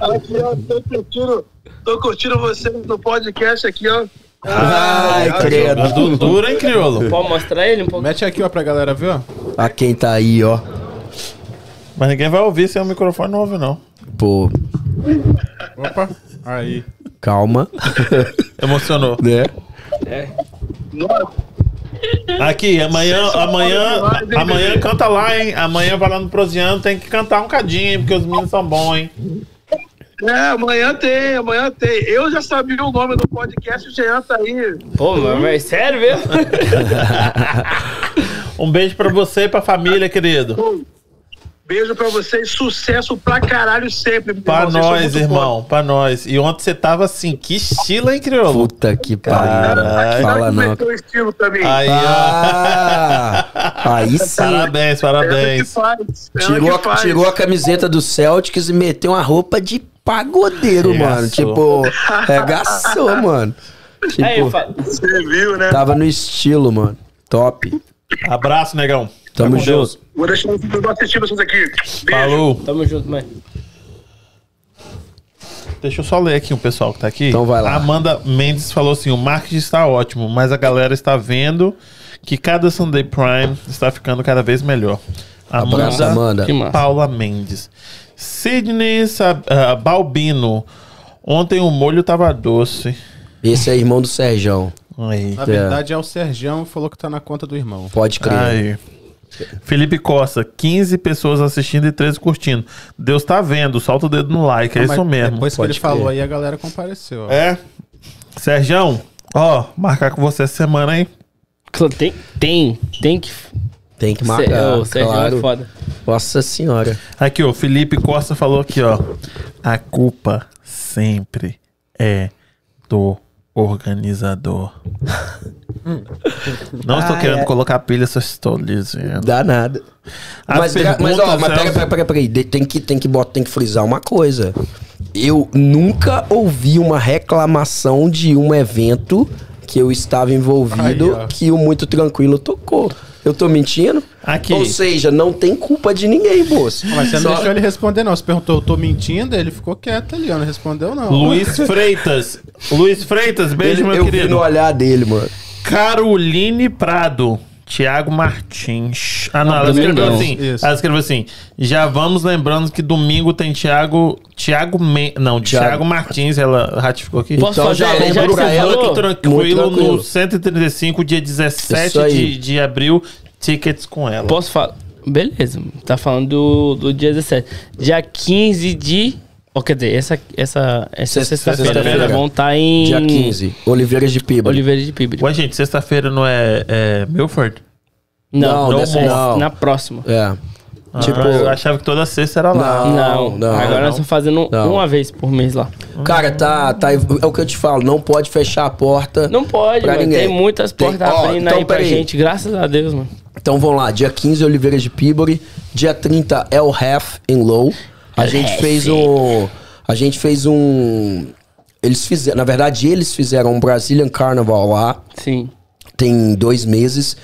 Aqui, ó, tô curtindo, tô curtindo você no podcast aqui, ó. Ai, Du- credo. Duro, hein, crioulo? Pode mostrar ele um pouco? Mete aqui, ó, pra galera ver, ó. A quem tá aí, ó. Mas ninguém vai ouvir se é um microfone não ouve, não. Pô, Opa. Aí. calma. Emocionou. né? Nossa, Aqui, amanhã, amanhã, amanhã canta lá, hein? Amanhã vai lá no Prosiano, tem que cantar um cadinho, hein? Porque os meninos são bons, hein? É, amanhã tem, amanhã tem. Eu já sabia o nome do podcast, o Jean tá aí. Pô, mas, mas sério mesmo? Um beijo pra você e pra família, querido. Beijo pra vocês, sucesso pra caralho sempre. meu Pra irmão. Nós, irmão, pra nós. E ontem você tava assim, que estilo, hein, crioulo? Puta que pariu. Caralho. Fala não. Meteu estilo também. Aí, ó. Ah, aí sim. Parabéns, parabéns. ela Tirou, que a, faz. tirou a camiseta do Celtics e meteu uma roupa de pagodeiro, mano. Regaçou. Tipo, regaçou, mano. Aí, Tipo, fa- Você viu, né? tava no estilo, mano. Top. Abraço, negão. Tamo junto. Vou deixar o vídeo assistir vocês aqui. Beijo. Falou. tamo junto, mãe. Deixa eu só ler aqui o pessoal que tá aqui. Então vai lá. Amanda Mendes falou assim: o marketing está ótimo, mas a galera está vendo que cada Sunday Prime está ficando cada vez melhor. Abraço, Amanda. Que massa. Paula Mendes. Sidney Sab- ah, Balbino. Ontem o molho tava doce. Esse é irmão do Serjão. Aí. Na verdade é o Sergião que falou que tá na conta do irmão. Pode crer. Aí. Felipe Costa, 15 pessoas assistindo e 13 curtindo. Deus tá vendo, solta o dedo no like, é Mas isso mesmo. Depois que pode ele falou crer. aí, a galera compareceu. ó. É. Serjão, ó, marcar com você essa semana, hein? Tem, tem, tem que. Tem que Cê- marcar, o Sérgio claro. é foda. Nossa senhora. Aqui, ó, Felipe Costa falou aqui, ó. A culpa sempre é do organizador. Não estou Ah, querendo é. colocar pilha, só estou dizendo. Dá nada. As mas, mas, ó, mas Tem que, tem, que bot- tem que frisar uma coisa. Eu nunca ouvi uma reclamação de um evento que eu estava envolvido ó. que o Muito Tranquilo tocou. Eu tô mentindo? Aqui. Ou seja, não tem culpa de ninguém, moço. Mas você não Só- deixou ele responder, não. Você perguntou, eu tô mentindo? Ele ficou quieto ali, ó. Não respondeu, não. Luiz Freitas. Luiz Freitas, beijo, Ele- meu eu vi querido. no olhar dele, mano. Caroline Prado. Tiago Martins. Ah, não, ela escreveu Domingão. assim. Isso. Ela escreveu assim. Já vamos lembrando que domingo tem Tiago. Tiago Men... Não, Thiago. Tiago Martins, ela ratificou aqui. Posso Então fazer? já lembra que pra ela falou, Muito tranquilo, Muito tranquilo. no 135, dia 17 Isso aí. de, de abril, tickets com ela. Posso falar? Beleza, tá falando do, do dia 17. Dia 15 de. Ó, quer dizer, essa, essa, essa Sexta- sexta-feira né? vão estar em. Dia 15. Oliveiras de Piba. Oliveira de Pibre. Ué, gente, sexta-feira não é, é Milford? Não, Não, dessa- não. na próxima. É. Tipo, Ah, eu achava que toda sexta era lá. Não, Não, não, agora não. nós estamos fazendo Não. uma vez por mês lá. cara, tá, tá. É o que eu te falo, não pode fechar a porta. Não pode, Pra mano. ninguém. Tem muitas Tem- portas ó, abrindo então, aí pra peraí. gente, graças a Deus, mano. Então vamos lá, dia 15 Oliveira de Peabody, dia 30 El Half em Low. A gente fez um a gente fez um eles fizeram, na verdade eles fizeram um Brazilian Carnival lá, Sim. tem dois meses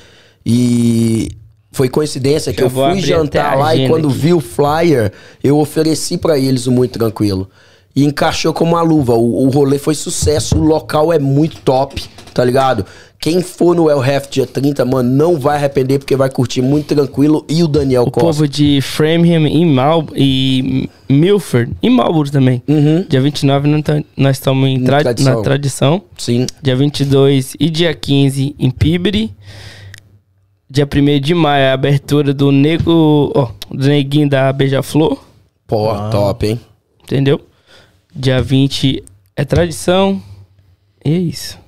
e foi coincidência que Eu eu, fui jantar lá e quando aqui. vi o flyer, eu ofereci pra eles o Muito Tranquilo. E encaixou como uma luva. O, o rolê foi sucesso, o local é muito top, tá ligado? Quem for no El Ref dia 30, mano, não vai arrepender porque vai curtir muito tranquilo e o Daniel O Costa. povo de Framingham e, Mal e Milford e Marlboro também. Uhum. Dia 29 nós tam- nós estamos em Na tra- tradição. na tradição. Sim. Dia 22 e dia 15 em Peabody. Dia 1 de maio é a abertura do Nego, ó, do Neguinho da Beija-Flor, Pô, top, hein? entendeu? Dia 20 é tradição. E é isso.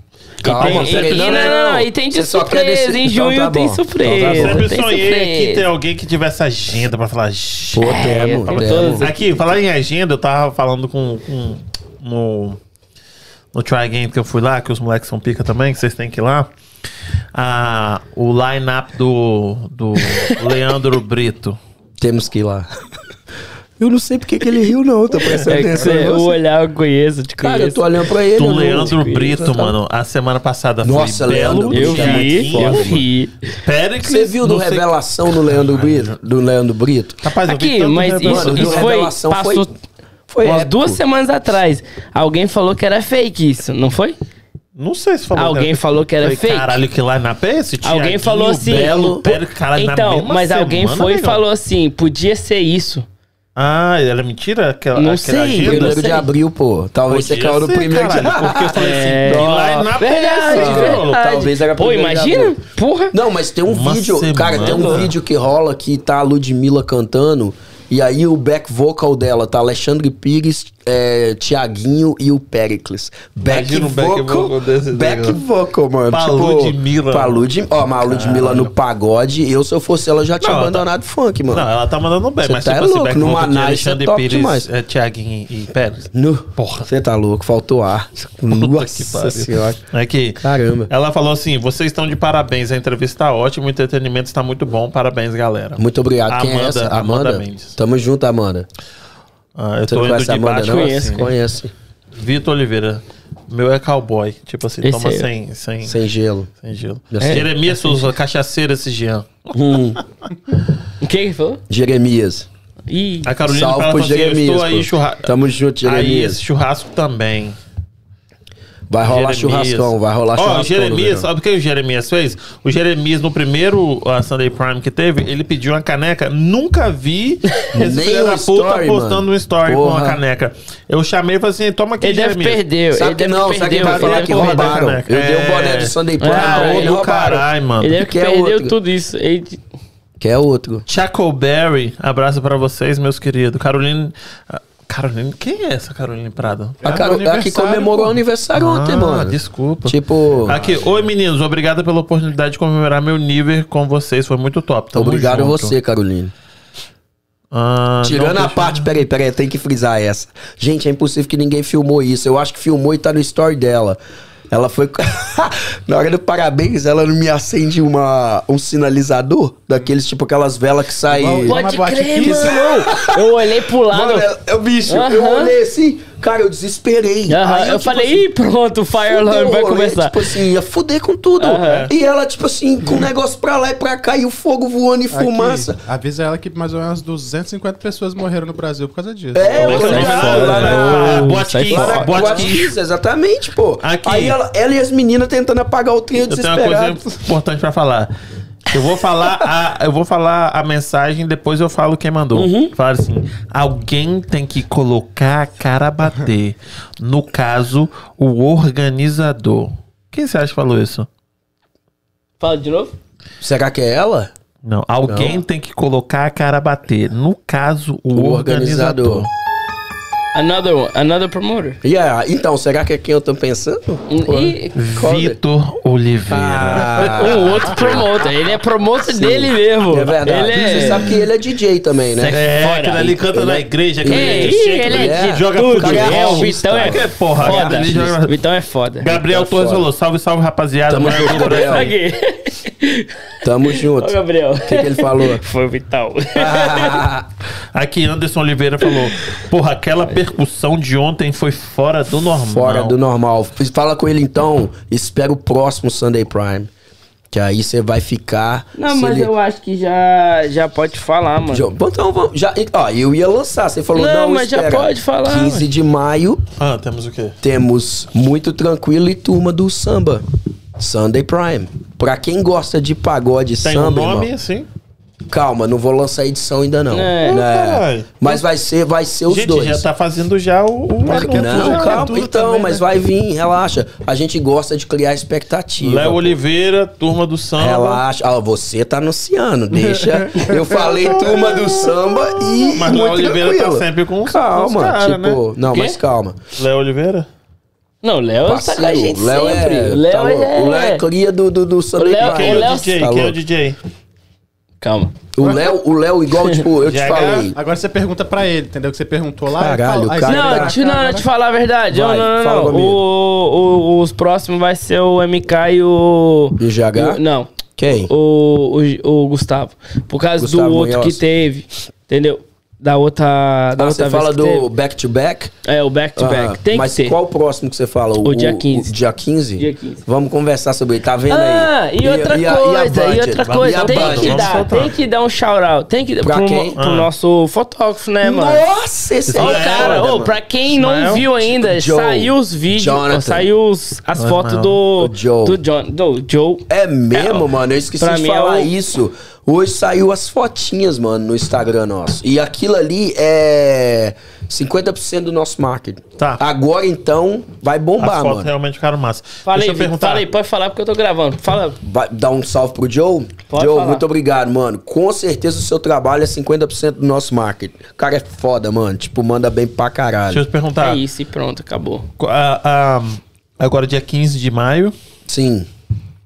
Calma, e tem, e, não, não, não, não. e tem de surpresa. desse- Em então junho tá tem bom. surpresa. Então tá. Sempre tem sonhei surpresa. que tem alguém que tivesse agenda pra falar. Pô, É, eu temos. tô- Aqui, falar em agenda, eu tava falando com, com no, no Try Game que eu fui lá, que os moleques são pica também, que vocês têm que ir lá. Ah, o line-up do, do Leandro Brito. Temos que ir lá. Eu não sei porque que ele riu, não. Tô prestando É que atenção. o você. olhar eu conheço, te Cara, eu conheço. tô olhando pra ele. Do Leandro conheço, Brito, tá? mano. A semana passada Nossa, foi Belo, Leandro Eu vi, foda, eu vi. Péricles, Você viu do Revelação do Leandro Brito? Do Leandro Brito? Rapaz, eu vi Aqui, tanto mas isso, Mano, isso foi, passou Foi umas duas semanas atrás. Alguém falou que era fake isso, não foi? Não sei se falou. Alguém que falou que era Falei, fake. Caralho, que line-up é esse? Alguém falou assim. Belo, pô, Péricles, caralho, na então, mas alguém foi e falou assim: podia ser isso. Ah, era mentira? Aquela, Não aquela sei, agenda? Primeiro de abril, pô. Talvez você Podia caiu no ser, primeiro de caralho, Porque eu falei É, assim, é verdade, esse, verdade. Paulo? Talvez era Pô, imagina? abril. Porra. Não, mas tem um Uma vídeo, cara, tem um semana. vídeo que rola que tá a Ludmilla cantando. E aí o back vocal dela tá Alexandre Pires, é, Tiaguinho e o Pericles. Back Imagina um back vocal desse Back vocal, mano. Pra tipo, Ludmilla. Pra Ludmilla. Ó, mas a Ludmilla no pagode, eu se eu fosse ela já tinha Não, tá- abandonado funk, mano. Não, ela tá mandando bem, Você mas tá tipo é assim, louco, back numa vocal de é Pires, demais. é, Tiaguinho e Pérez. Nu. Porra. Você tá louco, faltou ar. Nossa senhora. É que Caramba. ela falou assim: vocês estão de parabéns, a entrevista tá ótima, o entretenimento está muito bom, parabéns, galera. Muito obrigado. Quem é Amanda- essa? Amanda Amanda? Mendes. Tamo junto, Amanda. Ah, eu Você tô não indo conhece a de Amanda, baixo não? Conheço, assim. Conhece. Vitor Oliveira, meu é cowboy. Tipo assim, Esse toma aí. sem, sem, sem, Sem gelo. gelo. Já sei. Jeremias Souza, cachaceira esse Jean. Hum, O que que falou? Jeremias. Ih, A Carolina Salve fala pro assim, eu Jeremias. estou aí pô. churrasco. Tamo junto, Aí Jeremias. esse churrasco também. Vai rolar Jeremias. churrascão, vai rolar Ó, churrascão. o Jeremias, sabe o que o Jeremias fez? O Jeremias, no primeiro uh, Sunday Prime que teve, ele pediu uma caneca. Nunca vi esse Nem filho da puta story, postando mano. um story com uma Porra. caneca. Eu chamei e falei assim: toma aqui, ele deve Jeremias. perder. Sabe ele que deve não, perder. sabe quem vai ele falar deve que roubaram? caneca. Eu dei o É. boné do Sunday Prime Ah, do roubaram. caralho, mano. Ele deve que é perdeu outro. tudo isso. Ele... Que é outro. Chacoberry, abraço pra vocês, meus queridos. Caroline. Caroline, quem é essa Caroline Prado? A, Caro, a que comemorou o aniversário ontem, Ah, mano. desculpa. Tipo, Aqui, oi meninos, obrigado pela oportunidade de comemorar meu nível com vocês, foi muito top. Tamo obrigado a junto. você, Caroline. Ah, Tirando não, a parte, peraí, peraí, tem que frisar essa. Gente, é impossível que ninguém filmou isso. Eu acho que filmou e tá no story dela. Ela foi. Na hora do parabéns, ela não me acende uma, um sinalizador daqueles, tipo aquelas velas que saem. Pode crer, mano. Eu olhei pro lado. Mano, eu, eu, bicho, eu Aham. olhei assim, cara, eu desesperei. Aí eu tipo falei, assim, ih, pronto, o Fire fudeu Alarm vai começar. Tipo assim, ia fuder com tudo. E ela, tipo assim, com o negócio pra lá e pra cá, e o fogo voando e Aqui, fumaça. avisa ela que mais ou menos 250 pessoas morreram no Brasil por causa disso. É, eu tô ligado, lá né? na- exatamente, pô. Aqui. Aí ela, ela e as meninas tentando apagar o trio Eu tenho uma coisa desesperado. importante pra falar. Eu vou falar a, eu vou falar a mensagem, depois eu falo quem mandou. Uhum. Fala assim: alguém tem que colocar a cara a bater. No caso, o organizador. Quem você acha que falou isso? Fala de novo? Será que é ela? Não, alguém Não. tem que colocar a cara a bater. No caso, o, O organizador. organizador. Another one, another promoter. Yeah, então, será que é quem eu tô pensando? E Qual é? Vitor Oliveira. Ah, um outro promoter. Ele é promoter dele mesmo. é verdade. Ele é... Você sabe que ele é DJ também, né? É, Fora. aquele ali canta na igreja. aquele Ei, ali chega, ele é de joga tudo. futebol. É, o Vitão é Que porra, foda. ele joga- Vitão é foda. Gabriel Torres falou: salve, salve, rapaziada. Tamo junto, Gabriel. Tamo junto. Ó, Gabriel. O que, que ele falou? Foi o Vital. Aqui Anderson Oliveira falou: Porra, aquela percussão de ontem foi fora do normal. Fora do normal. Fala com ele então, espera o próximo Sunday Prime. Que aí você vai ficar. Não, mas ele- eu acho que já, já pode falar, mano. Então vamos. Já, ó, eu ia lançar. Você falou, Não, não, mas já espera. pode falar, 15 de maio Ah, temos o quê? temos Muito Tranquilo e Turma do Samba. Sunday Prime. Pra quem gosta de pagode Tem samba, um nome irmão, assim? calma, não vou lançar a edição ainda não. É. Né? Mas vai ser, vai ser os Gente, dois. já tá fazendo já o. o Não, já, calma, tudo então, também, mas né? vai vir, relaxa. A gente gosta de criar expectativa. Léo Oliveira, turma do samba. Relaxa. Ah, você tá anunciando, deixa. Eu falei turma do samba e. Mas Léo Oliveira tá tranquilo. sempre com os- Calma, com os cara, tipo. né? Não, mas calma. Léo Oliveira? Não, o Léo tá com a gente o Léo sempre. é. O Léo tá é... O Léo é cria do, do, do Sunday Léo-. Quem é Léo- o DJ? Tá Quem é o. DJ? Calma. O Léo, o Léo, igual, tipo, eu te falei. Agora você pergunta pra ele, entendeu? Que você perguntou lá. Caralho, cara, Não, te, cá, não, te falar a verdade. Vai, não, não, não. O, o- os próximos vai ser o MK e o. E o GH? o- não. Quem? O, o, o Gustavo. Por causa Gustavo do outro Munhoz. que teve. Entendeu? Da outra. Da Ah, outra você vez fala que do teve. back to back? É, o back to back. Tem mas que ter. qual o próximo que você fala? O dia 15. O dia 15? Dia 15. Vamos conversar sobre ele. Tá vendo Ah, aí? e outra a- a coisa, e, outra Vamos- coisa, e a tem budget? que Vamos dar, soltar. tem que dar um shout out, tem que dar Pra pro, quem? pro Ah. nosso fotógrafo, né, mano? Nossa, esse Ó, aí é cara, foda, ô, mano. pra quem não viu ainda, Joe. saiu os vídeos, Jonathan. saiu os- as fotos do, O Joe. do John, do Joe. É mesmo, É, mano. Eu esqueci de é falar o- isso. Hoje saiu as fotinhas, mano, no Instagram nosso. E aquilo ali é 50% do nosso marketing. Tá. Agora então vai As bombar, fotos mano. realmente ficaram massa. Fala Deixa aí, eu perguntar. fala aí, pode falar porque eu tô gravando. Fala. Vai dar um salve pro Joe? Pode Joe, falar. muito obrigado, mano. Com certeza o seu trabalho é 50% do nosso marketing. O cara é foda, mano. Tipo, manda bem pra Deixa eu caralho. te perguntar. É isso e pronto, acabou. Ah, ah, agora, dia 15 de maio. Sim.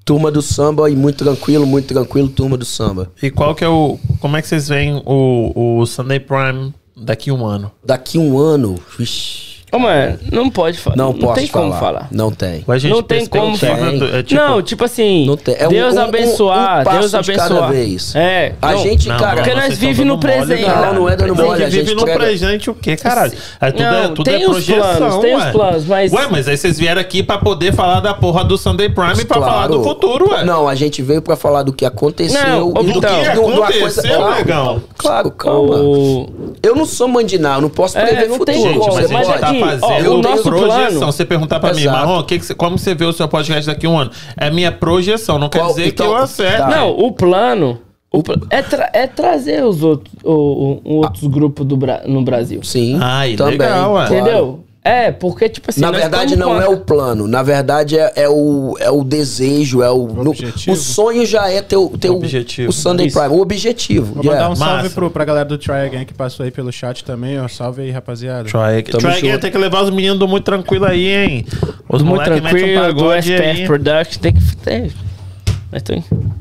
Turma do samba e muito tranquilo, muito tranquilo, turma do samba. E qual que é o. Como é que vocês veem o, o Sunday Prime daqui a um ano? Daqui um ano, vixi, Ô, mano, não pode falar. não, Não, posso tem falar. como falar. Não tem. Ou a gente Não tem como falar. do- é tipo- não, tipo assim, Não tem. É um- Deus um- um- abençoar, um passo Deus de cada abençoar. vez. É, A não, gente, Não, cara. Porque nós vocês tão vive no mole, presente. Não, não é dando mole, que a gente vive no prega- presente o quê, caralho? Aí tudo, é, Não, tudo tem é os projeção, planos, tem os ué. planos, mas- Ué, mas aí vocês vieram aqui pra poder falar da porra do Sunday Prime e pra falar do futuro, ué. Não, a gente veio pra falar do que aconteceu. Não, e do que Então, aconteceu, claro, negão? Claro, calma. O... Eu não sou mandinar, eu não posso É, prever não futuro. mas a mas gente aqui, ó, fazendo o uma nosso projeção. plano- Você perguntar pra mim, Exato. Marrom, que que você- como você vê o seu podcast daqui a um ano? É minha projeção, não quer Qual- dizer então, que eu acerto. tá. Não, o plano o pl- é, tra- é trazer os outros, o, o- outros grupos do Bra- no Brasil. Sim, Ai, também. legal, ué. Entendeu? É, porque, tipo assim. Na verdade, não é o plano. Na verdade, é, é o, é o desejo, é o. no- objetivo. o sonho já é ter, o- ter O o, objetivo. o Sunday Isso. Prime. O objetivo. Vou yeah. mandar um salve pro, pra galera do Try Again que passou aí pelo chat também, ó. Salve aí, rapaziada. Try, Tamo try again, tem que levar os meninos do muito tranquilo aí, hein? Os Muito metem um tranquilo, do SPF. Production, tem que. Tem.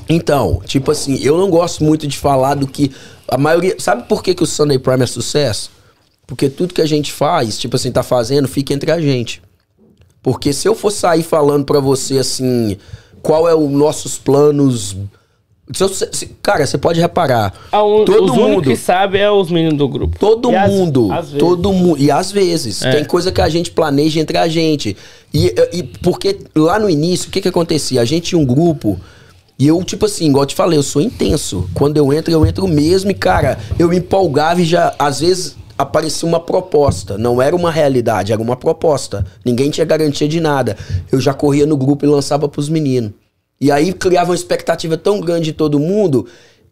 Então, tipo assim, eu não gosto muito de falar do que. A maioria. Sabe por que, que o Sunday Prime é sucesso? Porque tudo que a gente faz, tipo assim, tá fazendo, fica entre a gente. Porque se eu for sair falando pra você assim, qual é os nossos planos. se eu- se- cara, você pode reparar. Ah, um- todo mundo. que sabem é os meninos do grupo. Todo E mundo, às vezes. todo mundo. E às vezes, É. tem coisa que a gente planeja entre a gente. E, e porque lá no início, o que que acontecia? A gente tinha um grupo e eu, tipo assim, igual eu te falei, eu sou intenso. Quando eu entro, eu entro mesmo e, cara, eu me empolgava e já, às vezes, aparecia uma proposta. Não era uma realidade, era uma proposta. Ninguém tinha garantia de nada. Eu já corria no grupo e lançava pros meninos. E aí criava uma expectativa tão grande de todo mundo.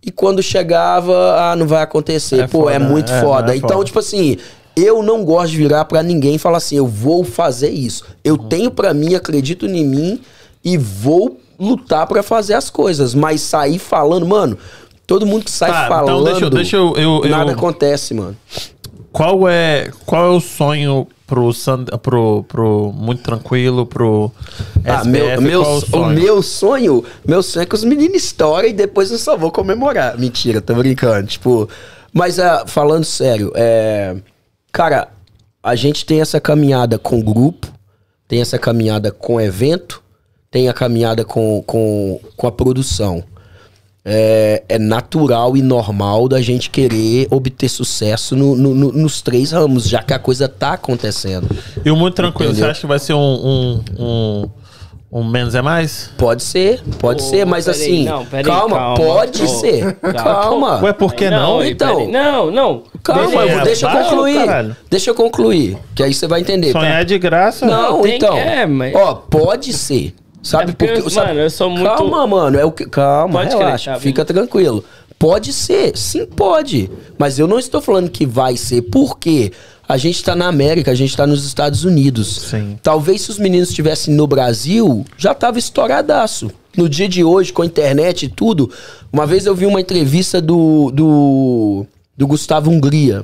E quando chegava, ah, não vai acontecer. É Pô, foda, é muito é, foda. é então, foda. tipo assim, eu não gosto de virar pra ninguém e falar assim, eu vou fazer isso. Eu tenho pra mim, acredito em mim e vou lutar pra fazer as coisas. Mas sair falando, mano, todo mundo que sai Tá, falando, então deixa eu- deixa eu- eu- eu- nada acontece, mano. Qual é, qual é o sonho pro, Sand, pro, pro Muito Tranquilo, pro Ah, SBF? meu, é o, o meu sonho, meu sonho é que os meninos estourem e depois eu só vou comemorar. Mentira, tô brincando. Tipo, mas ah, falando sério, é, cara, a gente tem essa caminhada com grupo, tem essa caminhada com evento, tem a caminhada com, com, com a produção. É, é natural e normal da gente querer obter sucesso no- no- no- nos três ramos, já que a coisa tá acontecendo. E o Muito Tranquilo, Entendeu? você acha que vai ser um, um, um, um menos é mais? Pode ser, pode Ô, ser, mas peraí, assim. não, peraí, calma, calma. pode Ô, ser. calma. Calma. Ué, por que não? aí, Então. peraí. Não, não. Calma, vou- deixa eu concluir. caralho. Deixa eu concluir. Que aí você vai entender. Sonhar é de graça? Não, tem- então. é, mas- Ó, pode ser. Sabe É porque, por quê? Sabe- mano, eu sou muito- Calma, mano. É o que... Calma, Pode crer, relaxa. tá, fica tranquilo. Pode ser, sim, pode. Mas eu não estou falando que vai ser. Por quê? A gente tá na América, a gente tá nos Estados Unidos. Sim. Talvez se os meninos estivessem no Brasil, já tava estouradaço. No dia de hoje, com a internet e tudo. Uma vez eu vi uma entrevista do, do, do Gustavo Hungria,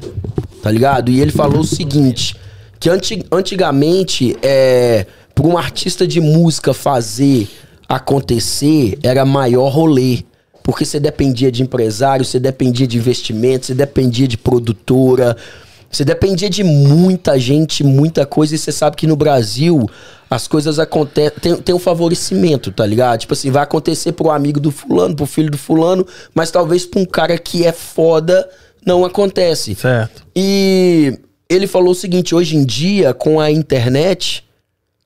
tá ligado? E ele falou o seguinte: que anti- antigamente, é, para um artista de música fazer acontecer, era maior rolê. Porque você dependia de empresário, você dependia de investimento, você dependia de produtora. Você dependia de muita gente, muita coisa, e você sabe que no Brasil as coisas acontecem. Tem, tem um favorecimento, tá ligado? Tipo assim, vai acontecer pro amigo do fulano, pro filho do fulano, mas talvez pra um cara que é foda não acontece. Certo. E ele falou o seguinte: hoje em dia, com a internet,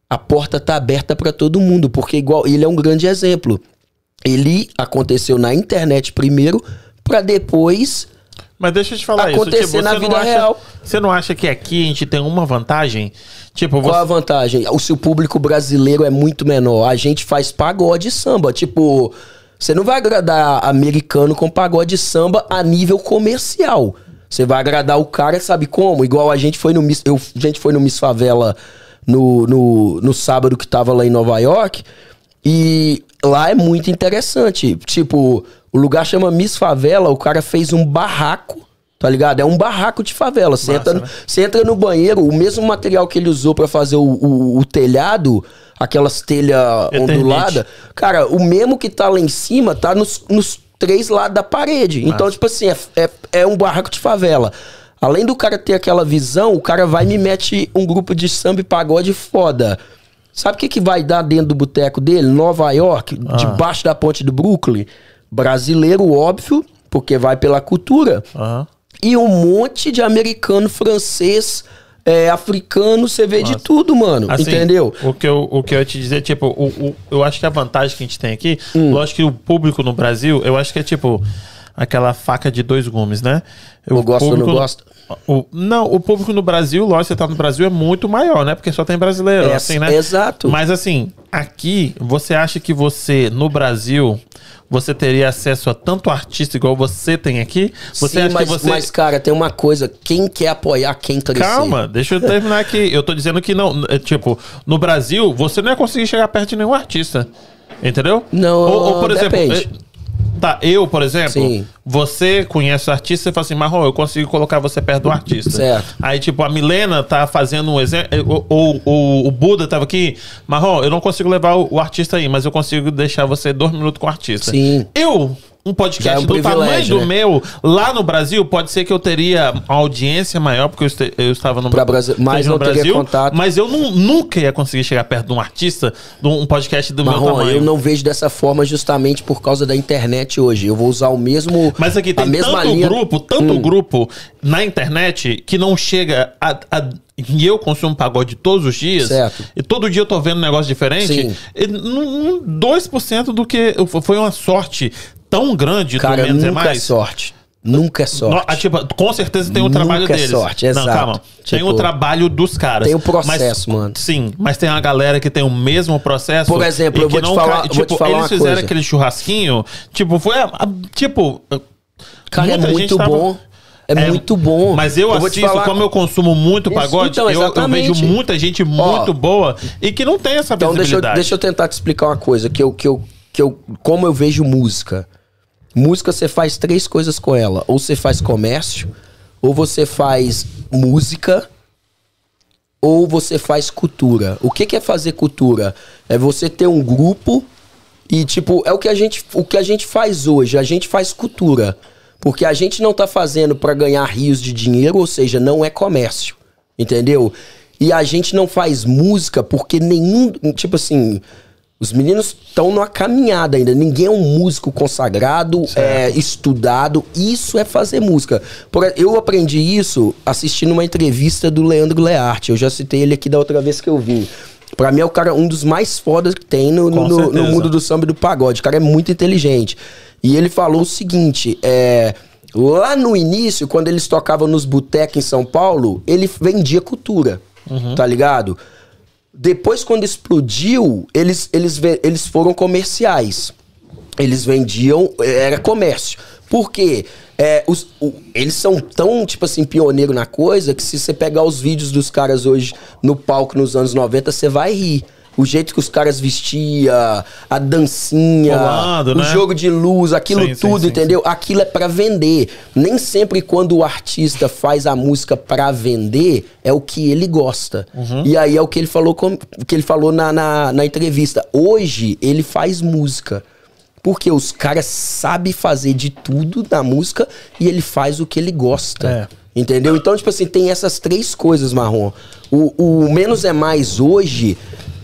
a porta tá aberta pra todo mundo, porque igual ele é um grande exemplo. Ele aconteceu na internet primeiro, pra depois Mas deixa eu te falar Acontecer isso. Tipo, na vida acha- real. Você não acha que aqui a gente tem uma vantagem? Tipo, Qual a você... vantagem? O seu público brasileiro é muito menor. A gente faz pagode e samba. Tipo, você não vai agradar americano com pagode e samba a nível comercial. Você vai agradar o cara, sabe como? Igual a gente foi no Miss, eu, a gente foi no Miss Favela no, no, no sábado que tava lá em Nova York. E lá é muito interessante. Tipo, o lugar chama Miss Favela, o cara fez um barraco. Tá ligado? É um barraco de favela. Você entra, no- né? você entra no banheiro, o mesmo material que ele usou pra fazer o, o- o telhado, aquelas telhas onduladas, cara, o mesmo que tá lá em cima tá nos, nos três lados da parede. Então, tipo assim, é, é, é um barraco de favela. Além do cara ter aquela visão, o cara vai e me mete um grupo de samba e pagode foda. Sabe o que, que vai dar dentro do boteco dele? Nova York, debaixo da ponte do Brooklyn. Brasileiro, óbvio, porque vai pela cultura Aham. e um monte de americano, francês, é, africano, você vê de tudo, mano. Assim, entendeu? O que, eu, o que eu ia te dizer, tipo, o, o- eu acho que a vantagem que a gente tem aqui, Hum. lógico que o público no Brasil, eu acho que é tipo aquela faca de dois gumes, né? Eu gosto ou não gosto? O, não, o público no Brasil, lógico, você tá no Brasil, é muito maior, né? Porque só tem brasileiro, É, assim, né? exato. Mas assim, aqui, você acha que você, no Brasil, você teria acesso a tanto artista igual você tem aqui? Você Sim, acha mas, que você. mas, cara, tem uma coisa. Quem quer apoiar quem crescer? Calma, deixa eu terminar aqui. Eu tô dizendo que não. é, Tipo, no Brasil, você não ia conseguir chegar perto de nenhum artista. Entendeu? Não, depende. Tá, eu, por exemplo, Sim. você conhece o artista e fala assim, Marrom, eu consigo colocar você perto do artista. Certo. Aí, tipo, a Milena tá fazendo um exemplo. Ou, ou o Buda tava aqui, Marrom, eu não consigo levar o, o artista aí, mas eu consigo deixar você dois minutos com o artista. Sim. Eu, um podcast é um do tamanho privilégio, do né? meu, lá no Brasil, pode ser que eu teria uma audiência maior, porque eu, este- eu estava no, Pra Brasi- mas não teria contato. Mas eu nu- nunca ia conseguir chegar perto de um artista, de um podcast do meu tamanho. eu não vejo dessa forma justamente por causa da internet hoje. Eu vou usar o mesmo. Mas aqui a tem mesma tanto linha. grupo, tanto Hum. grupo na internet que não chega a. a- e eu consumo pagode todos os dias. Certo. E todo dia eu tô vendo um negócio diferente. Sim. E num 2% do que. Foi uma sorte tão grande Cara, do menos é nunca é mais. sorte. Nunca é No- sorte. ah, tipo, com certeza tem o Nunca trabalho é deles. sorte, Não, exato. calma. tem Tipo, o trabalho dos caras. tem o processo, Mas- mano. Sim, mas tem uma galera que tem o mesmo processo. Por exemplo, eu vou te não falar- cai- vou te tipo, falar eles uma fizeram coisa. aquele churrasquinho. Tipo, foi. tipo. Cara, é muito tava- bom. É, muito bom. Mas eu, te assisto, falar- como eu consumo muito pagode, então, eu- eu, vejo muita gente muito boa e que não tem essa Então deixa eu, visibilidade. deixa eu tentar te explicar uma coisa que eu, que eu, que eu como eu vejo música. Música você faz três coisas com ela, ou você faz comércio, ou você faz música ou você faz cultura. O que, que é fazer cultura? É você ter um grupo e tipo, é o que a gente, o que a gente faz hoje, a gente faz cultura. Porque a gente não tá fazendo para ganhar rios de dinheiro, ou seja, não é comércio. Entendeu? E a gente não faz música porque nenhum, tipo assim, os meninos estão numa caminhada ainda. Ninguém é um músico consagrado, é, estudado. Isso é fazer música. Por- eu aprendi isso assistindo uma entrevista do Leandro Learte. Eu já citei ele aqui da outra vez que eu vim. Pra mim é o cara um dos mais fodas que tem no, no- no mundo do samba e do pagode. O cara é muito inteligente. E ele falou o seguinte: é, lá no início, quando eles tocavam nos botecos em São Paulo, ele vendia cultura. Tá ligado? Depois, quando explodiu, eles, eles, eles foram comerciais. Eles vendiam, era comércio. Por quê? É, os- o- eles são tão, tipo assim, pioneiro na coisa que se você pegar os vídeos dos caras hoje no palco nos anos 90, você vai rir. O jeito que os caras vestiam, a dancinha, Rolando, o né? jogo de luz, aquilo Sim, sim, tudo, sim, entendeu? Aquilo é pra vender. Nem sempre quando o artista faz a música pra vender, é o que ele gosta. Uhum. E aí é o que ele falou, com, que ele falou na, na, na entrevista. Hoje, ele faz música. Porque os caras sabem fazer de tudo na música e ele faz o que ele gosta. É. Entendeu? Então, tipo assim, tem essas três coisas, Marrom. O, o menos é mais hoje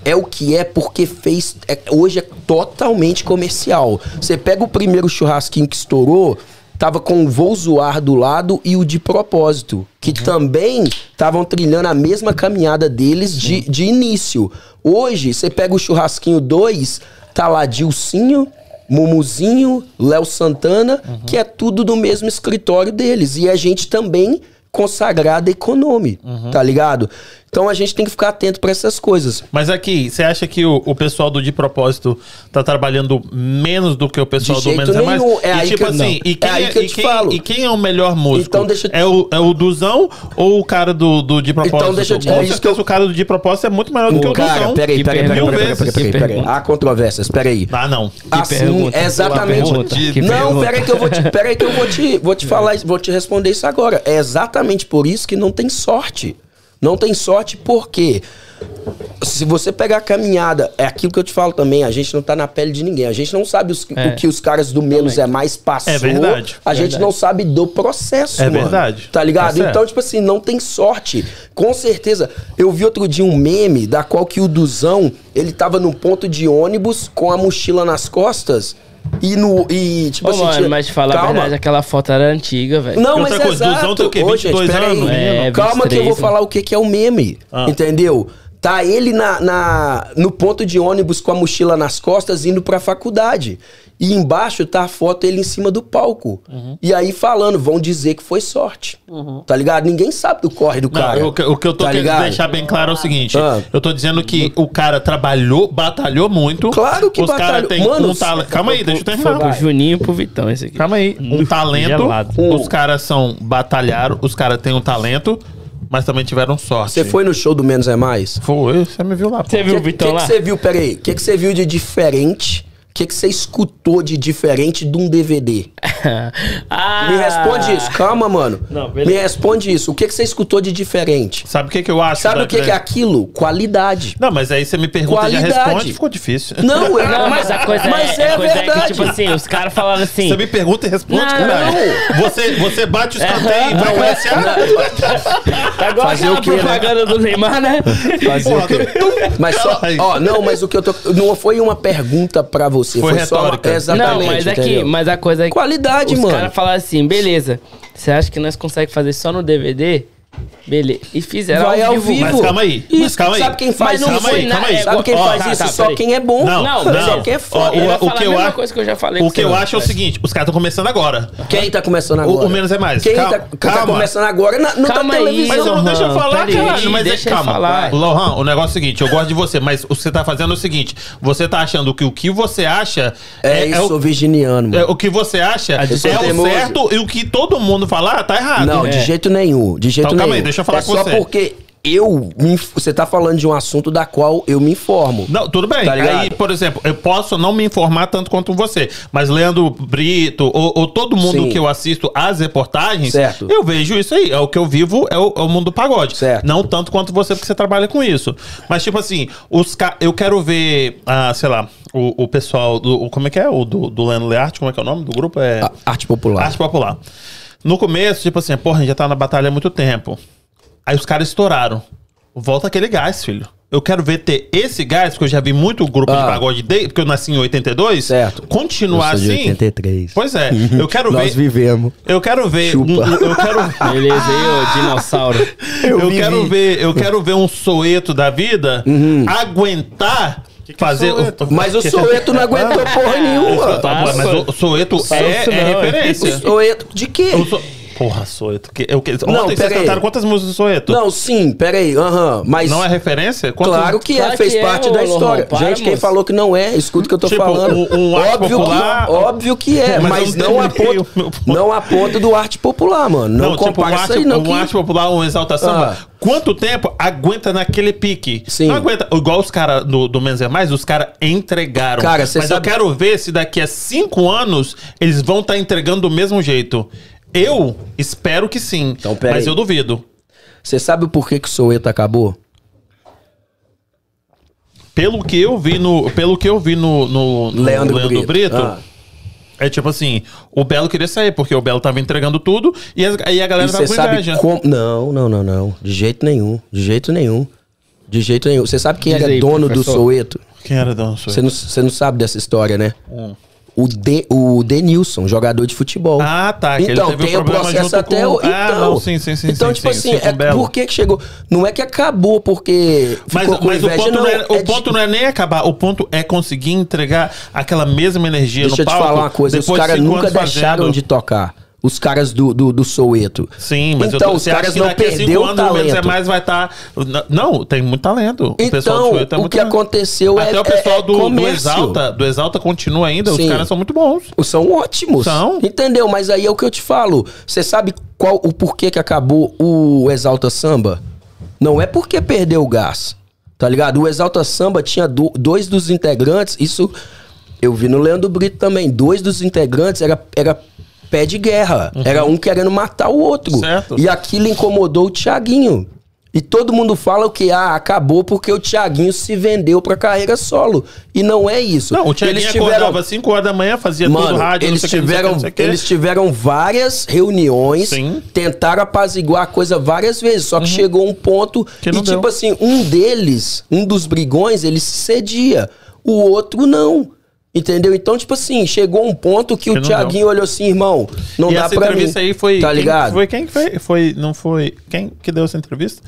é o que é porque fez. é- hoje é totalmente comercial. Você pega o primeiro churrasquinho que estourou, tava com o Vou Zoar do lado e o de propósito. Que também estavam trilhando a mesma caminhada deles de, de início. Hoje, você pega o churrasquinho 2, tá lá Dilcinho. Mumuzinho, Léo Santana, que é tudo do mesmo escritório deles. E a gente também consagrada Econome, tá ligado? Então a gente tem que ficar atento pra essas coisas. Mas aqui, você acha que o, o pessoal do De Propósito tá trabalhando menos do que o pessoal De do Menos é Mais? nenhum. É e aí tipo que eu- assim, não. e É quem, aí que eu e te quem- falo. e quem é o melhor músico? Então deixa eu te- é, o, é o Duzão ou o cara do, do De Propósito? Então deixa eu te- Com é isso que certeza o cara do De Propósito é muito melhor do que o Cara, Duzão. peraí, peraí, peraí, peraí, peraí, peraí. Há controvérsias, peraí. Ah, não. Assim, pergunta. exatamente. Pergunta. Não, peraí que eu vou te, peraí que eu vou te, vou te falar, isso- vou te responder isso agora. É exatamente por isso que não tem sorte. Não tem sorte porque se você pegar a caminhada, é aquilo que eu te falo também, a gente não tá na pele de ninguém. A gente não sabe os- É. o que os caras do menos é mais passou. É verdade. A gente Verdade. não sabe do processo, É mano. verdade. Tá ligado? Certo. então, tipo assim, não tem sorte. Com certeza. Eu vi outro dia um meme da qual que o Duzão, ele tava num ponto de ônibus com a mochila nas costas e no e tipo Ô, assim, mano, tinha- mas falar a verdade, aquela foto era antiga, velho. Não, E mas outra coisa, exato. Duzão tem o quê? Ô, gente, 22 anos? É, Calma que eu 23, vou né? falar o que, que é o meme. Ah. Entendeu? Tá ele na, na- no ponto de ônibus com a mochila nas costas indo pra faculdade. E embaixo tá a foto ele em cima do palco. Uhum. E aí falando, vão dizer que foi sorte. Tá ligado? Ninguém sabe do corre do Não, cara. o, que- o que eu tô Tá querendo ligado? deixar bem claro é o seguinte: Ah. eu tô dizendo que o cara trabalhou, batalhou muito. Claro que Os caras batalhou. têm Mano, um talento. Calma aí, deixa eu terminar. pro Juninho pro Vitão esse aqui. Calma aí. Um talento. Gelado. Os caras são batalharam, os caras têm um talento, mas também tiveram sorte. Você foi no show do Menos é Mais? Foi, você me viu lá. Você viu o Vitão que lá? que você viu, peraí? O que você viu de diferente? O que, que você escutou de diferente de um DVD? ah, Me responde isso, calma, mano. Não. Me responde isso. O que, que você escutou de diferente? Sabe o que, que eu acho? Sabe da- o que, que é aquilo? Qualidade. Não, mas aí você me pergunta e já Qualidade. responde, ficou difícil. Não, eu- Não, mas a coisa mas é, é a coisa é que, verdade. tipo assim, os caras falaram assim. Você me pergunta e responde, Não, caralho. Você, você bate o escanteio e vai é- comerciar. Tá igual Fazer o quê, né? propaganda do Neymar, né? Fazer o quê? Mas só, ó, não, mas o que eu tô. Não foi uma pergunta pra você. Foi Foi, só uma, retórica. Exatamente. Não, mas aqui, entendeu? mas a coisa é que Qualidade, os mano. caras falaram assim, beleza, você acha que nós conseguimos fazer só no DVD? Beleza. E fizeram Vai ao vivo. vivo. Mas calma aí, Isso, mas calma aí. Sabe quem faz Mas não isso? Calma aí, calma é, Sabe quem ó, faz tá, isso? tá, só quem é bom. Não, Não, não. Só quem é foda. O que eu acho- coisa que eu já falei O que eu acho é o seguinte: os caras estão começando agora. Quem tá começando agora? o menos é mais. Quem calma, tá, tá começando agora não Calma tá aí, televisão. Mas eu não deixa eu falar, caralho. Mas deixa é, ele calma. falar. Lohan, o negócio é o seguinte: eu gosto de você, mas o que você tá fazendo é o seguinte: você tá achando que o que você acha É, isso, o, virginiano, mano. é o que você acha Ah, é o certo e o que todo mundo falar tá errado. Não, de jeito nenhum. De jeito Então, nenhum. calma aí, deixa eu falar é com só você. porque eu. me Você tá falando de um assunto da qual eu me informo. Não, tudo bem. Tá? Aí, por exemplo, eu posso não me informar tanto quanto você, mas Leandro Brito ou, ou todo mundo Sim. que eu assisto as reportagens, Certo. eu vejo isso aí. É o que eu vivo, é o, é o mundo do pagode. Certo. Não tanto quanto você, porque você trabalha com isso. Mas, tipo assim, os eu quero ver, ah, sei lá, o, o pessoal do. Como é que é? O do, do Leandro Learte, como é que é o nome do grupo? É. Arte popular. Arte popular. No começo, tipo assim, porra, a gente já tá na batalha há muito tempo. Aí os caras estouraram. Volta aquele gás, filho. Eu quero ver ter esse gás, porque eu já vi muito grupo de Ah. pagode, de, porque eu nasci em 82. Certo. Continuar Eu sou de assim. 83. Pois é. Eu quero Nós ver. vivemos. Eu quero ver. Chupa. um- eu quero. Beleza aí, ô dinossauro. Eu, quero ver. Eu quero ver um soeto da vida aguentar fazer. soeto? Mas o Soeto não aguentou porra nenhuma. Tá, mas o soeto é, é não, é. referência. O Soeto de quê? Eu sou- Porra, Soeto. Que, eu, que, Não, ontem vocês pera aí. cantaram quantas músicas do Soeto? Não, sim, peraí, aham. mas. Não é referência? Quantas- Claro que é, fez que é, parte ô, da história. para, Gente, quem falou que não é, escuta o que eu tô Tipo, falando. um- um arte óbvio, popular- que, óbvio que é, Mas mas, eu não não, a ponto, não a ponto do arte popular, mano. Não, Não, tipo, um compara arte, isso aí, não. um que- arte popular, um exalta samba. Ah. Quanto tempo aguenta naquele pique? Sim. Não aguenta. Igual os caras do, do Menos é Mais, os caras entregaram. Cara, Mas eu sabe- quero ver se daqui a cinco anos eles vão estar entregando do mesmo jeito. Eu espero que sim. Então, pera mas aí. eu duvido. Você sabe o porquê que o Soweto acabou? Pelo que eu vi no. Pelo que eu vi no, no, no Leandro Brito, Brito. Ah. é tipo assim, o Belo queria sair, porque o Belo tava entregando tudo e aí a galera E tava com sabe inveja. como. Não, não, não, não. De jeito nenhum. De jeito nenhum. De jeito nenhum. Você sabe quem Diz era aí, dono do professor. Soweto? Quem era Dona Soeto? Você não, você não sabe dessa história, né? Hum. O, De, o Denilson, jogador de futebol. Ah, tá. Então, teve um tem o processo até com... o. Então, Ah, não, sim, sim, sim. Então, sim, tipo sim, assim, é o por que que chegou? Não é que acabou porque Mas, ficou mas o inveja, ponto, não, é, o de- ponto não é nem acabar, o ponto é conseguir entregar aquela mesma energia Deixa eu no te palco. falar uma coisa, os de caras nunca deixaram fazendo. de tocar. Os caras do, do, do Soweto. Sim, mas eu então, tô, os caras não perderam o o menos é talento. mais vai estar. Não, tem muito talento. o pessoal do Então, Soweto é o muito que talento. aconteceu é Até o pessoal é- é do, do. Exalta, do Exalta continua ainda, Sim. os caras são muito bons. São ótimos. São. Entendeu? Mas aí é o que eu te falo. Você sabe qual o porquê que acabou o Exalta Samba? Não é porque perdeu o gás. Tá ligado? O Exalta Samba tinha do- dois dos integrantes, isso eu vi no Leandro Brito também. Dois dos integrantes era, era pé de guerra. Era um querendo matar o outro. Uhum. Certo. E aquilo incomodou o Thiaguinho. E todo mundo fala que ah, acabou porque o Thiaguinho se vendeu pra carreira solo. E não é isso. Não, o Thiaguinho Eles tiveram- acordava 5 horas da manhã, fazia tudo Mano, rádio, eles o o tiveram, o que. eles tiveram várias reuniões, Sim. tentaram apaziguar a coisa várias vezes, só que chegou um ponto Uhum. Que e tipo deu. assim, um deles, um dos brigões, ele se cedia, o outro não. Entendeu? Então, tipo assim, chegou um ponto que, Que o Thiaguinho olhou assim, irmão, não e dá essa pra mim. entrevista aí foi. Tá quem- ligado? Foi quem que foi? foi? Não foi. Quem que deu essa entrevista?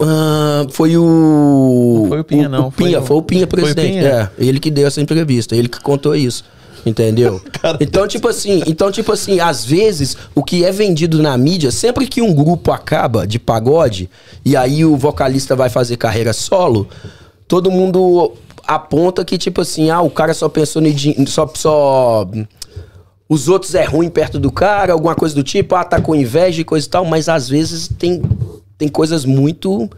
Ah, foi o. Não foi o Pinha, não. O Pinha, Foi foi o- o Pinha o presidente. Pinha? É, ele que deu essa entrevista, ele que contou isso. Entendeu? então, tipo assim, então, tipo assim, às vezes, o que é vendido na mídia, sempre que um grupo acaba de pagode, e aí o vocalista vai fazer carreira solo, todo mundo aponta que, tipo assim, ah, o cara só pensou em din- só, só os outros é ruim perto do cara, alguma coisa do tipo, ah, tá com inveja e coisa e tal, mas às vezes tem, tem coisas muito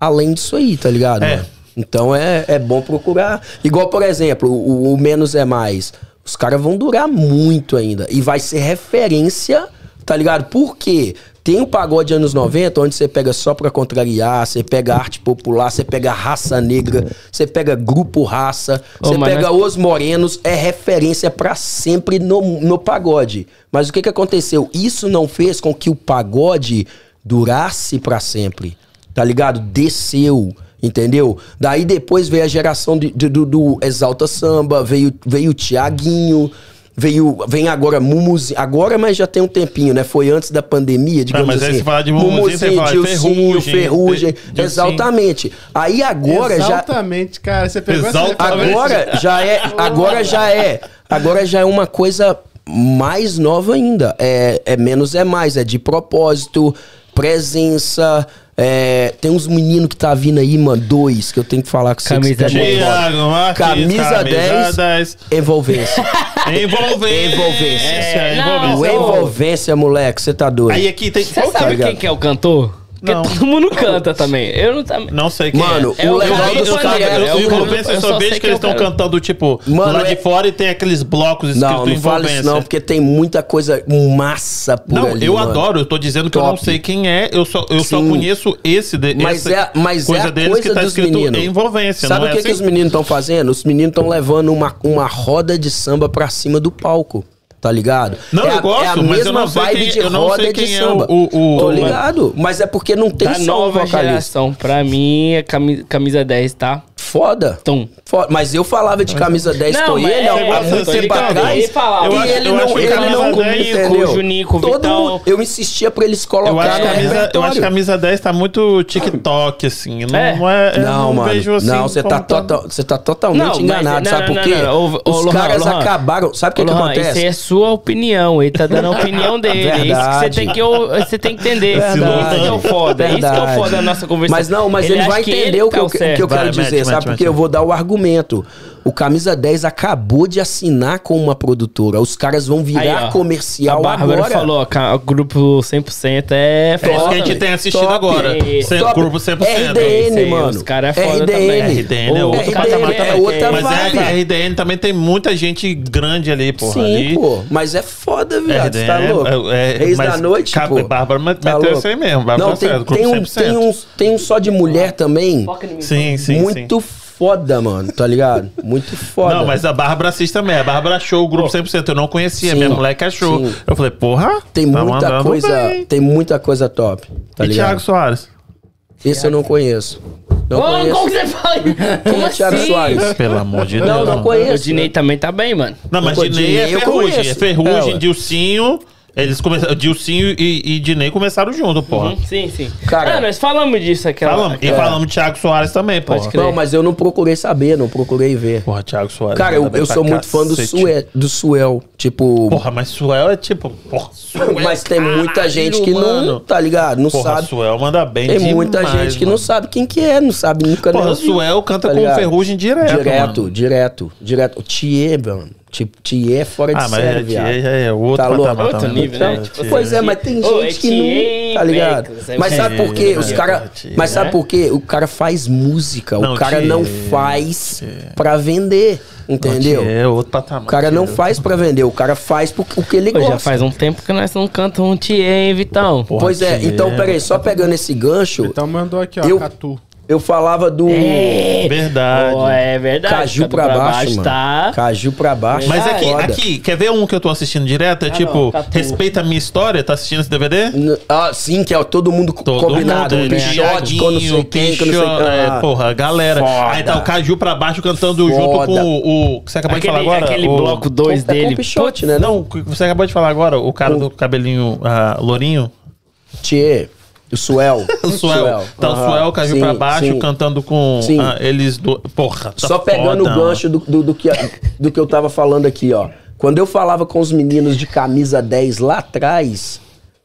além disso aí, tá ligado? É. mano? Então é, é bom procurar. Igual, por exemplo, o, o Menos é Mais. Os caras vão durar muito ainda. E vai ser referência, tá ligado? Por quê? Tem o pagode anos 90, onde você pega só pra contrariar, você pega arte popular, você pega raça negra, você pega grupo raça, você mas pega nós- os Morenos é referência pra sempre no, no pagode. Mas o que que aconteceu? Isso não fez com que o pagode durasse pra sempre. Tá ligado? Desceu. Entendeu? Daí depois veio a geração de- de- do, do Exalta Samba, veio, veio o Tiaguinho, veio, vem agora Mumuzinho. Agora, mas já tem um tempinho, né? Foi antes da pandemia, digamos mas aí assim. você fala de Mumuzinho, você fala Dilcinho, Ferrugem, Ferrugem. de-. Exatamente. Aí agora já. Exatamente, cara. Você pegou essa Exaltamente. referência. Agora já é, agora já é, agora já é uma coisa mais nova ainda. É, é menos é mais, é de propósito, presença. É, tem uns meninos que tá vindo aí, mano, dois que eu tenho que falar com você. que Camisa você é 10. bom. Tiago Martins, Camisa 10. 10. Envolvência. Envolvência. Envolvência. É, não, O envolvência. envolvência, moleque, você tá doido. Aí aqui tem. Você é? sabe quem que é o cantor? Porque Não. todo mundo canta também. Eu não também. Não sei quem Mano, é. É o legal Gabriel dos caras eu, é eu, o eu, só vejo sei que eles é estão cara- cantando, tipo, Mano, lá de é- fora e tem aqueles blocos escritos Não, não fala envolvência. isso não, porque tem muita coisa massa por Não, ali, eu mano. adoro, eu tô dizendo que eu não Top. sei quem é, eu só, eu só conheço esse de, Mas essa é, mas coisa é a deles coisa que tá dos escrito meninos. envolvência, Sabe o é que, assim? que os meninos estão fazendo? Os meninos estão levando uma, uma roda de samba pra cima do palco. Tá ligado? Não, é eu a, gosto, é a mas eu mesma vibe quem- de eu não roda de é samba. o- o- Tô o- ligado? Mas é porque não tem Da nova vocalista. geração, pra mim, é cami- camisa 10, tá? Foda. Tom. Foda. Mas eu falava de camisa 10 Não, com ele é, há é, há muito tô tempo atrás. Ele falava. Eu e acho- ele eu não, acho ele não 10 com o entendeu? Juninho, com o Todo Vitão. mundo, eu insistia pra eles Eu colocar acho, camisa, eu acho que camisa 10 tá muito TikTok, assim. Não É. não é. eu Não, mano. vejo assim. não, você tá, total, tá totalmente Não, enganado. não, sabe não, por quê? não, não, não. Os caras acabaram. Sabe o que, acontece? Isso é sua opinião. Ele tá dando a opinião dele. Isso que você tem que, você tem que entender. Isso que é o foda. Isso que é o foda da nossa conversa. Mas não, mas ele, vai entender o que, tá eu, que eu quero dizer, sabe? Porque eu vou dar o argumento. O Camisa 10 acabou de assinar com uma produtora. Os caras vão virar Aí, ó. comercial a Bárbara agora. falou, o grupo 100% é É isso que a foda. gente tem assistido Top. agora. Top. Grupo 100%. RDN, Esse aí, mano. os cara é foda RDN. também. RDN é outro RDN patamar é outra Mas vibe. é, a RDN também tem muita gente grande ali, porra. Sim, ali. pô. Mas é foda, viado. Você RDN tá louco? é- é- da noite, Ca- pô. Bárbara Tá meteu isso aí mesmo, Bárbara Não, tá tem, certo, tem, grupo um, 100%. tem, um, tem um só de mulher também. Sim, sim, muito sim. Foda, mano. Tá ligado? Muito foda. Não, mas a Bárbara assiste também. A Bárbara achou o grupo 100%. Eu não conhecia. Sim. Minha moleque achou. Sim. Eu falei, porra. Tem tá muita coisa. bem. Tem muita coisa top. Tá e ligado? Thiago Soares? Esse eu não conheço. Não Ô, conheço. como você fala? Como é Thiago assim? Soares? Pelo amor de Deus. Não, não O conheço. Dinei também tá bem, mano. Não, mas Dinei é Dinei eu Ferrugem. É Ferrugem, É. Dilcinho. Eles começaram. Dilcinho e, e Dinei começaram junto, porra. Uhum, Sim, sim. Cara- ah, nós falamos disso aquela. Falamos. E aquela- falamos de Thiago Soares também, porra. Não, mas eu não procurei saber, não procurei ver. Porra, Thiago Soares. Cara, eu, bem eu pra sou muito fã do. Sue, do Suel. Tipo. Porra, mas Suel é tipo. Porra, Suel, mas tem muita gente que não. mano. Tá ligado? Não Porra, sabe. Suel manda bem Tem muita demais, gente que mano. não sabe quem que é, não sabe nunca Porra, Suel canta tá com ligado? Ferrugem direto. Direto, mano. direto, direto. O Thier, mano. Tipo, Thier é fora de Ah, série, é, viado. é, é outro Tá louco? patamar Outro também. nível, né? Tipo. Pois é, mas tem Ô, gente é que não. Tá ligado? É Mas sabe por quê? Os cara, mas sabe É? por quê? O cara faz música. Não, o cara não faz pra vender. Entendeu? É outro patamar. O cara não faz pra vender. O cara faz porque o que ele Pô, gosta. já faz um tempo que nós não cantamos um Thier, hein, Vitão? Porra, Pois é, então peraí, só pegando esse gancho, Então mandou aqui, ó, Eu- Catu. Eu falava do É, Verdade. Pô, é verdade. caju Cadu pra baixo, mano. tá? Caju pra baixo. Mas aqui, foda. aqui, quer ver um que eu tô assistindo direto? É tipo, não, Catu. respeita a minha história. Tá assistindo esse DVD? N- Ah, sim, que é todo mundo Todo combinado. mundo, um pichote, quando sei quem, quando sei quem. é, Ah, porra, a galera. Foda. Aí tá o Caju pra baixo cantando junto Foda. com o, o que você acabou de Aquele, falar agora. aquele o, bloco 2 com- é com dele. pichote, né? Não, o que você acabou de falar agora, o cara do cabelinho ah, lourinho. Tchê, o Suel. O Suel. Tá o Aham, Suel, sim, pra baixo, sim. cantando com Sim. ah, eles do. Porra, tá Só pegando foda, o gancho do, do, do que, do que eu tava falando aqui, ó. Quando eu falava com os meninos de camisa 10 lá atrás,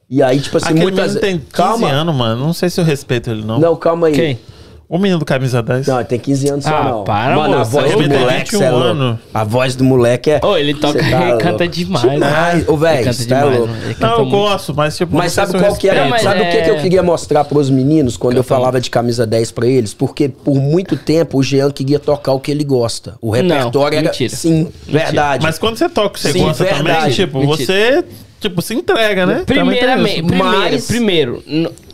e aí, tipo assim, Aquele muitas tem 15 Calma. anos, mano. Não sei se eu respeito ele, não. Não, calma aí. Quem? O menino do camisa 10. Não, ele tem 15 anos só Ah, não. para, Mano, a moço. voz do moleque, 21 cê é louco. A voz do moleque é... Ô, ele toca, tá ele canta demais. Demais. né? Ô, véi, Ele canta tá demais, louco. mano. Não, eu muito. gosto, mas tipo. Mas não sabe qual que era? Não, mas sabe o que, é- que eu queria mostrar pros meninos quando eu falava de camisa 10 pra eles? Porque por muito tempo o Jean queria tocar o que ele gosta. O repertório era. mentira. Sim, verdade. Mas quando você toca o que você Sim, gosta também, verdade. tipo, Mentira. você tipo, se entrega, né? Primeiramente, Também primeiro, Mas- primeiro,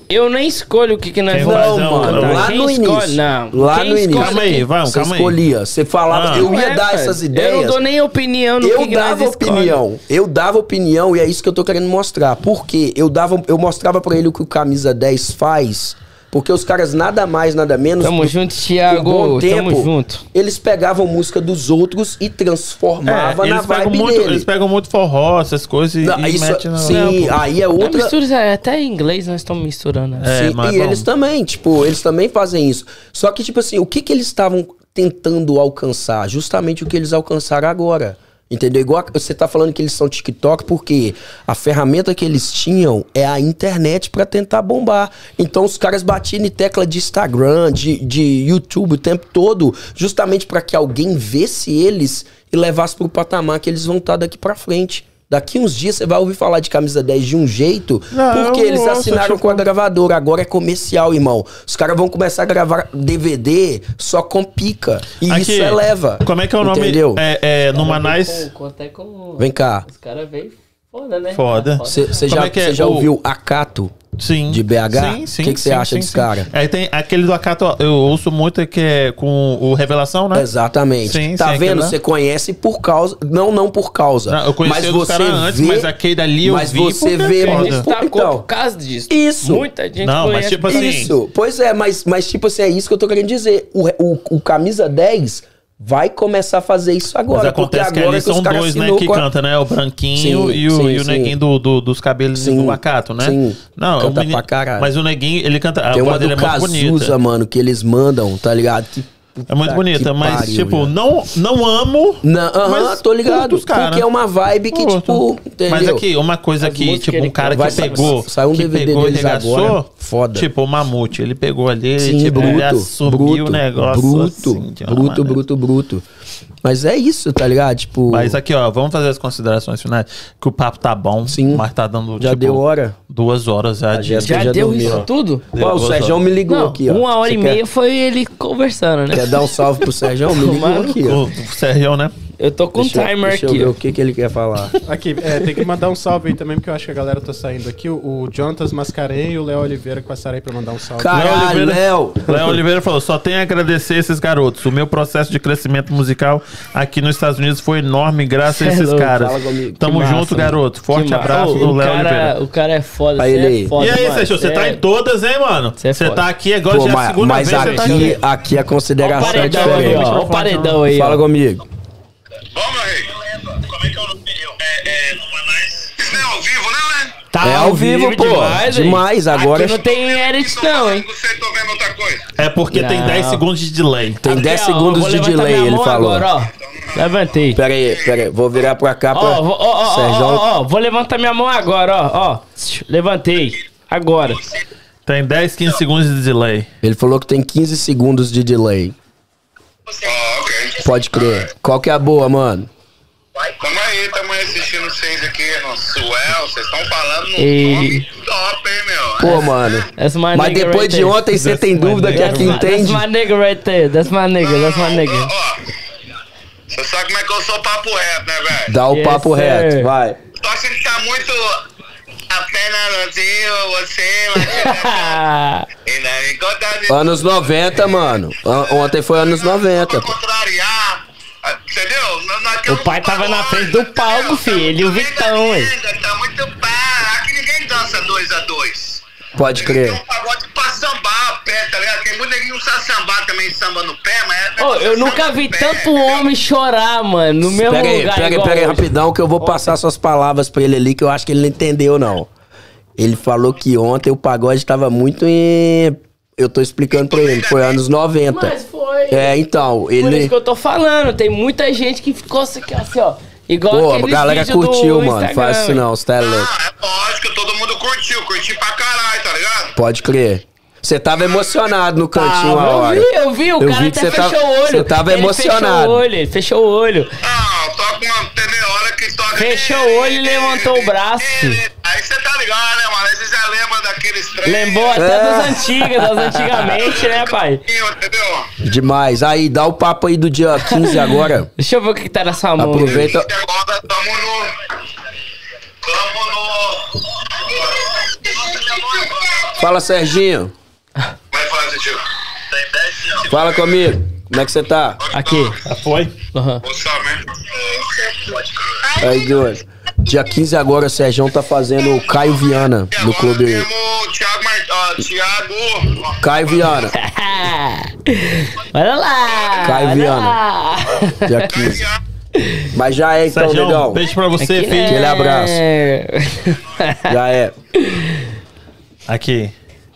eu nem escolho o que, que nós Quem vamos vai, Não, mano, não. lá Quem no escolhe- início. Não. Lá Quem no início. Calma aí, vamos, Você calma aí. escolhia. Você falava, Ah. eu ia É, dar velho. essas ideias. Eu não dou nem opinião no eu que, que dava nós escolhe. opinião. Eu dava opinião e é isso que eu tô querendo mostrar. Porque eu dava, eu mostrava pra ele o que o camisa 10 faz. Porque os caras nada mais, nada menos. Tamo do- junto, por um Thiago. bom Tamo tempo, junto. Eles pegavam música dos outros e transformavam É, na eles, pegam vibe muito, dele. eles pegam muito forró, essas coisas e, Não, e isso- metem na. sim, aí é Não outra. mistura, é, até em inglês nós estamos misturando. né? É, Sim, mas e eles também, tipo, eles também fazem isso. Só que, tipo assim, o que, que eles estavam tentando alcançar? Justamente o que eles alcançaram agora. Entendeu? Igual você tá falando que eles são TikTok, porque a ferramenta que eles tinham é a internet pra tentar bombar. Então os caras batiam em tecla de Instagram, de, de YouTube o tempo todo, justamente pra que alguém vesse eles e levasse pro patamar que eles vão estar daqui pra frente. Daqui uns dias você vai ouvir falar de camisa 10 de um jeito, Não, porque eles ouço, assinaram tipo- com a gravadora. Agora é comercial, irmão. Os caras vão começar a gravar DVD só com pica. E Aqui, isso eleva. Como é que é o nome? Entendeu? É, é, no Manais. Conta com. Vem cá. Os caras veio foda, né? Foda. Você já, é que é? já O- ouviu Acato? Sim. De BH? Sim, sim. O que que você acha sim, desse sim. cara? Aí tem aquele do Acato, eu ouço muito que é com o Revelação, né? Exatamente. Sim, tá vendo? Você conhece por causa. Não, não por causa. Não, eu conheci mas os você caras antes, vê- mas aquele dali eu mas vi você porque vê é muito- destacou então, por causa disso. Isso. Muita gente Não, mas conhece tipo por assim, Isso. Pois é, mas, mas tipo assim, é isso que eu tô querendo dizer. O, o, o camisa 10 vai começar a fazer isso agora. Mas acontece que ali são dois, né, que a- canta, né? O branquinho Sim, e o, sim, e o neguinho do, do- dos cabelos Sim, do Acato, né? sim. Não, Canta o menino- pra caralho. Mas o neguinho, ele canta. A Tem uma voz dele do é Cazuza, mano, que eles mandam, tá ligado? Que, É muito bonita, mas pariu, tipo, não, não amo. Não, aham, mas tô ligado. os cara. Porque é uma vibe que, tipo, entendeu? Mas aqui, uma coisa As que, tipo, um ele cara que pegou. saiu um que DVD pegou e regaçou, agora, foda. Tipo, o Mamute, ele pegou ali, Sim, tipo, ele bruto, assumiu bruto, o negócio. bruto, assim, bruto, maneira. bruto, bruto. Mas é isso, tá ligado? Tipo, Mas aqui, ó, vamos fazer as considerações finais. Que o papo tá bom, Sim. mas tá dando, já tipo, deu hora. duas horas já. A de- Já, já deu dormiu, isso tudo? Deu Ó, o Sérgio me ligou Não, aqui, ó. uma hora Você e quer- meia foi ele conversando, né? Quer dar um salve pro Sérgio? Me ligou aqui, ó. O Sérgio, né? Eu tô com Deixa eu- timer deixa eu aqui. ver ó. o que, que ele quer falar. Aqui, é, tem que mandar um salve aí também, porque eu acho que a galera tá saindo aqui. O, o Jontas Mascarei e o Léo Oliveira que passaram aí pra mandar um salve. Caralho, Léo. Léo Oliveira falou: só tenho a agradecer esses garotos. O meu processo de crescimento musical aqui nos Estados Unidos foi enorme graças a é esses louco, caras. comigo. Tamo Que junto, massa, garoto. Forte massa. abraço do Léo Oliveira. O cara é foda. Aí ele- é foda, E aí, mano. Sérgio, você Cê tá é- em todas, hein, mano? Cê é Você foda. tá aqui agora, Pô, já é a mas, segunda mas vez que você tá aqui, aqui. aqui a consideração é paredão aí, diferente. ó. O paredão aí, Fala ó. Comigo. Vamos, rei. Como é que é o nome? É, é, no Manais. Isso não é ao vivo, não, né? Tá É ao vivo, pô. Demais? Demais, agora- Aqui não tem edit não, hein? Você tô vendo outra coisa. É porque tem Não. 10 segundos de delay. Tem Aqui, 10 ó, segundos de delay, ele falou. Agora, ó. Levantei. Pera aí, pera aí. Vou virar pra cá pra... Ó, vou- ó, ó, ó, Sérgio- ó, ó, vou levantar minha mão agora, ó, ó. Levantei. Agora. Tem 10, 15 segundos de delay. Ele falou que tem 15 segundos de delay. Ok. Pode crer. Qual que é a boa, mano? Tamo aí, tamo aí assistindo vocês aqui no Suel. Vocês estão falando no Ei. nome top, hein, meu? Pô, mano. That's my Mas depois right de there. ontem você tem dúvida que nigga. aqui That's my- entende? That's my nigga right there. That's my nigga. That's my nigga. Ó, ó, Você sabe como é que eu sou papo reto, né, velho? Dá o Yes, papo sir. reto, vai. Tô achando que tá muito Anos 90, mano. Ontem foi anos 90. Entendeu? o pai tava na frente do palco, filho. Ele e o Vitão, hein? Tá muito pá. Aqui ninguém dança 2x2. Pode crer. Tem um pagode pra sambar o pé, tá ligado? Tem muito neguinho que usa sambar também, samba no pé, mas... É oh, eu nunca vi pé, tanto entendeu? homem chorar, mano, no mesmo pera aí, lugar. Pera aí, pera aí, rapidão, que eu vou passar suas palavras pra ele ali, que eu acho que ele não entendeu, não. Ele falou que ontem o pagode tava muito em... Eu tô explicando pra ele, foi anos 90. Mas foi... É, então, ele... Por isso que eu tô falando, tem muita gente que ficou assim, assim ó... Igual Pô, a galera curtiu, mano. Instagram, Faz isso não, você tá louco. Ah, é lógico, todo mundo curtiu, curtiu pra caralho, tá ligado? Pode crer. Você tava emocionado no cantinho Tava, a hora. Eu vi, eu vi, o Eu cara vi até você fechou tava- o olho. você tava Ele emocionado. Fechou o olho, ele fechou o olho. Não, toca uma. Entendeu? A hora que toca. Fechou o olho e levantou o braço. Aí você tá ligado, né, mano? Aí você já lembra daqueles trem. Lembrou até É. das antigas, das antigamente, né, pai? Entendeu? Demais. Aí, dá o papo aí do dia 15 agora. Deixa eu ver o que, que tá na sua mão. Aproveita. Agora tamo no. Tamo no. Fala, Serginho. Vai fazer, tio. Tem 10 minutos. Fala comigo. Como é que você tá? Aqui. Já foi? Aham. Orçamento. Aí, dois. Dia 15 agora, o Sergião tá fazendo o Caio Viana no agora clube. Thiago Mart... ó, Thiago. Caio Viana, Olha lá! Caio olha Viana. lá. dia 15. Mas já é então, Sérgio, negão. beijo pra você, Aqui, filho. Aquele abraço. Já é. Aqui.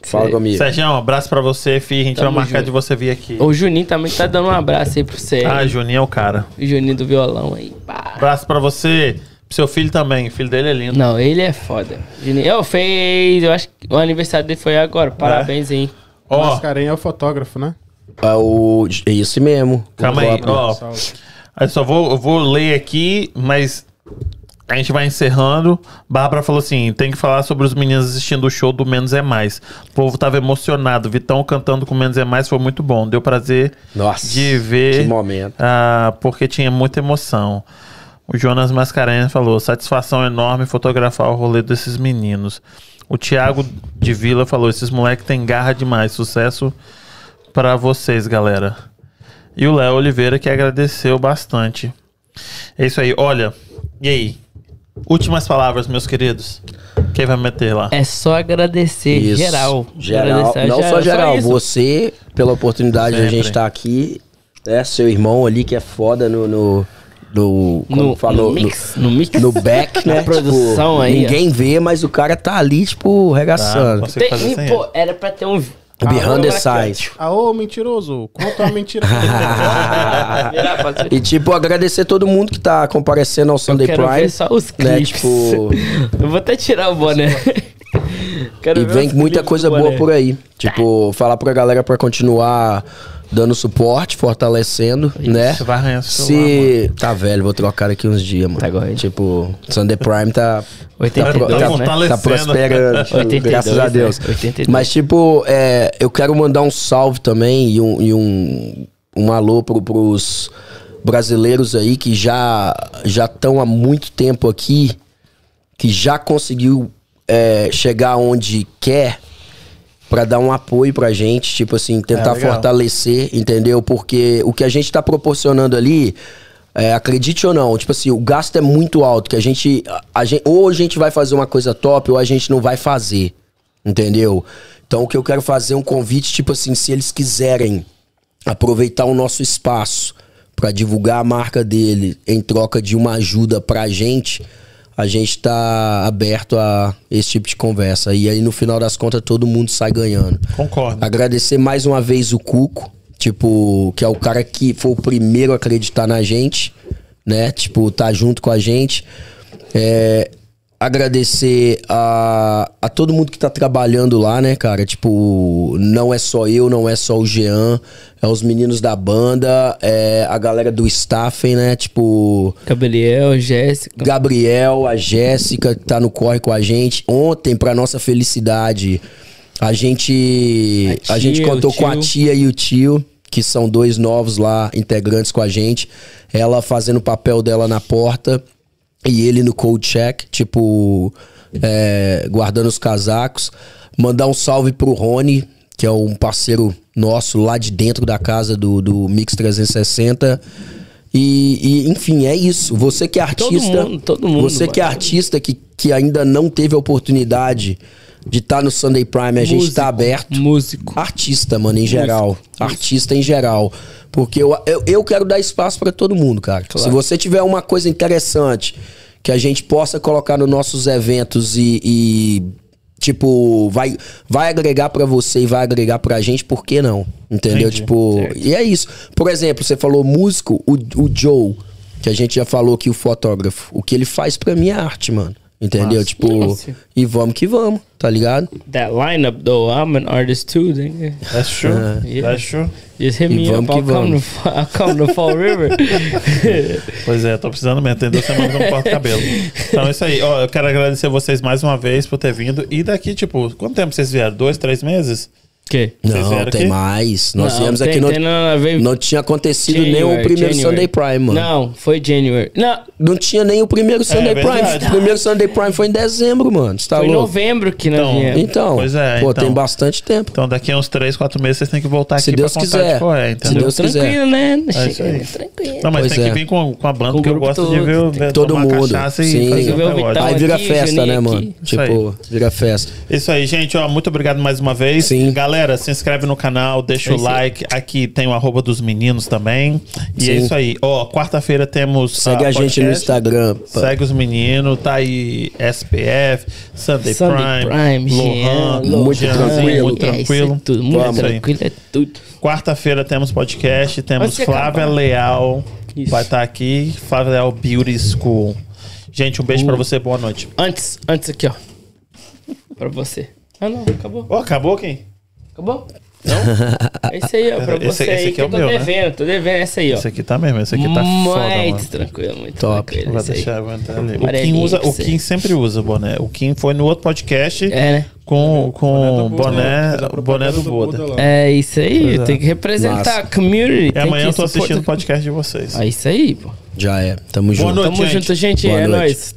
Fala comigo. Sérgio, um abraço pra você, filho. A gente Tamo vai marcar junto. de você vir aqui. O Juninho também tá dando um abraço aí pro você. Ah, Juninho é o cara. O Juninho do violão aí. Pá. Abraço pra você. Pro seu filho também. O filho dele é lindo. Não, ele é foda. Juninho, eu fez, eu acho que o aniversário dele foi agora. Parabéns aí. Ó, Mascarenha é o fotógrafo, né? É o... é isso mesmo. calma aí. Ó, eu só vou, eu vou ler aqui, mas A gente vai encerrando. Bárbara falou assim: tem que falar sobre os meninos assistindo o show do Menos é Mais. O povo tava emocionado. Vitão cantando com Menos é Mais foi muito bom. Deu prazer Nossa, de ver. que momento. ah, porque tinha muita emoção. O Jonas Mascarenhas falou: satisfação enorme fotografar o rolê desses meninos. O Thiago de Vila falou: esses moleques têm garra demais. Sucesso pra vocês, galera. E o Léo Oliveira que agradeceu bastante. É isso aí. Olha, e aí? Últimas palavras, meus queridos. Quem vai meter lá? É só agradecer Isso. geral. Geral. Agradecer Não só geral, isso. você, pela oportunidade de a Sempre. gente estar aqui. É, seu irmão ali que é foda no. no, no como No, falou, no mix, no mix. no back, né? Na produção Tipo, aí, ó. Ninguém vê, mas o cara tá ali, tipo, regaçando. Tá, fazer Tem, pô, era pra ter um... Behind the Ah, scenes. Ah, ô, mentiroso. Conta uma mentira. E, tipo, agradecer todo mundo que tá comparecendo ao Eu Sunday quero Prime. ver só os né, tipo- Eu vou até tirar o boné. Quero E ver vem muita coisa boa por aí. Tipo, falar pra galera pra continuar dando suporte, fortalecendo, né? Você vai arranhar seu celular, Se. Tá velho, vou trocar daqui uns dias, mano. Tá correto. Tipo, Sunday Prime tá. 82, Tá né? fortalecendo. Tá prosperando, tipo, 82, graças a né? Deus. 82. Mas, tipo, é, eu quero mandar um salve também e um, e um, um alô pro, pros brasileiros aí que já já estão há muito tempo aqui, que já conseguiu é, chegar onde quer pra dar um apoio pra gente, tipo assim, tentar É, fortalecer, entendeu? Porque o que a gente tá proporcionando ali, é, acredite ou não, tipo assim, o gasto é muito alto, que a gente, a, a gente, ou a gente vai fazer uma coisa top, ou a gente não vai fazer, entendeu? Então o que eu quero fazer é um convite, tipo assim, se eles quiserem aproveitar o nosso espaço pra divulgar a marca dele em troca de uma ajuda pra gente, a gente tá aberto a esse tipo de conversa. E aí, no final das contas, todo mundo sai ganhando. Concordo. Agradecer mais uma vez o Cuco, tipo, que é o cara que foi o primeiro a acreditar na gente, né? Tipo, tá junto com a gente. É, agradecer a, a todo mundo que tá trabalhando lá, né, cara? Tipo, não é só eu, não é só o Jean, é os meninos da banda, é a galera do staff, né? Tipo, Gabriel, Jéssica. Gabriel, a Jéssica, que tá no corre com a gente. Ontem, pra nossa felicidade, a gente, A a, gente tia, contou com a tia e o tio, que são dois novos lá, integrantes com a gente. Ela fazendo o papel dela na porta e ele no cold check, tipo, é, guardando os casacos. Mandar um salve pro Rony, que é um parceiro nosso lá de dentro da casa do, do Mix 360. E, e, enfim, é isso. Você que é Todo artista. mundo, todo mundo, Você que é artista que, que ainda não teve a oportunidade de estar no Sunday Prime, a gente Músico, tá aberto. Músico. Artista, mano, em geral. Artista em geral. Porque eu, eu, eu quero dar espaço pra todo mundo, cara. Se você tiver uma coisa interessante que a gente possa colocar nos nossos eventos e. e, tipo, vai, vai agregar pra você e vai agregar pra gente, por que não? Entendeu? Entendi. Tipo, e é isso. Por exemplo, você falou músico, o, o Joe, que a gente já falou que o fotógrafo, o que ele faz pra mim é arte, mano. Entendeu? Tipo, Nossa. e vamos que vamos, tá ligado? That lineup, though, I'm an artist too, nigga. That's true. Yeah. That's true. Just hit E me up, I'll come, to, I'll come to Fall River. Pois é, tô precisando mesmo. Tem duas semanas que eu não corto cabelo. Então é isso aí. Ó, eu quero agradecer vocês mais uma vez por ter vindo. E daqui, tipo, quanto tempo vocês vieram? Dois, três meses? Que? Não, tem aqui? mais. Nós Não, viemos tem- aqui, não, tem ver. não tinha acontecido nem o January, primeiro January. Sunday Prime, mano. Não. Não, foi January. Não, tinha nem o primeiro Sunday Prime. É verdade. O primeiro Sunday Prime foi em dezembro, mano. Você tá foi em louco? novembro que nós Então, viemos. Então, Pois é, pô, então. tem bastante tempo. Então daqui a uns três, quatro meses vocês têm que voltar Se aqui Deus pra contar quiser. de qual é, Se entendeu? Deus quiser. Tranquilo, né? É isso aí. Tranquilo. Não, mas Pois tem é. que vir com, com a banda, Com porque eu gosto de todo. ver, ver Todo tomar mundo. Sim. Aí vira festa, né, mano? Tipo, vira festa. Isso aí, gente, ó, muito obrigado mais uma vez. Sim. Galera, se inscreve no canal, deixa É o isso aí. like. Aqui tem o arroba dos meninos também. E é Sim. isso aí. Ó, quarta-feira temos. Segue ah, a gente no. Instagram. pá. Segue os meninos, tá aí SPF, Sunday, Sunday Prime, Prime, Lohan, Jean, Muito Jeanzinho, tranquilo. muito É, é tranquilo. tudo, muito Vamos. tranquilo, é tudo. Quarta-feira temos podcast, temos Flávia acabar. Leal, Isso. vai estar aqui, Flávia Leal Beauty School. Gente, um beijo Uh. pra você, boa noite. Antes, antes aqui, ó. Pra você. Ah, não, acabou. Ó, acabou quem? Acabou? É isso aí, ó, pra Esse- você esse aí aqui que é eu o tô meu, né? devendo, tô devendo essa aí, ó. Esse aqui tá mesmo, esse aqui tá foda, mano. muito tranquilo, muito Top. tranquilo. Vai deixar, vai entrar ali. O Kim, usa, o. Kim sempre usa o boné. O Kim foi no outro podcast É, né? com, com o Buda, boné, fez a o propaganda boné do Buda. É isso aí, é. tem que representar Massa. a community. E amanhã eu tô assistindo o podcast de vocês. É isso aí, pô. Já é. Tamo junto. noite, Tamo gente. junto, gente. Boa é noite. nóis.